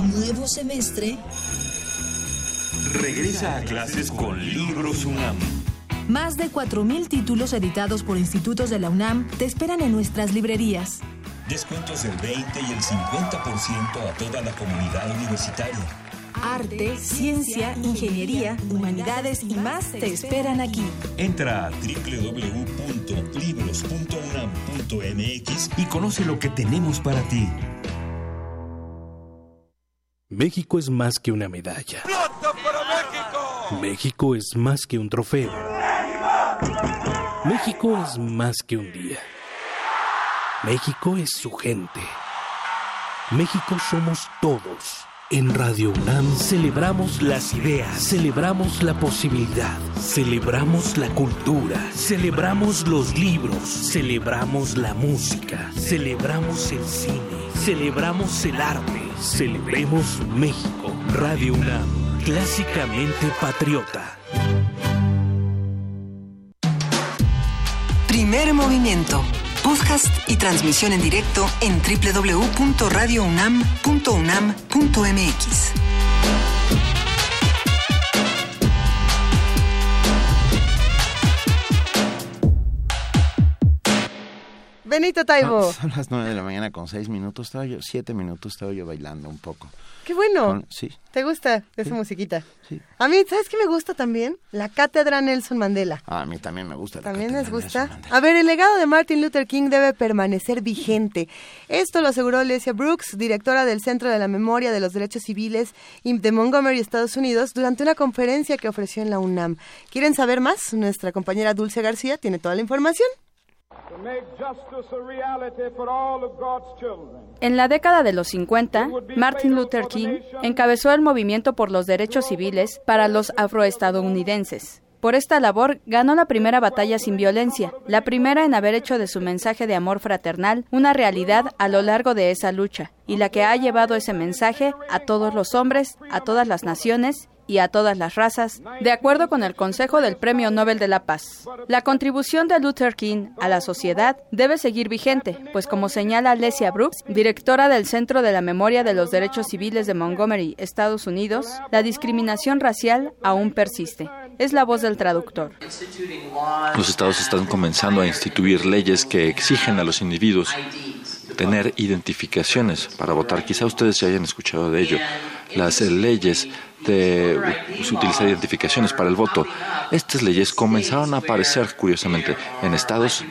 Nuevo semestre. Regresa a clases con Libros UNAM. Más de 4.000 títulos editados por institutos de la UNAM te esperan en nuestras librerías. Descuentos del 20 y el 50% a toda la comunidad universitaria. Arte, ciencia, ingeniería, humanidades y más te esperan aquí. Entra a www.libros.unam.mx y conoce lo que tenemos para ti. México es más que una medalla. México! México es más que un trofeo. México es más que un día. México es su gente. México somos todos. En Radio UNAM celebramos las ideas, celebramos la posibilidad, celebramos la cultura, celebramos los libros, celebramos la música, celebramos el cine, celebramos el arte, celebremos México. Radio UNAM, clásicamente patriota. Primer movimiento. Podcast y transmisión en directo en www.radiounam.unam.mx. Benito Taibo. Son las nueve de la mañana con seis minutos. Estaba yo, siete minutos estaba yo bailando un poco. Qué bueno. Con- sí. ¿Te gusta esa musiquita? A mí, ¿sabes qué me gusta también? La cátedra Nelson Mandela. Ah, a mí también me gusta. la ¿También les gusta? A ver, el legado de Martin Luther King debe permanecer vigente. Esto lo aseguró Lesia Brooks, directora del Centro de la Memoria de los Derechos Civiles de Montgomery, Estados Unidos, durante una conferencia que ofreció en la UNAM. ¿Quieren saber más? Nuestra compañera Dulce García tiene toda la información. En la década de los 50, Martin Luther King encabezó el movimiento por los derechos civiles para los afroestadounidenses. Por esta labor ganó la primera batalla sin violencia, la primera en haber hecho de su mensaje de amor fraternal una realidad a lo largo de esa lucha, y la que ha llevado ese mensaje a todos los hombres, a todas las naciones y a todas las razas, de acuerdo con el Consejo del Premio Nobel de la Paz. La contribución de Luther King a la sociedad debe seguir vigente, pues como señala Lesia Brooks, directora del Centro de la Memoria de los Derechos Civiles de Montgomery, Estados Unidos, la discriminación racial aún persiste. Es la voz del traductor. Los estados están comenzando a instituir leyes que exigen a los individuos tener identificaciones para votar. Quizá ustedes ya hayan escuchado de ello. Las leyes de pues, utilizar identificaciones para el voto. Estas leyes comenzaron a aparecer, curiosamente, en estados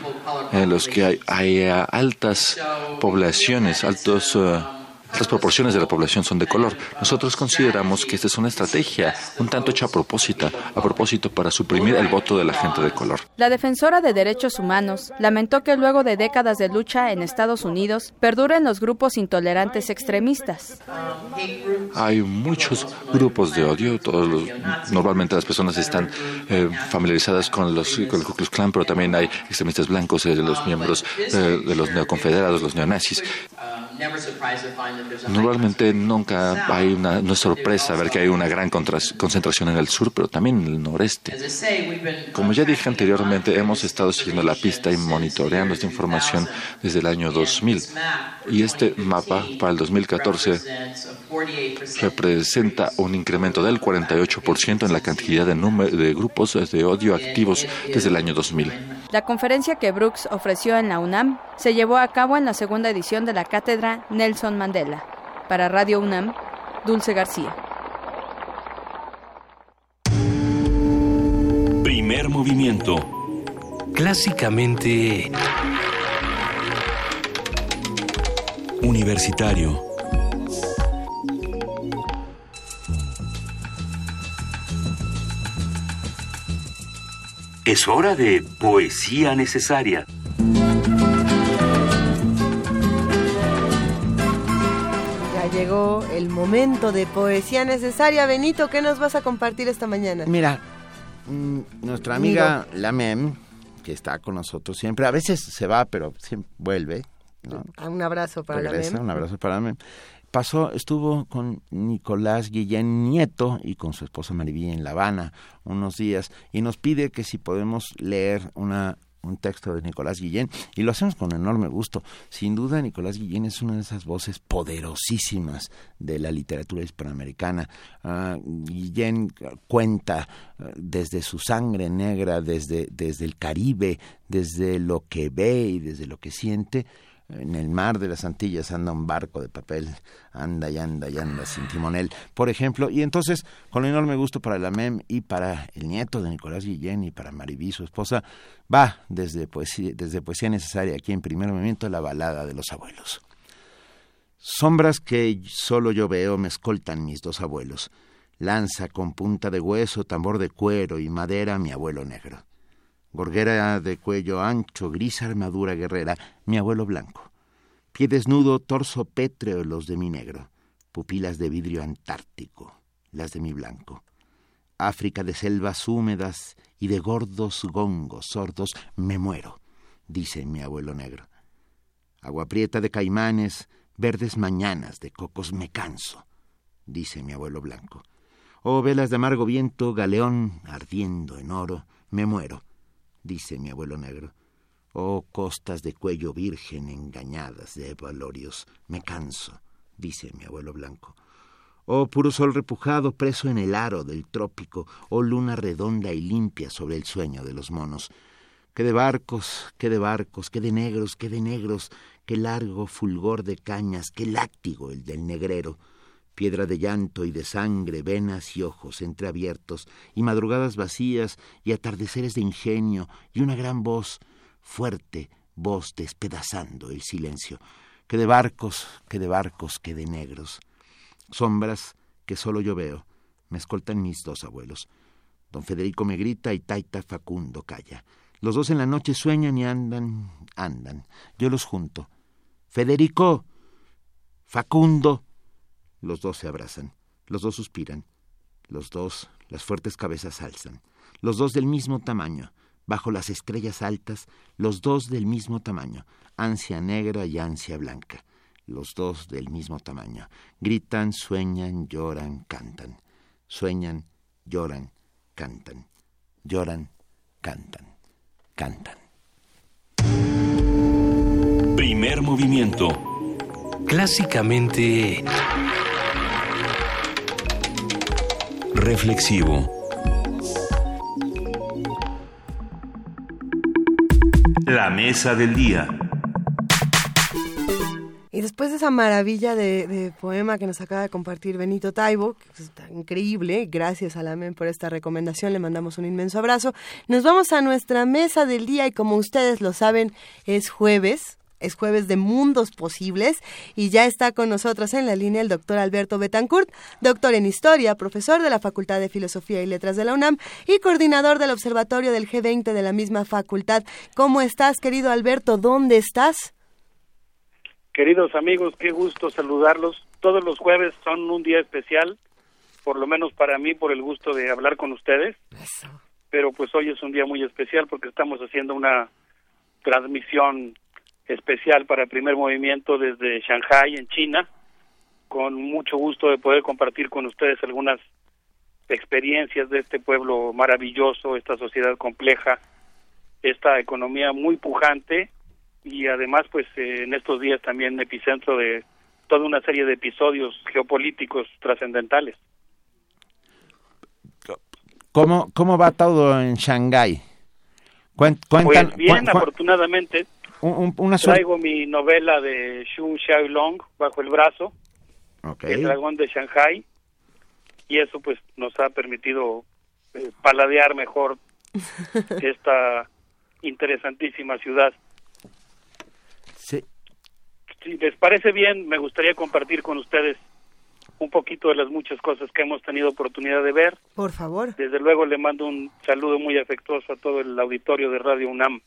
en los que hay, hay, eh, altas poblaciones, altos... eh, las proporciones de la población son de color. Nosotros consideramos que esta es una estrategia un tanto hecha a propósito, a propósito para suprimir el voto de la gente de color. La defensora de derechos humanos lamentó que luego de décadas de lucha en Estados Unidos perduren los grupos intolerantes extremistas. Hay muchos grupos de odio. Todos los- normalmente las personas están eh, familiarizadas con los con el Ku Klux Klan, pero también hay extremistas blancos, eh, los miembros eh, de los neoconfederados, los neonazis. Normalmente nunca hay una, no es sorpresa ver que hay una gran concentración en el sur, pero también en el noreste. Como ya dije anteriormente, hemos estado siguiendo la pista y monitoreando esta información desde el año 2000. Y este mapa para el 2014 representa un incremento del 48% en la cantidad de, número, de grupos de odio activos desde el año 2000. La conferencia que Brooks ofreció en la UNAM se llevó a cabo en la segunda edición de la cátedra Nelson Mandela. Para Radio UNAM, Dulce García. Primer movimiento. Clásicamente Universitario. Es hora de poesía necesaria. Ya llegó el momento de poesía necesaria. Benito, ¿qué nos vas a compartir esta mañana? Mira, mm, nuestra amiga la Mem, que está con nosotros siempre, a veces se va, pero siempre vuelve. ¿no? Ah, Un abrazo para Regresa, la Mem. un abrazo para la Mem. Pasó, estuvo con Nicolás Guillén Nieto y con su esposa Maribí en La Habana unos días y nos pide que si podemos leer una un texto de Nicolás Guillén y lo hacemos con enorme gusto. Sin duda, Nicolás Guillén es una de esas voces poderosísimas de la literatura hispanoamericana. Ah, Guillén cuenta ah, desde su sangre negra, desde, desde el Caribe, desde lo que ve y desde lo que siente, en el mar de las Antillas anda un barco de papel, anda y anda y anda sin timonel, por ejemplo, y entonces, con enorme gusto para la MEM y para el nieto de Nicolás Guillén y para Maribí, su esposa, va desde poesía, desde poesía necesaria aquí en primer movimiento la balada de los abuelos. Sombras que solo yo veo me escoltan mis dos abuelos. Lanza con punta de hueso, tambor de cuero y madera mi abuelo negro gorguera de cuello ancho, gris armadura guerrera, mi abuelo blanco. Pie desnudo, torso pétreo, los de mi negro. Pupilas de vidrio antártico, las de mi blanco. África de selvas húmedas y de gordos gongos sordos, me muero, dice mi abuelo negro. Agua prieta de caimanes, verdes mañanas de cocos, me canso, dice mi abuelo blanco. Oh velas de amargo viento, galeón ardiendo en oro, me muero, dice mi abuelo negro. Oh costas de cuello virgen engañadas de valorios, me canso, dice mi abuelo blanco. Oh puro sol repujado preso en el aro del trópico, oh luna redonda y limpia sobre el sueño de los monos. Qué de barcos, qué de barcos, qué de negros, qué de negros, qué largo fulgor de cañas, qué látigo el del negrero piedra de llanto y de sangre, venas y ojos entreabiertos, y madrugadas vacías, y atardeceres de ingenio, y una gran voz, fuerte, voz despedazando el silencio, que de barcos, que de barcos, que de negros. Sombras que solo yo veo, me escoltan mis dos abuelos. Don Federico me grita y Taita Facundo calla. Los dos en la noche sueñan y andan, andan. Yo los junto. Federico, Facundo, los dos se abrazan, los dos suspiran, los dos las fuertes cabezas alzan, los dos del mismo tamaño, bajo las estrellas altas, los dos del mismo tamaño, ansia negra y ansia blanca, los dos del mismo tamaño, gritan, sueñan, lloran, cantan, sueñan, lloran, cantan, lloran, cantan, cantan. Primer movimiento. Clásicamente... Reflexivo. La mesa del día. Y después de esa maravilla de, poema que nos acaba de compartir Benito Taibo, que es increíble, gracias a la MEN por esta recomendación, le mandamos un inmenso abrazo. Nos vamos a nuestra mesa del día y como ustedes lo saben, es jueves, es jueves de mundos posibles y ya está con nosotros en la línea el doctor Alberto Betancourt, doctor en historia, profesor de la Facultad de Filosofía y Letras de la UNAM y coordinador del Observatorio del G20 de la misma facultad. ¿Cómo estás, querido Alberto? ¿Dónde estás? Queridos amigos, qué gusto saludarlos. Todos los jueves son un día especial, por lo menos para mí, por el gusto de hablar con ustedes. Pero pues hoy es un día muy especial porque estamos haciendo una transmisión especial para el primer movimiento desde Shanghai, en China, con mucho gusto de poder compartir con ustedes algunas experiencias de este pueblo maravilloso, esta sociedad compleja, esta economía muy pujante y además pues eh, en estos días también epicentro de toda una serie de episodios geopolíticos trascendentales. ¿Cómo, ¿Cómo va todo en Shanghái? pues bien, afortunadamente Traigo mi novela de Xu Xiaolong bajo el brazo, El dragón de Shanghai, y eso pues nos ha permitido eh, paladear mejor [laughs] esta interesantísima ciudad. Sí. Si les parece bien, me gustaría compartir con ustedes un poquito de las muchas cosas que hemos tenido oportunidad de ver. Por favor. Desde luego le mando un saludo muy afectuoso a todo el auditorio de Radio UNAM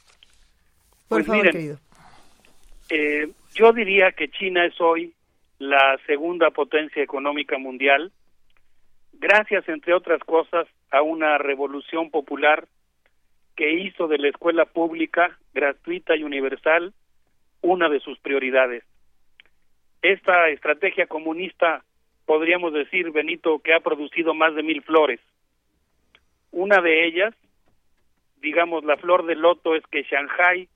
pues miren, eh, yo diría que China es hoy la segunda potencia económica mundial, gracias, entre otras cosas, a una revolución popular que hizo de la escuela pública, gratuita y universal, una de sus prioridades. Esta estrategia comunista, podríamos decir, Benito, que ha producido más de mil flores. Una de ellas digamos, la flor del loto es que Shanghai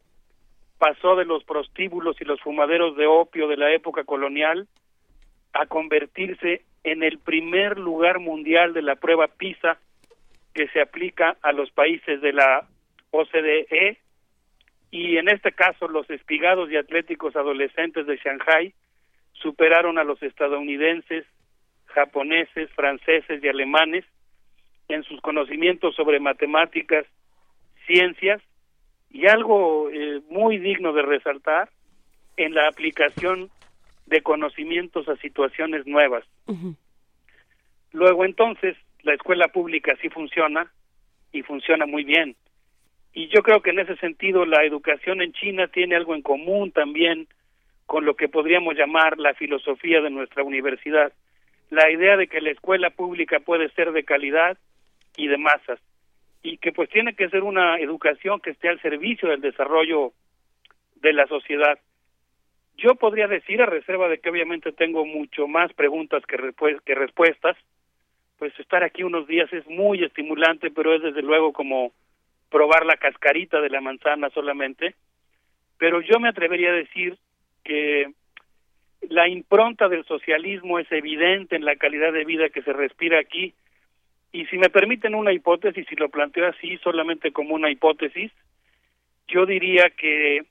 pasó de los prostíbulos y los fumaderos de opio de la época colonial a convertirse en el primer lugar mundial de la prueba PISA que se aplica a los países de la OCDE y en este caso los espigados y atléticos adolescentes de Shanghai superaron a los estadounidenses, japoneses, franceses y alemanes en sus conocimientos sobre matemáticas, ciencias y algo eh, muy digno de resaltar en la aplicación de conocimientos a situaciones nuevas. Luego entonces la escuela pública sí funciona y funciona muy bien. Y yo creo que en ese sentido la educación en China tiene algo en común también con lo que podríamos llamar la filosofía de nuestra universidad. La idea de que la escuela pública puede ser de calidad y de masas y que pues tiene que ser una educación que esté al servicio del desarrollo de la sociedad. Yo podría decir, a reserva de que obviamente tengo mucho más preguntas que, que respuestas, pues estar aquí unos días es muy estimulante, pero es desde luego como probar la cascarita de la manzana solamente. Pero yo me atrevería a decir que la impronta del socialismo es evidente en la calidad de vida que se respira aquí y si me permiten una hipótesis, si lo planteo así, solamente como una hipótesis, yo diría que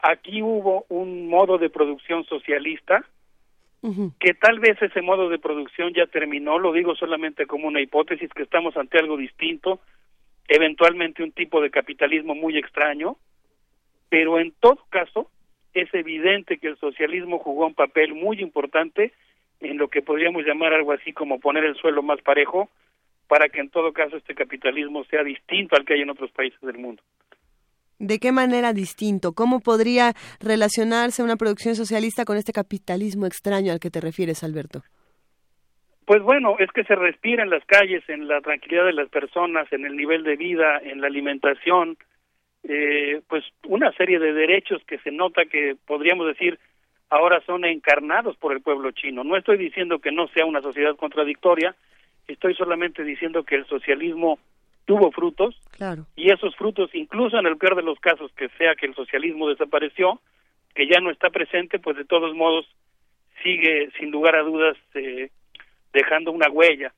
aquí hubo un modo de producción socialista, que tal vez ese modo de producción ya terminó, lo digo solamente como una hipótesis, que estamos ante algo distinto, eventualmente un tipo de capitalismo muy extraño, pero en todo caso es evidente que el socialismo jugó un papel muy importante en lo que podríamos llamar algo así como poner el suelo más parejo para que en todo caso este capitalismo sea distinto al que hay en otros países del mundo. ¿De qué manera distinto? ¿Cómo podría relacionarse una producción socialista con este capitalismo extraño al que te refieres, Alberto? Pues bueno, es que se respira en las calles, en la tranquilidad de las personas, en el nivel de vida, en la alimentación, eh, pues una serie de derechos que se nota que podríamos decir ahora son encarnados por el pueblo chino. No estoy diciendo que no sea una sociedad contradictoria, estoy solamente diciendo que el socialismo tuvo frutos y esos frutos, incluso en el peor de los casos que sea que el socialismo desapareció, que ya no está presente, pues de todos modos sigue sin lugar a dudas eh, dejando una huella.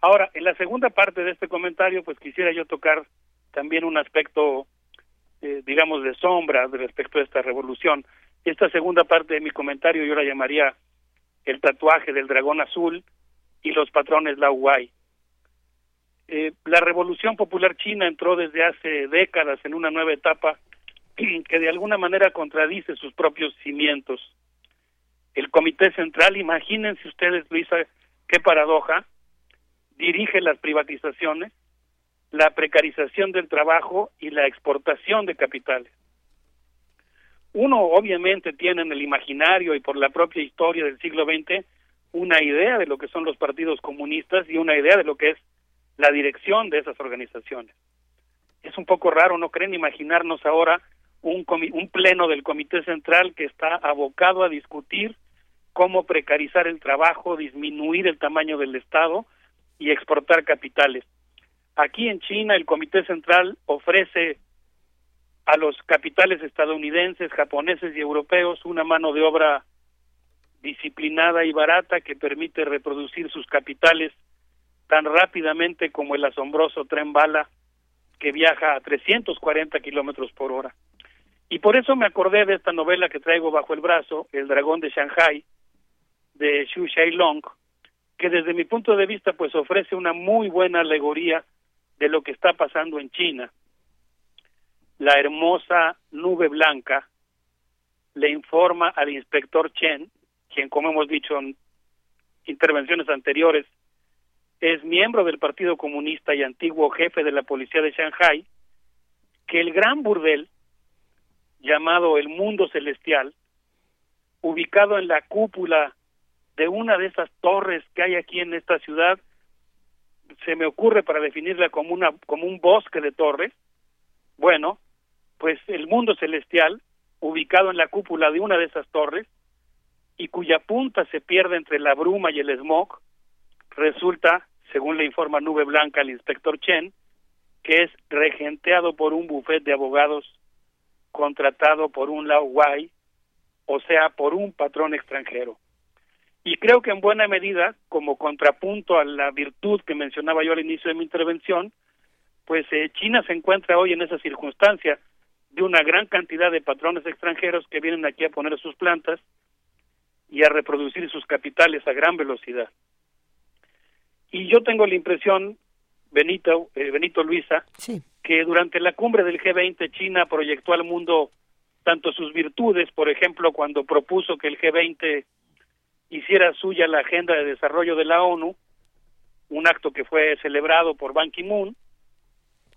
Ahora, en la segunda parte de este comentario, pues quisiera yo tocar también un aspecto, eh, digamos, de sombra respecto a esta revolución. Esta segunda parte de mi comentario yo la llamaría el tatuaje del dragón azul, y los patrones Lao Eh, la Revolución Popular China entró desde hace décadas en una nueva etapa [clears throat] que de alguna manera contradice sus propios cimientos. El Comité Central, imagínense ustedes, Luisa, qué paradoja, dirige las privatizaciones, la precarización del trabajo y la exportación de capitales. Uno obviamente tiene en el imaginario y por la propia historia del siglo XX una idea de lo que son los partidos comunistas y una idea de lo que es la dirección de esas organizaciones. Es un poco raro, ¿no creen imaginarnos ahora un, un pleno del Comité Central que está abocado a discutir cómo precarizar el trabajo, disminuir el tamaño del Estado y exportar capitales? Aquí en China el Comité Central ofrece a los capitales estadounidenses, japoneses y europeos una mano de obra disciplinada y barata que permite reproducir sus capitales tan rápidamente como el asombroso tren bala que viaja a 340 kilómetros por hora. Y por eso me acordé de esta novela que traigo bajo el brazo, El dragón de Shanghai, de Xu Shailong, que desde mi punto de vista pues ofrece una muy buena alegoría de lo que está pasando en China. La hermosa nube blanca le informa al inspector Chen quien, como hemos dicho en intervenciones anteriores, es miembro del Partido Comunista y antiguo jefe de la policía de Shanghai, que el gran burdel llamado el Mundo Celestial, ubicado en la cúpula de una de esas torres que hay aquí en esta ciudad, se me ocurre para definirla como una como un bosque de torres. Bueno, pues el mundo celestial, ubicado en la cúpula de una de esas torres, y cuya punta se pierde entre la bruma y el smog, resulta, según le informa Nube Blanca al inspector Chen, que es regenteado por un bufete de abogados contratado por un Guay, o sea, por un patrón extranjero. Y creo que en buena medida, como contrapunto a la virtud que mencionaba yo al inicio de mi intervención, pues eh, China se encuentra hoy en esa circunstancia de una gran cantidad de patrones extranjeros que vienen aquí a poner sus plantas y a reproducir sus capitales a gran velocidad. Y yo tengo la impresión, Benito, eh, Benito Luisa, que durante la cumbre del G20 China proyectó al mundo tanto sus virtudes, por ejemplo, cuando propuso que el G20 hiciera suya la agenda de desarrollo de la ONU, un acto que fue celebrado por Ban Ki-moon,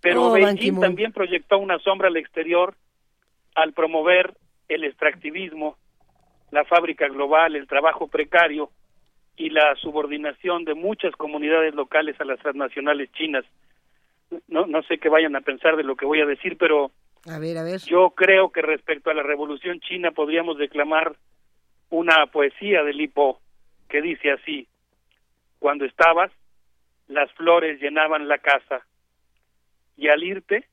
pero Oh, Beijing también proyectó una sombra al exterior al promover el extractivismo, la fábrica global, el trabajo precario y la subordinación de muchas comunidades locales a las transnacionales chinas. No, no sé qué vayan a pensar de lo que voy a decir, pero A ver, a ver. yo creo que respecto a la revolución china podríamos declamar una poesía de Lipo que dice así, cuando estabas, las flores llenaban la casa y al irte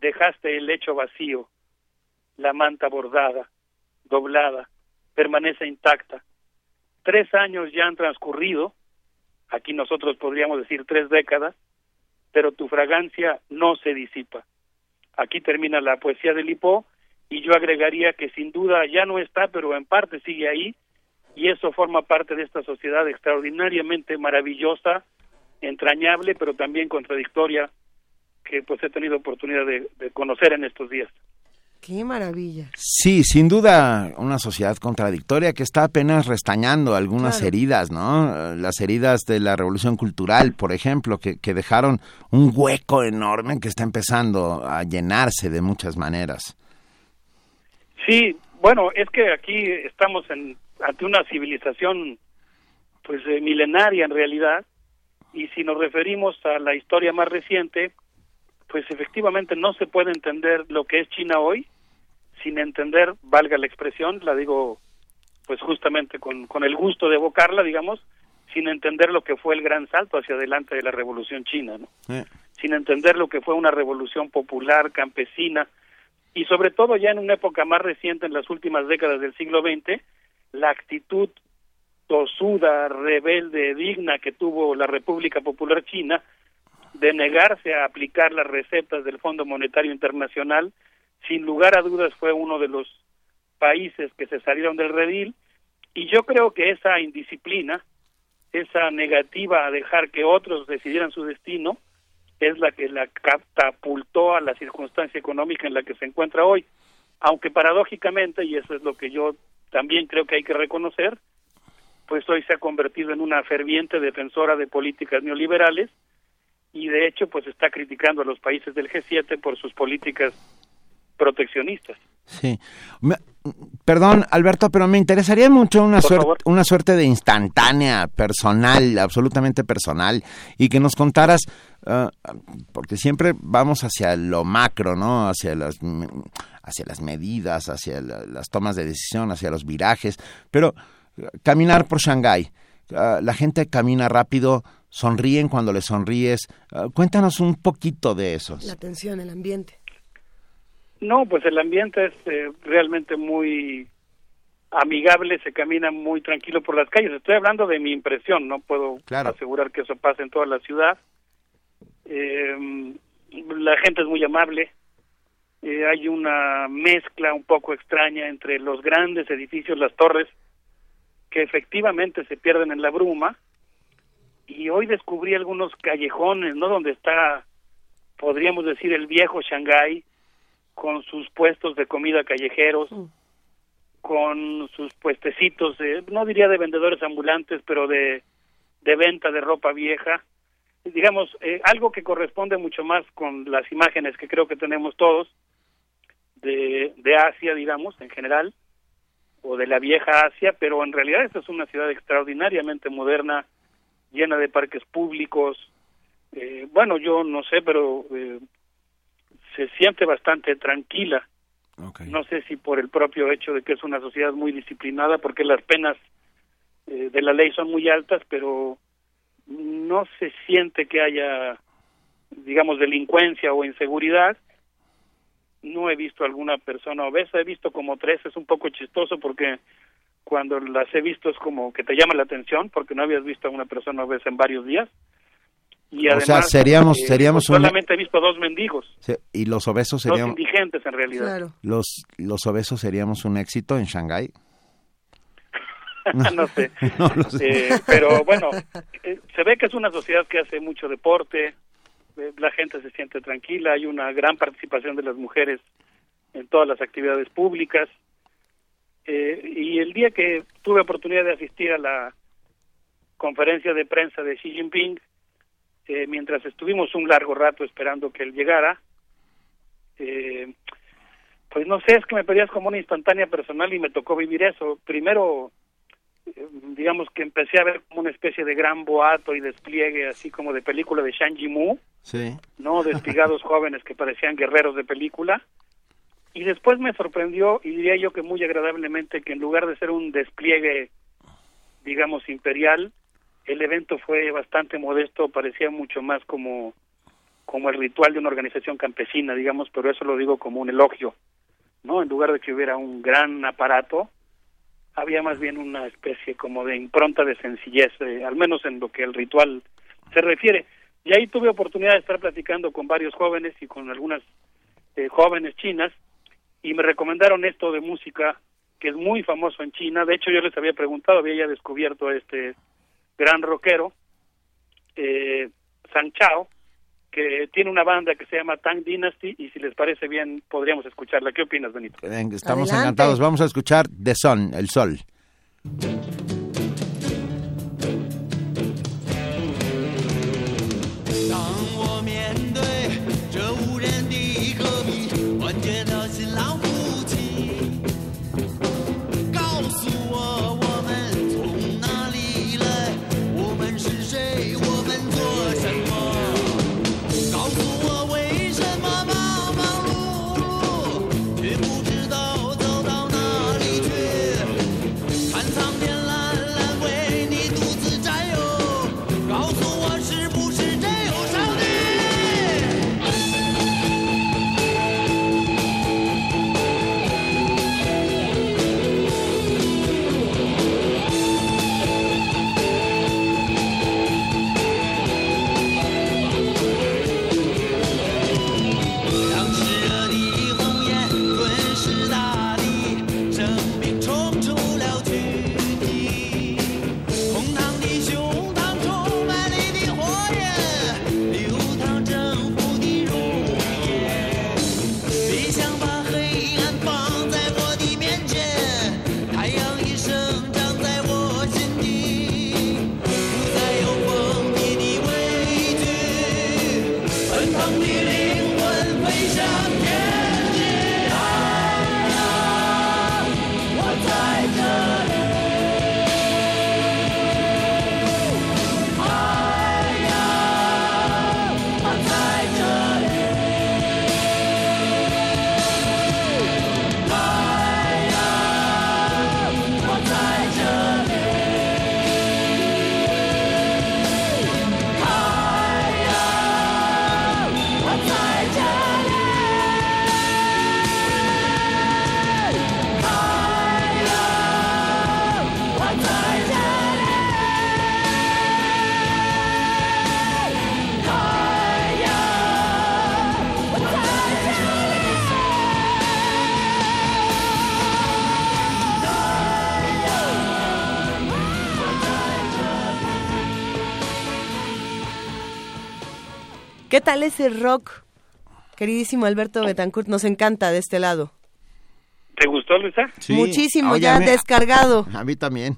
dejaste el lecho vacío, la manta bordada, doblada, permanece intacta. Tres años ya han transcurrido, aquí nosotros podríamos decir tres décadas, pero tu fragancia no se disipa. Aquí termina la poesía de Lipo y yo agregaría que sin duda ya no está, pero en parte sigue ahí y eso forma parte de esta sociedad extraordinariamente maravillosa, entrañable, pero también contradictoria que pues he tenido oportunidad de, de conocer en estos días. Qué maravilla. Sí, sin duda una sociedad contradictoria que está apenas restañando algunas Claro. heridas, ¿no? Las heridas de la revolución cultural, por ejemplo, que, que dejaron un hueco enorme que está empezando a llenarse de muchas maneras. Sí, bueno, es que aquí estamos en, ante una civilización pues eh, milenaria en realidad y si nos referimos a la historia más reciente, pues efectivamente no se puede entender lo que es China hoy sin entender, valga la expresión, la digo pues justamente con, con el gusto de evocarla, digamos, sin entender lo que fue el gran salto hacia adelante de la revolución china, ¿no? sin entender lo que fue una revolución popular, campesina, y sobre todo ya en una época más reciente, en las últimas décadas del siglo XX, la actitud tosuda, rebelde, digna que tuvo la República Popular China de negarse a aplicar las recetas del Fondo Monetario Internacional, sin lugar a dudas fue uno de los países que se salieron del redil, y yo creo que esa indisciplina, esa negativa a dejar que otros decidieran su destino, es la que la catapultó a la circunstancia económica en la que se encuentra hoy. Aunque paradójicamente, y eso es lo que yo también creo que hay que reconocer, pues hoy se ha convertido en una ferviente defensora de políticas neoliberales y de hecho pues está criticando a los países del G7 por sus políticas proteccionistas. Sí. Me- perdón, Alberto, pero me interesaría mucho una, Por suerte, favor. una suerte de instantánea, personal, absolutamente personal, y que nos contaras, ah, porque siempre vamos hacia lo macro, ¿no? Hacia las, m- hacia las medidas, hacia la- las tomas de decisión, hacia los virajes, pero eh, caminar por Shanghái, ah, la gente camina rápido, sonríen cuando le sonríes. Cuéntanos un poquito de eso. La tensión, el ambiente. No, pues el ambiente es eh, realmente muy amigable, se camina muy tranquilo por las calles. Estoy hablando de mi impresión, no puedo asegurar que eso pase en toda la ciudad. Eh, la gente es muy amable. Eh, hay una mezcla un poco extraña entre los grandes edificios, las torres, que efectivamente se pierden en la bruma. Y hoy descubrí algunos callejones, ¿no? Donde está, podríamos decir, el viejo Shanghái, con sus puestos de comida callejeros, con sus puestecitos, de, no diría de vendedores ambulantes, pero de, de venta de ropa vieja. Digamos, eh, algo que corresponde mucho más con las imágenes que creo que tenemos todos de, de Asia, digamos, en general, o de la vieja Asia, pero en realidad esta es una ciudad extraordinariamente moderna, llena de parques públicos. Eh, bueno, yo no sé, pero eh, se siente bastante tranquila. No sé si por el propio hecho de que es una sociedad muy disciplinada, porque las penas eh, de la ley son muy altas, pero no se siente que haya digamos, delincuencia o inseguridad. No he visto alguna persona obesa, he visto como tres, es un poco chistoso porque cuando las he visto es como que te llama la atención porque no habías visto a una persona obesa en varios días. Y O además, sea, seríamos- eh, seríamos pues un- solamente he visto dos mendigos, Sí, Y los obesos dos serían indigentes en realidad. los los obesos seríamos un éxito en Shanghái. [laughs] no sé. [laughs] No lo sé. Eh, pero bueno, eh, se ve que es una sociedad que hace mucho deporte, eh, la gente se siente tranquila, hay una gran participación de las mujeres en todas las actividades públicas. Eh, y el día que tuve oportunidad de asistir a la conferencia de prensa de Xi Jinping, eh, mientras estuvimos un largo rato esperando que él llegara, eh, pues no sé, es que me pedías como una instantánea personal y me tocó vivir eso. Primero, eh, digamos que empecé a ver como una especie de gran boato y despliegue, así como de película de Shang Yimou, Sí. ¿no? De espigados [laughs] jóvenes que parecían guerreros de película. Y después me sorprendió, y diría yo que muy agradablemente, que en lugar de ser un despliegue, digamos, imperial, el evento fue bastante modesto, parecía mucho más como, como el ritual de una organización campesina, digamos, pero eso lo digo como un elogio, ¿no? En lugar de que hubiera un gran aparato, había más bien una especie como de impronta de sencillez, eh, al menos en lo que el ritual se refiere. Y ahí tuve oportunidad de estar platicando con varios jóvenes y con algunas eh, jóvenes chinas y me recomendaron esto de música que es muy famoso en China. De hecho, yo les había preguntado, había ya descubierto este gran rockero, eh, San Chao, que tiene una banda que se llama Tang Dynasty y si les parece bien podríamos escucharla. ¿Qué opinas, Benito? Estamos Adelante. encantados. Vamos a escuchar The Sun, el sol. Tal ese rock? Queridísimo Alberto Betancourt, nos encanta de este lado. ¿Te gustó, Luisa? Muchísimo, Oye, ya descargado. A mí también.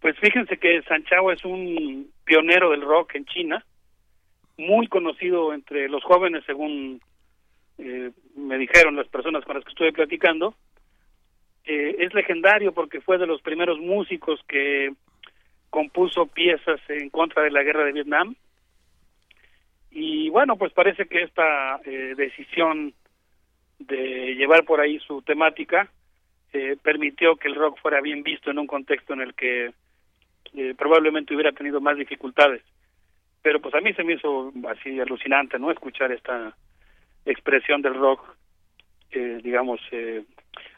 Pues fíjense que San Chao es un pionero del rock en China, muy conocido entre los jóvenes, según eh, me dijeron las personas con las que estuve platicando. Eh, es legendario porque fue de los primeros músicos que compuso piezas en contra de la guerra de Vietnam. Y bueno, pues parece que esta eh, decisión de llevar por ahí su temática eh, permitió que el rock fuera bien visto en un contexto en el que eh, probablemente hubiera tenido más dificultades. pero pues a mí se me hizo así alucinante, ¿no? Escuchar esta expresión del rock, eh, digamos, eh,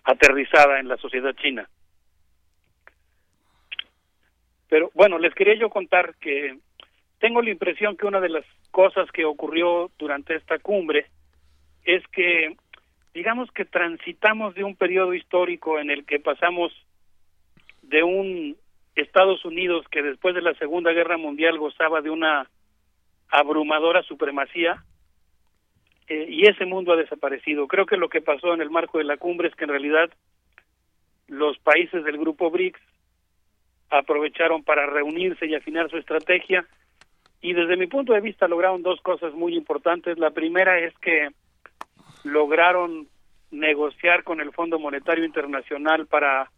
aterrizada en la sociedad china. Pero bueno, les quería yo contar que tengo la impresión que una de las cosas que ocurrió durante esta cumbre es que, digamos que transitamos de un periodo histórico en el que pasamos de un Estados Unidos que después de la Segunda Guerra Mundial gozaba de una abrumadora supremacía eh, y ese mundo ha desaparecido. Creo que lo que pasó en el marco de la cumbre es que en realidad los países del grupo BRICS aprovecharon para reunirse y afinar su estrategia y desde mi punto de vista lograron dos cosas muy importantes. La primera es que lograron negociar con el Fondo Monetario Internacional para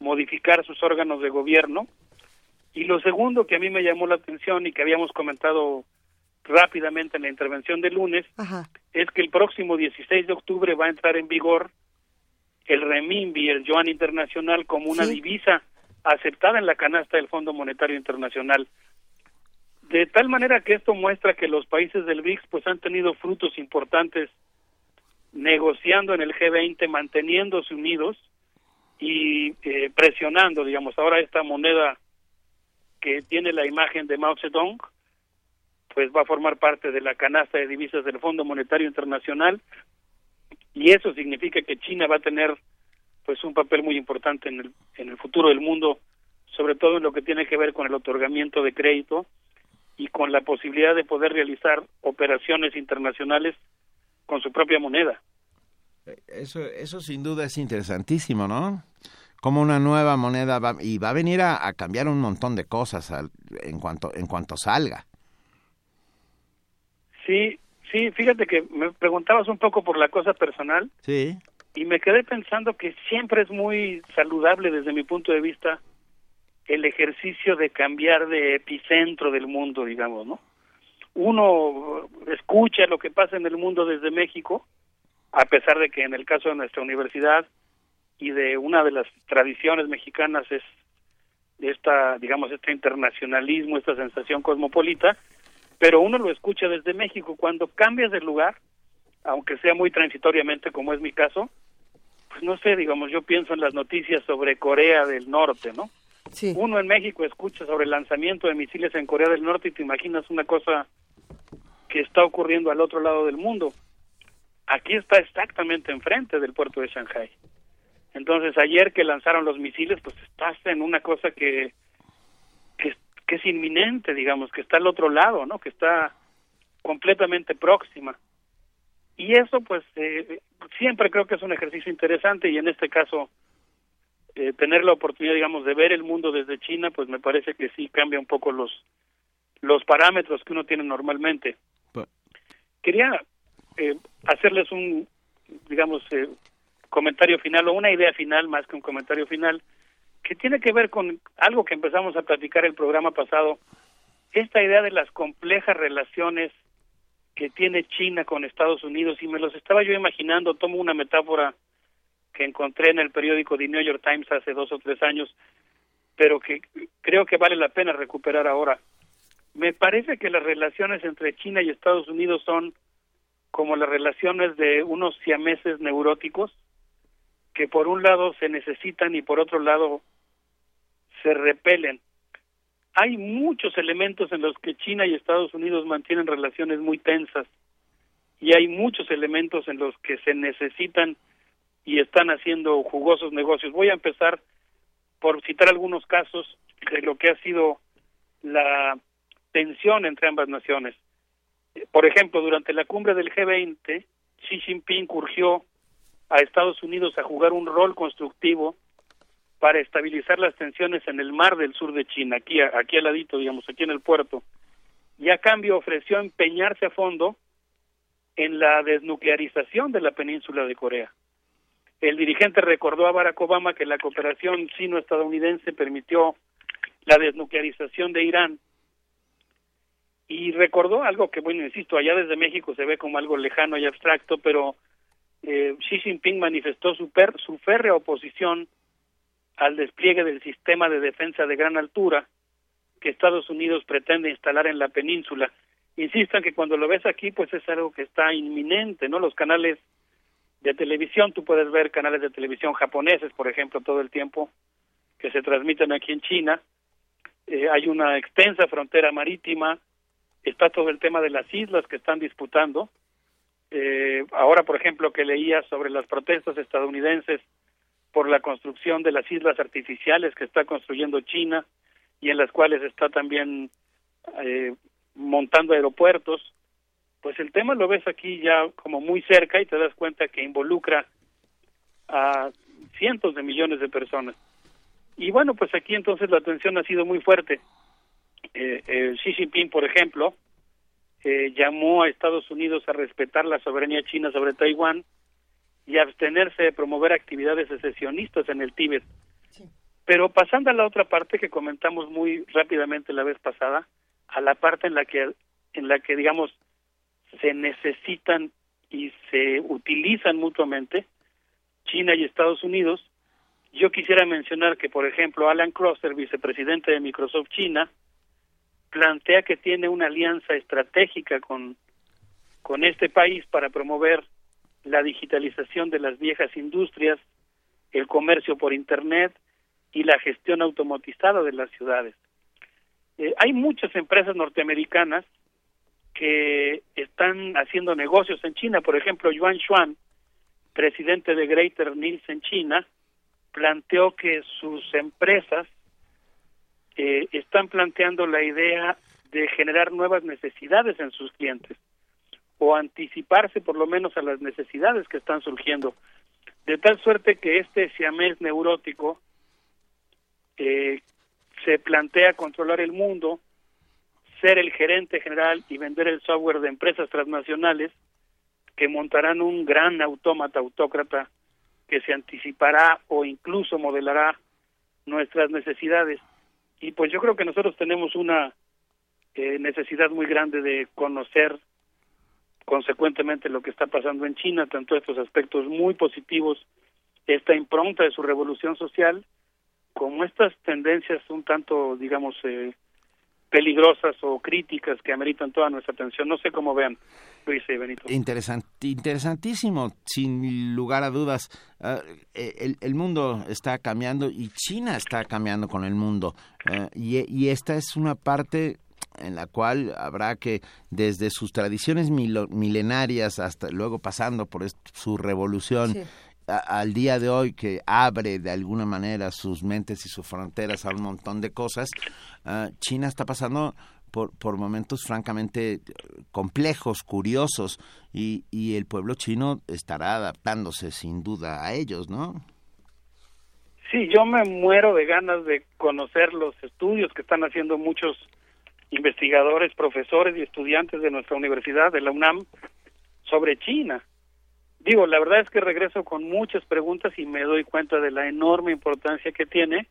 modificar sus órganos de gobierno. Y lo segundo que a mí me llamó la atención y que habíamos comentado rápidamente en la intervención de lunes es que el próximo 16 de octubre va a entrar en vigor el renminbi, el yuan internacional, como una divisa aceptada en la canasta del Fondo Monetario Internacional. De tal manera que esto muestra que los países del BRICS pues han tenido frutos importantes negociando en el G20, manteniéndose unidos y eh, presionando, digamos, ahora esta moneda que tiene la imagen de Mao Zedong, pues va a formar parte de la canasta de divisas del Fondo Monetario Internacional y eso significa que China va a tener pues un papel muy importante en el, en el futuro del mundo, sobre todo en lo que tiene que ver con el otorgamiento de crédito y con la posibilidad de poder realizar operaciones internacionales con su propia moneda. Eso, eso sin duda es interesantísimo, ¿no? Como una nueva moneda va, y va a venir a, a cambiar un montón de cosas al, en cuanto en cuanto salga. Sí, sí, fíjate que me preguntabas un poco por la cosa personal. Sí. Y me quedé pensando que siempre es muy saludable desde mi punto de vista el ejercicio de cambiar de epicentro del mundo, digamos, ¿no? Uno escucha lo que pasa en el mundo desde México, a pesar de que en el caso de nuestra universidad y de una de las tradiciones mexicanas es esta, digamos, este internacionalismo, esta sensación cosmopolita, pero uno lo escucha desde México. Cuando cambias de lugar, aunque sea muy transitoriamente, como es mi caso, pues no sé, digamos, yo pienso en las noticias sobre Corea del Norte, ¿no? Uno en México escucha sobre el lanzamiento de misiles en Corea del Norte y te imaginas una cosa que está ocurriendo al otro lado del mundo. Aquí está exactamente enfrente del puerto de Shanghai. Entonces, ayer que lanzaron los misiles, pues estás en una cosa que, que, que es inminente, digamos, que está al otro lado, ¿no? Que está completamente próxima. Y eso, pues, eh, siempre creo que es un ejercicio interesante y en este caso, eh, tener la oportunidad, digamos, de ver el mundo desde China, pues me parece que sí cambia un poco los, los parámetros que uno tiene normalmente. Quería eh, hacerles un, digamos, eh, comentario final o una idea final más que un comentario final que tiene que ver con algo que empezamos a platicar el programa pasado, esta idea de las complejas relaciones que tiene China con Estados Unidos y me los estaba yo imaginando, tomo una metáfora que encontré en el periódico The New York Times hace dos o tres años, pero que creo que vale la pena recuperar ahora. Me parece que las relaciones entre China y Estados Unidos son como las relaciones de unos siameses neuróticos que por un lado se necesitan y por otro lado se repelen. Hay muchos elementos en los que China y Estados Unidos mantienen relaciones muy tensas y hay muchos elementos en los que se necesitan y están haciendo jugosos negocios. Voy a empezar por citar algunos casos de lo que ha sido la tensión entre ambas naciones. Por ejemplo, durante la cumbre del G20, Xi Jinping urgió a Estados Unidos a jugar un rol constructivo para estabilizar las tensiones en el mar del sur de China, aquí, aquí al ladito, digamos, aquí en el puerto. Y a cambio ofreció empeñarse a fondo en la desnuclearización de la península de Corea. El dirigente recordó a Barack Obama que la cooperación sino-estadounidense permitió la desnuclearización de Irán y recordó algo que, bueno, insisto, allá desde México se ve como algo lejano y abstracto, pero eh, Xi Jinping manifestó su, per, su férrea oposición al despliegue del sistema de defensa de gran altura que Estados Unidos pretende instalar en la península. Insisto en que cuando lo ves aquí, pues es algo que está inminente, ¿no? Los canales de televisión, tú puedes ver canales de televisión japoneses, por ejemplo, todo el tiempo, que se transmiten aquí en China. Eh, hay una extensa frontera marítima, está todo el tema de las islas que están disputando. Eh, ahora, por ejemplo, que leía sobre las protestas estadounidenses por la construcción de las islas artificiales que está construyendo China y en las cuales está también eh, montando aeropuertos, pues el tema lo ves aquí ya como muy cerca y te das cuenta que involucra a cientos de millones de personas. Y bueno, pues aquí entonces la atención ha sido muy fuerte. Eh, eh, Xi Jinping, por ejemplo, eh, llamó a Estados Unidos a respetar la soberanía china sobre Taiwán y abstenerse de promover actividades secesionistas en el Tíbet. Pero pasando a la otra parte que comentamos muy rápidamente la vez pasada, a la parte en la que en la que digamos se necesitan y se utilizan mutuamente China y Estados Unidos. Yo quisiera mencionar que, por ejemplo, Alan Crosser, vicepresidente de Microsoft China, plantea que tiene una alianza estratégica con, con este país para promover la digitalización de las viejas industrias, el comercio por Internet y la gestión automatizada de las ciudades. Eh, hay muchas empresas norteamericanas que están haciendo negocios en China. Por ejemplo, Yuan Xuan, presidente de Greater Nielsen China, planteó que sus empresas eh, están planteando la idea de generar nuevas necesidades en sus clientes o anticiparse por lo menos a las necesidades que están surgiendo. De tal suerte que este siamés neurótico eh, se plantea controlar el mundo, ser el gerente general y vender el software de empresas transnacionales que montarán un gran autómata autócrata que se anticipará o incluso modelará nuestras necesidades. Y pues yo creo que nosotros tenemos una eh, necesidad muy grande de conocer consecuentemente lo que está pasando en China, tanto estos aspectos muy positivos, esta impronta de su revolución social, como estas tendencias un tanto, digamos, eh, peligrosas o críticas que ameritan toda nuestra atención. No sé cómo vean, Luis y Benito. interesantísimo, sin lugar a dudas. Ah, eh, el, el, mundo está cambiando y China está cambiando con el mundo. Eh, y, y, esta es una parte en la cual habrá que, desde sus tradiciones milenarias hasta luego pasando por su revolución, sí al día de hoy que abre de alguna manera sus mentes y sus fronteras a un montón de cosas, uh, China está pasando por, por momentos francamente complejos, curiosos, y, y el pueblo chino estará adaptándose sin duda a ellos, ¿no? Sí, yo me muero de ganas de conocer los estudios que están haciendo muchos investigadores, profesores y estudiantes de nuestra universidad, de la UNAM, sobre China digo, la verdad es que regreso con muchas preguntas y me doy cuenta de la enorme importancia que tiene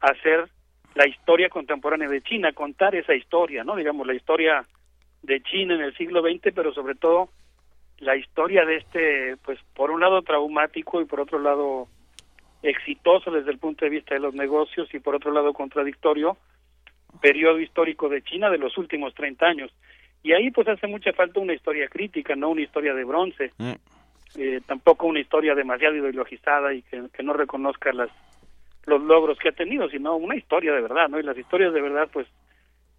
hacer la historia contemporánea de China, contar esa historia, ¿no? Digamos, la historia de China en el siglo XX, pero sobre todo la historia de este, pues, por un lado traumático y por otro lado exitoso desde el punto de vista de los negocios y por otro lado contradictorio periodo histórico de China de los últimos 30 años. Y ahí pues hace mucha falta una historia crítica, no una historia de bronce. Mm eh, tampoco una historia demasiado ideologizada y que, no reconozca las los logros que ha tenido, sino una historia de verdad, ¿no? Y las historias de verdad, pues,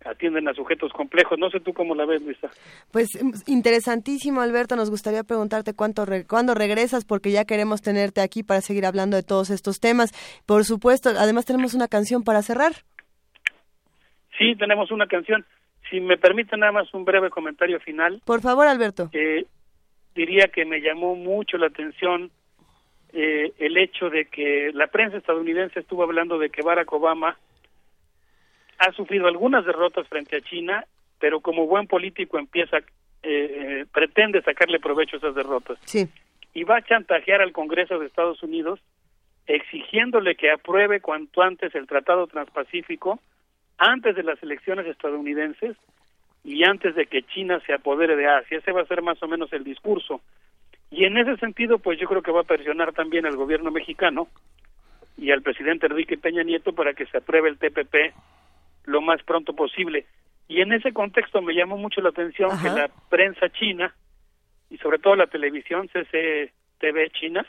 atienden a sujetos complejos. No sé tú cómo la ves, Luisa. Pues interesantísimo, Alberto. Nos gustaría preguntarte cuánto cuándo regresas, porque ya queremos tenerte aquí para seguir hablando de todos estos temas. Por supuesto, además tenemos una canción para cerrar. Sí, tenemos una canción. Si me permite nada más un breve comentario final. Por favor, Alberto. Eh, diría que me llamó mucho la atención eh, el hecho de que la prensa estadounidense estuvo hablando de que Barack Obama ha sufrido algunas derrotas frente a China, pero como buen político empieza, eh, eh, pretende sacarle provecho a esas derrotas. Sí. Y va a chantajear al Congreso de Estados Unidos exigiéndole que apruebe cuanto antes el Tratado Transpacífico antes de las elecciones estadounidenses y antes de que China se apodere de Asia. Ese va a ser más o menos el discurso. Y en ese sentido, pues yo creo que va a presionar también al gobierno mexicano y al presidente Enrique Peña Nieto para que se apruebe el TPP lo más pronto posible. Y en ese contexto me llamó mucho la atención que la prensa china y sobre todo la televisión CCTV china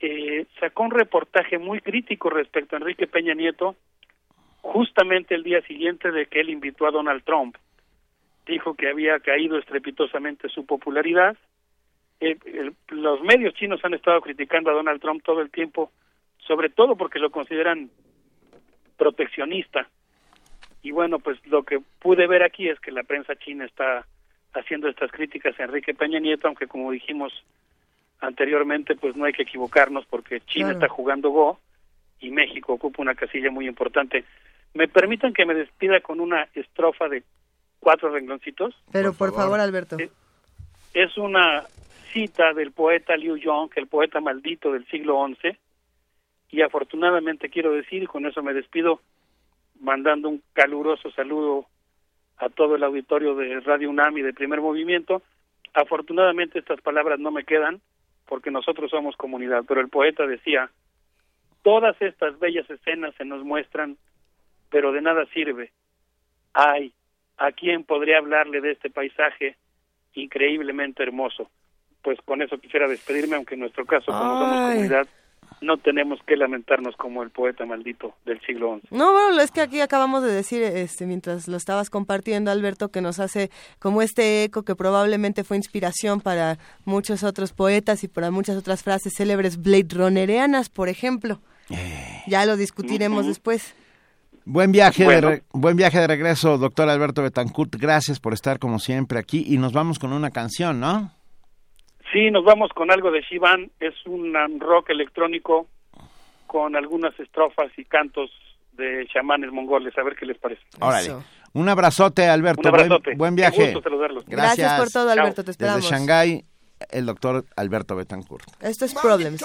eh, sacó un reportaje muy crítico respecto a Enrique Peña Nieto justamente el día siguiente de que él invitó a Donald Trump. Dijo que había caído estrepitosamente su popularidad. Eh, el- los medios chinos han estado criticando a Donald Trump todo el tiempo, sobre todo porque lo consideran proteccionista. Y bueno, pues lo que pude ver aquí es que la prensa china está haciendo estas críticas a Enrique Peña Nieto, aunque como dijimos anteriormente, pues no hay que equivocarnos porque China Claro. está jugando Go y México ocupa una casilla muy importante. Me permitan que me despida con una estrofa de cuatro rengloncitos. Pero por favor, Alberto. Es una cita del poeta Liu Yong, el poeta maldito del siglo XI, y afortunadamente quiero decir, y con eso me despido, mandando un caluroso saludo a todo el auditorio de Radio UNAM y de Primer Movimiento. Afortunadamente estas palabras no me quedan porque nosotros somos comunidad, pero el poeta decía, todas estas bellas escenas se nos muestran, pero de nada sirve. Ay, ¿a quién podría hablarle de este paisaje increíblemente hermoso? Pues con eso quisiera despedirme, aunque en nuestro caso, como somos comunidad, no tenemos que lamentarnos como el poeta maldito del siglo XI. No, bueno, es que aquí acabamos de decir, este, mientras lo estabas compartiendo, Alberto, que nos hace como este eco que probablemente fue inspiración para muchos otros poetas y para muchas otras frases célebres Blade Runnereanas, por ejemplo. Ya lo discutiremos después. Buen viaje, Bueno. de re- buen viaje de regreso, doctor Alberto Betancourt. Gracias por estar como siempre aquí y nos vamos con una canción, ¿no? Sí, nos vamos con algo de Shivan, es un rock electrónico con algunas estrofas y cantos de chamanes mongoles, a ver qué les parece. Órale. Un abrazote, Alberto. Un abrazote. Buen, buen Qué viaje. gusto. Gracias. Gracias por todo, Alberto, te Desde esperamos. Shanghái, el doctor Alberto Betancourt. Esto es Problems.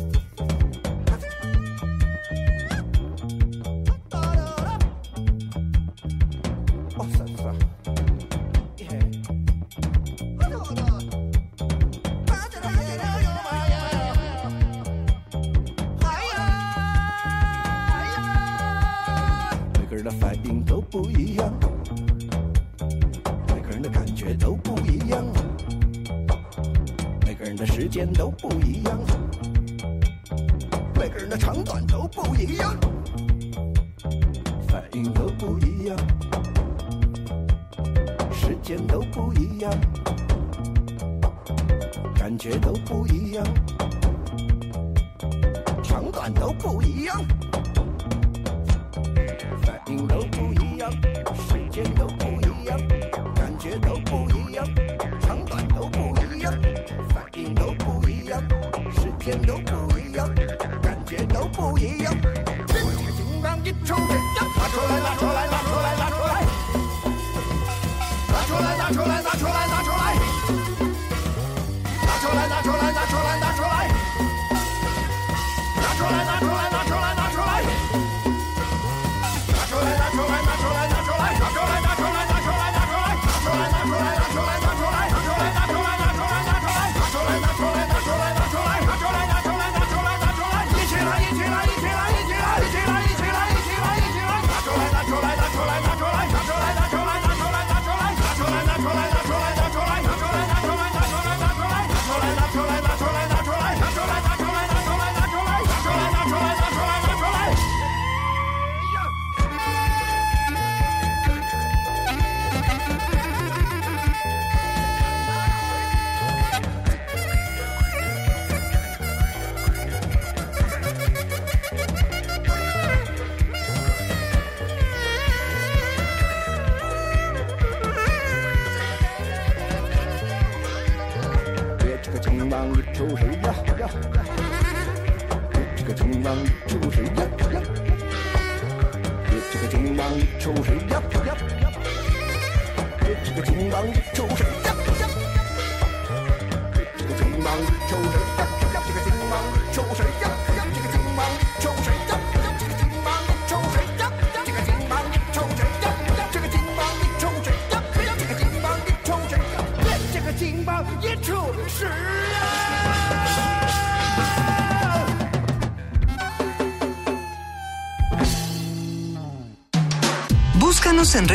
的反应都不一样，每个人的感觉都不一样，每个人的时间都不一样，每个人的长短都不一样，反应都不一样，时间都不一样，感觉都不一样，长短都不一样。反应都不一样，时间都不一样，感觉都不一样，长短都不一样，反应都不一样，时间都不一样，感觉都不一样。这个金刚一抽人呀，拿出来，拿出来，拿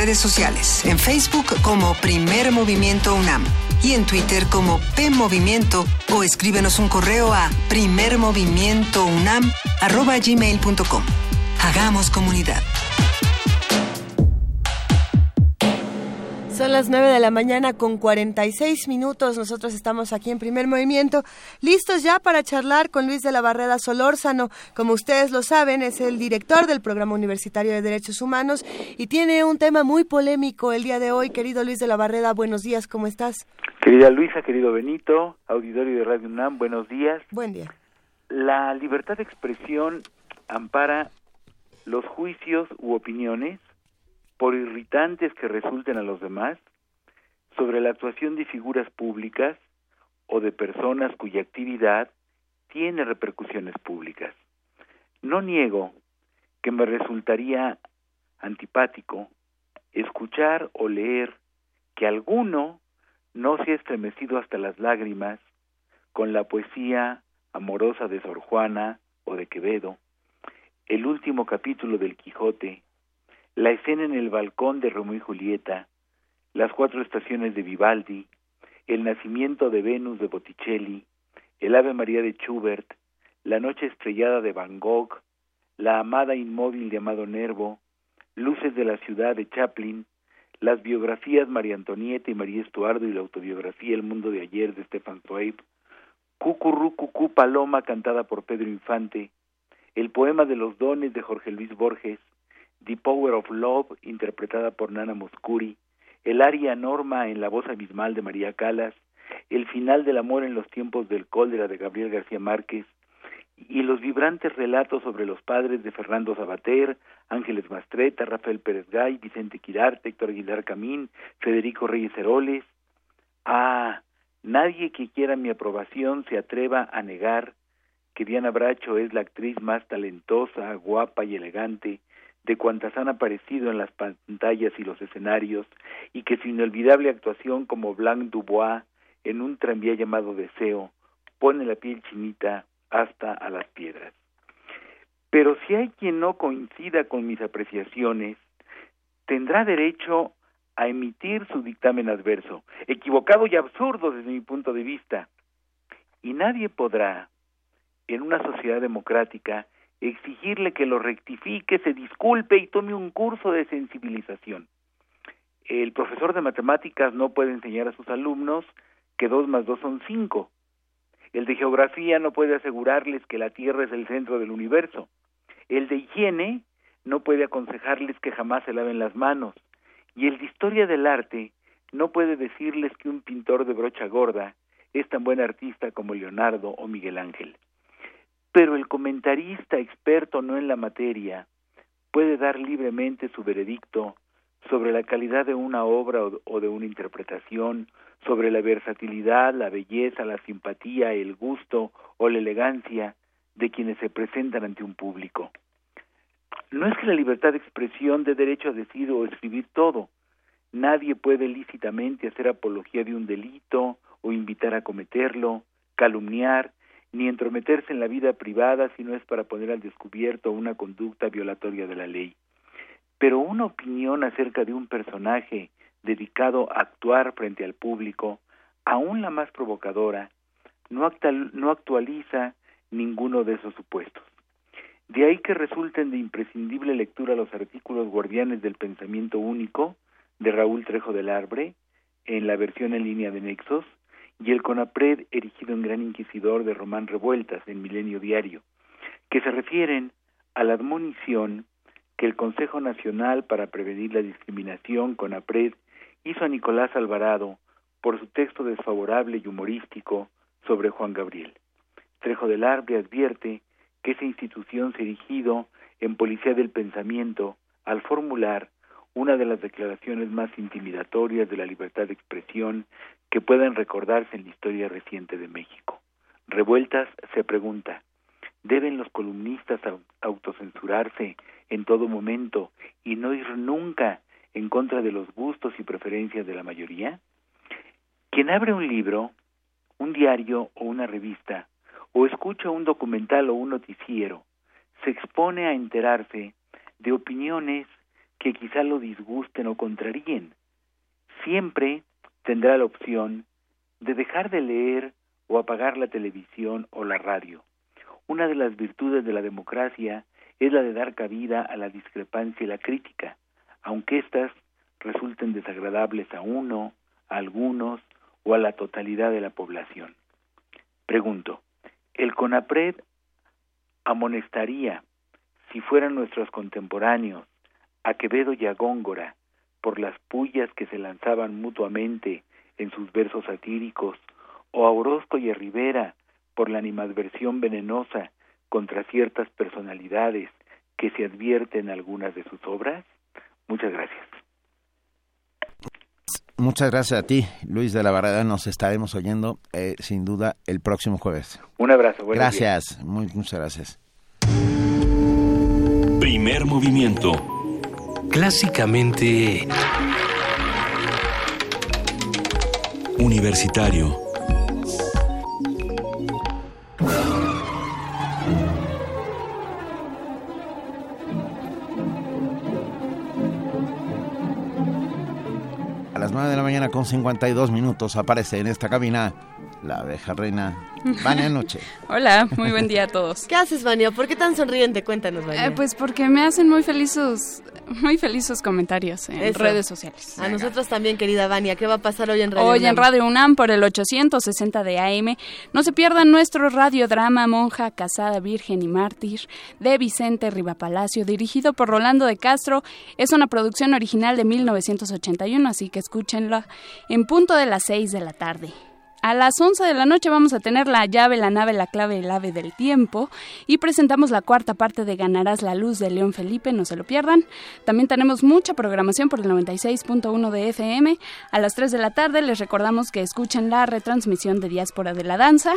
redes sociales, en Facebook como Primer Movimiento UNAM y en Twitter como P Movimiento o escríbenos un correo a primermovimientounam@gmail.com. Hagamos comunidad. Son las 9 de la mañana con 46 minutos. Nosotros estamos aquí en primer movimiento, listos ya para charlar con Luis de la Barreda Solórzano. Como ustedes lo saben, es el director del Programa Universitario de Derechos Humanos y tiene un tema muy polémico el día de hoy. Querido Luis de la Barreda, buenos días, ¿cómo estás? Querida Luisa, querido Benito, auditorio de Radio UNAM, buenos días. Buen día. La libertad de expresión ampara los juicios u opiniones, por irritantes que resulten a los demás, sobre la actuación de figuras públicas o de personas cuya actividad tiene repercusiones públicas. No niego que me resultaría antipático escuchar o leer que alguno no se ha estremecido hasta las lágrimas con la poesía amorosa de Sor Juana o de Quevedo, el último capítulo del Quijote, la escena en el balcón de Romeo y Julieta, las cuatro estaciones de Vivaldi, el nacimiento de Venus de Botticelli, el Ave María de Schubert, la noche estrellada de Van Gogh, la amada inmóvil de Amado Nervo, luces de la ciudad de Chaplin, las biografías María Antonieta y María Estuardo y la autobiografía El mundo de ayer de Stefan Zweig, Cucurru Cucú Paloma cantada por Pedro Infante, el poema de los dones de Jorge Luis Borges, The Power of Love interpretada por Nana Moscuri, el aria Norma en la voz abismal de María Calas, el final del amor en los tiempos del cólera de Gabriel García Márquez y los vibrantes relatos sobre los padres de Fernando Sabater, Ángeles Mastreta, Rafael Pérez Gay, Vicente Quirarte, Héctor Aguilar Camín, Federico Reyes Heroles. Ah, nadie que quiera mi aprobación se atreva a negar que Diana Bracho es la actriz más talentosa, guapa y elegante de cuantas han aparecido en las pantallas y los escenarios, y que su inolvidable actuación como Blanc Dubois en un tranvía llamado Deseo pone la piel chinita hasta a las piedras. Pero si hay quien no coincida con mis apreciaciones, tendrá derecho a emitir su dictamen adverso, equivocado y absurdo desde mi punto de vista. Y nadie podrá, en una sociedad democrática, exigirle que lo rectifique, se disculpe y tome un curso de sensibilización. El profesor de matemáticas no puede enseñar a sus alumnos que dos más dos son cinco. El de geografía no puede asegurarles que la Tierra es el centro del universo. El de higiene no puede aconsejarles que jamás se laven las manos. Y el de historia del arte no puede decirles que un pintor de brocha gorda es tan buen artista como Leonardo o Miguel Ángel pero el comentarista experto no en la materia puede dar libremente su veredicto sobre la calidad de una obra o, de una interpretación, sobre la versatilidad, la belleza, la simpatía, el gusto o la elegancia de quienes se presentan ante un público. No es que la libertad de expresión dé derecho a decir o escribir todo. Nadie puede lícitamente hacer apología de un delito o invitar a cometerlo, calumniar, ni entrometerse en la vida privada si no es para poner al descubierto una conducta violatoria de la ley. Pero una opinión acerca de un personaje dedicado a actuar frente al público, aun la más provocadora, no, no actualiza ninguno de esos supuestos. De ahí que resulten de imprescindible lectura los artículos guardianes del pensamiento único de Raúl Trejo del Arbre, en la versión en línea de Nexos, y el CONAPRED erigido en Gran Inquisidor de Román Revueltas en Milenio Diario, que se refieren a la admonición que el Consejo Nacional para Prevenir la Discriminación, CONAPRED, hizo a Nicolás Alvarado por su texto desfavorable y humorístico sobre Juan Gabriel. Trejo del Arbre advierte que esa institución se erigido en policía del pensamiento al formular una de las declaraciones más intimidatorias de la libertad de expresión que puedan recordarse en la historia reciente de México. Revueltas se pregunta, ¿deben los columnistas autocensurarse en todo momento y no ir nunca en contra de los gustos y preferencias de la mayoría? Quien abre un libro, un diario o una revista, o escucha un documental o un noticiero, se expone a enterarse de opiniones que quizá lo disgusten o contraríen. Siempre tendrá la opción de dejar de leer o apagar la televisión o la radio. Una de las virtudes de la democracia es la de dar cabida a la discrepancia y la crítica, aunque éstas resulten desagradables a uno, a algunos o a la totalidad de la población. Pregunto, ¿el CONAPRED amonestaría, si fueran nuestros contemporáneos, a Quevedo y a Góngora por las pullas que se lanzaban mutuamente en sus versos satíricos, o a Orozco y a Rivera por la animadversión venenosa contra ciertas personalidades que se advierte en algunas de sus obras? Muchas gracias. Muchas gracias a ti, Luis de la Barrera. Nos estaremos oyendo, eh, sin duda, el próximo jueves. Un abrazo. Gracias, muy, muchas gracias. Primer movimiento. Clásicamente... Universitario. A las 9 de la mañana con 52 minutos aparece en esta cabina la abeja reina Vania [laughs] Noche. Hola, muy buen día a todos. ¿Qué haces, Vania? ¿Por qué tan sonriente? Cuéntanos, Vania. Eh, pues porque me hacen muy felices, [laughs] muy felices comentarios en Eso. redes sociales. A nosotros también, querida Vania. ¿Qué va a pasar hoy en Radio Hoy UNAM? en Radio UNAM por el 860 de AM. No se pierdan nuestro radiodrama Monja, Casada, Virgen y Mártir de Vicente Rivapalacio, dirigido por Rolando de Castro. Es una producción original de 1981, así que escúchenla en punto de las 6 de la tarde. A las 11 de la noche vamos a tener la llave, la nave, la clave, el ave del tiempo y presentamos la cuarta parte de Ganarás la luz de León Felipe, no se lo pierdan. También tenemos mucha programación por el 96.1 de FM. A las 3 de la tarde les recordamos que escuchen la retransmisión de Diáspora de la Danza.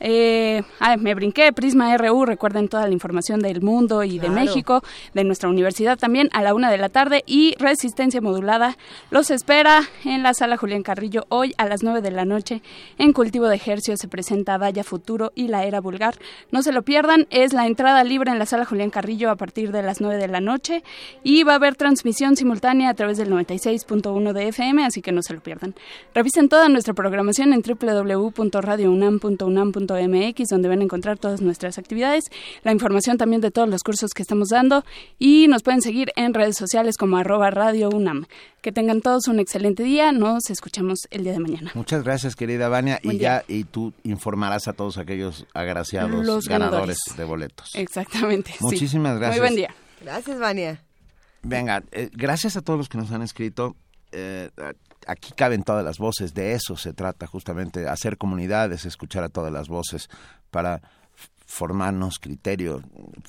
Eh, ay, me brinqué, Prisma RU, recuerden toda la información del mundo y de. México, de nuestra universidad también, a la una de la tarde y Resistencia Modulada los espera en la sala Julián Carrillo hoy a las 9 de la noche. En Cultivo de Ejercicio se presenta Vaya Futuro y la Era Vulgar. No se lo pierdan, es la entrada libre en la sala Julián Carrillo a partir de las 9 de la noche y va a haber transmisión simultánea a través del 96.1 de FM, así que no se lo pierdan. Revisen toda nuestra programación en www.radiounam.unam.mx, donde van a encontrar todas nuestras actividades, la información también de todos los cursos que estamos dando y nos pueden seguir en redes sociales como arroba Radio UNAM. Que tengan todos un excelente día, nos escuchamos el día de mañana. Muchas gracias, querida Vania. Buen y ya, y tú informarás a todos aquellos agraciados Los ganadores. ganadores. de boletos. Exactamente. sí. Muchísimas gracias. Muy buen día. Gracias, Vania. Venga, eh, gracias a todos los que nos han escrito. Eh, aquí caben todas las voces, de eso se trata justamente, hacer comunidades, escuchar a todas las voces para formarnos criterio,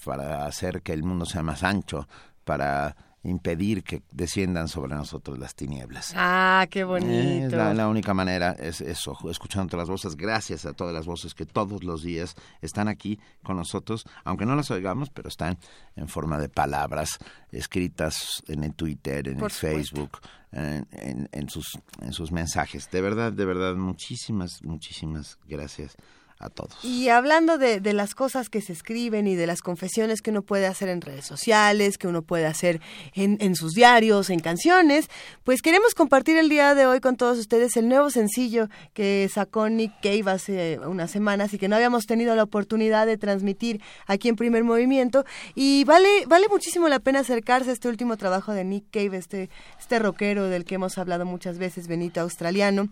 para hacer que el mundo sea más ancho, para impedir que desciendan sobre nosotros las tinieblas. Ah, qué Eh, bonito. Es la, la única manera, es eso, escuchando todas las voces, gracias a todas las voces que todos los días están aquí con nosotros, aunque no las oigamos, pero están en forma de palabras escritas en el Twitter, en Por el. Facebook, en, en- en sus, en sus mensajes. De verdad, de verdad, muchísimas, muchísimas gracias Y hablando de, de las cosas que se escriben y de las confesiones que uno puede hacer en redes sociales, que uno puede hacer en, en sus diarios, en canciones, pues queremos compartir el día de hoy con todos ustedes el nuevo sencillo que sacó Nick Cave hace unas semanas y que no habíamos tenido la oportunidad de transmitir aquí en Primer Movimiento. Y vale, vale muchísimo la pena acercarse a este último trabajo de Nick Cave, este, este rockero del que hemos hablado muchas veces, Benito Australiano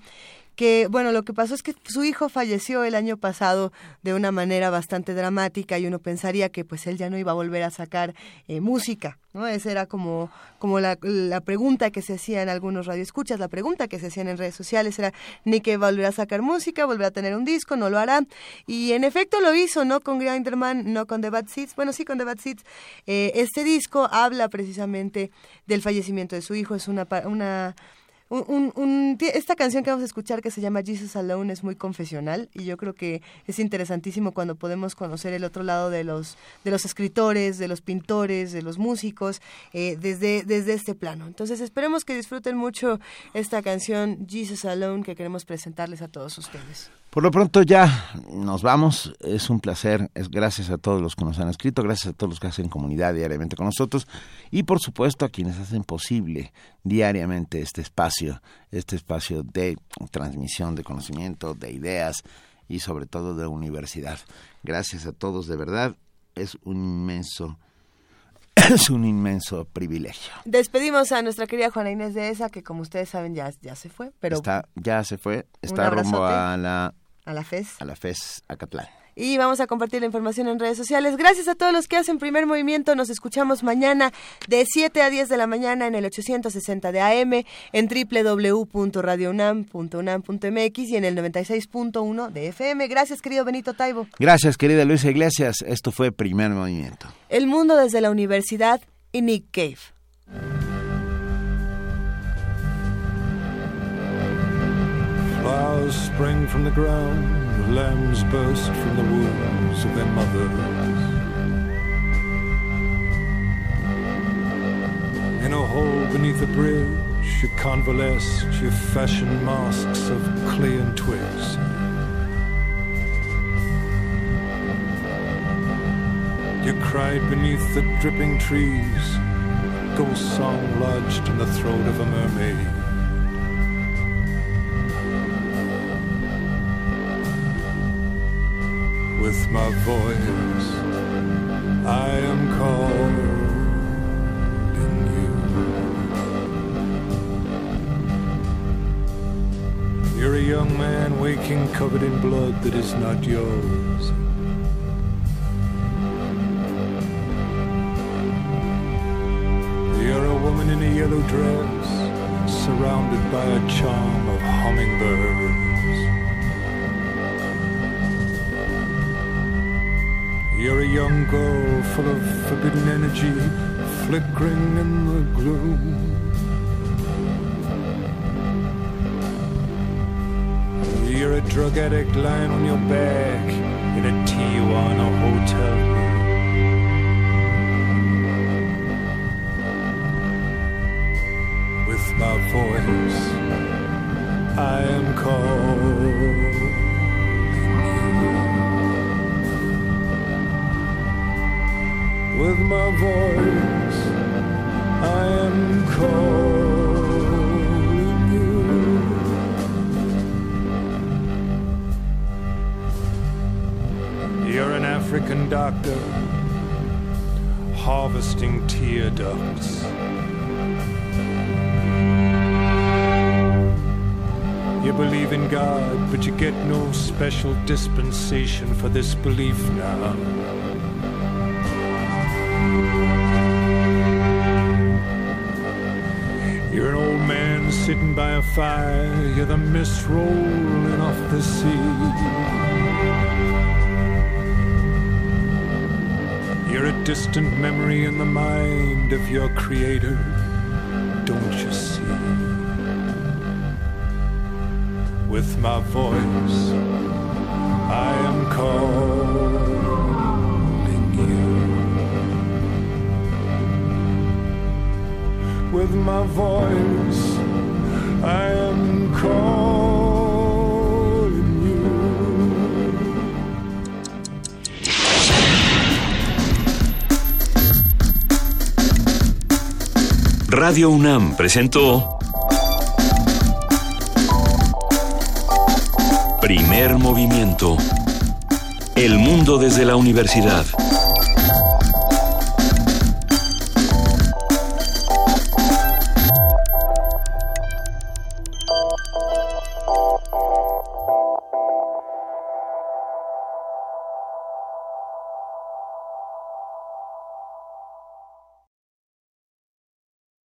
que, bueno, lo que pasó es que su hijo falleció el año pasado de una manera bastante dramática y uno pensaría que pues él ya no iba a volver a sacar eh, música, ¿no? Esa era como, como la, la pregunta que se hacía en algunos radioescuchas, la pregunta que se hacían en redes sociales era, Nick volverá a sacar música, volverá a tener un disco, no lo hará. Y en efecto lo hizo, no con Grinderman, no con The Bad Seeds, bueno, sí con The Bad Seeds. Eh, este disco habla precisamente del fallecimiento de su hijo, es una... una un, un, esta canción que vamos a escuchar que se llama Jesus Alone es muy confesional y yo creo que es interesantísimo cuando podemos conocer el otro lado de los de los escritores, de los pintores, de los músicos eh, desde desde este plano. Entonces esperemos que disfruten mucho esta canción Jesus Alone que queremos presentarles a todos ustedes. Por lo pronto ya nos vamos. Es un placer. Es gracias a todos los que nos han escrito, gracias a todos los que hacen comunidad diariamente con nosotros y por supuesto a quienes hacen posible diariamente este espacio, este espacio de transmisión de conocimiento, de ideas y sobre todo de universidad. Gracias a todos de verdad. Es un inmenso [coughs] es un inmenso privilegio. Despedimos a nuestra querida Juana Inés de esa, que como ustedes saben ya, ya se fue, pero está, ya se fue, está rumbo a la a la FES. A la FES Acatlán. Y vamos a compartir la información en redes sociales. Gracias a todos los que hacen primer movimiento. Nos escuchamos mañana de 7 a 10 de la mañana en el 860 de AM, en www.radiounam.unam.mx y en el 96.1 de FM. Gracias, querido Benito Taibo. Gracias, querida Luisa Iglesias. Esto fue Primer Movimiento. El mundo desde la universidad y Nick Cave. Flowers spring from the ground, lambs burst from the wombs of their mothers. In a hole beneath a bridge, you convalesced, you fashioned masks of clay and twigs. You cried beneath the dripping trees, ghost song lodged in the throat of a mermaid. With my voice. I am calling you. You're a young man waking covered in blood that is not yours. You're a woman in a yellow dress, surrounded by a charm of hummingbirds. You're a young girl full of forbidden energy, flickering in the gloom. You're a drug addict lying on your back in a Tijuana hotel room. With my voice, I am called. With my voice I am calling you You're an African doctor harvesting tear ducts You believe in God, but you get no special dispensation for this belief now. You're an old man sitting by a fire, you're the mist rolling off the sea. You're a distant memory in the mind of your creator, don't you see? With my voice, I am calling with my voice I am. Radio UNAM presentó Primer movimiento. El mundo desde la universidad.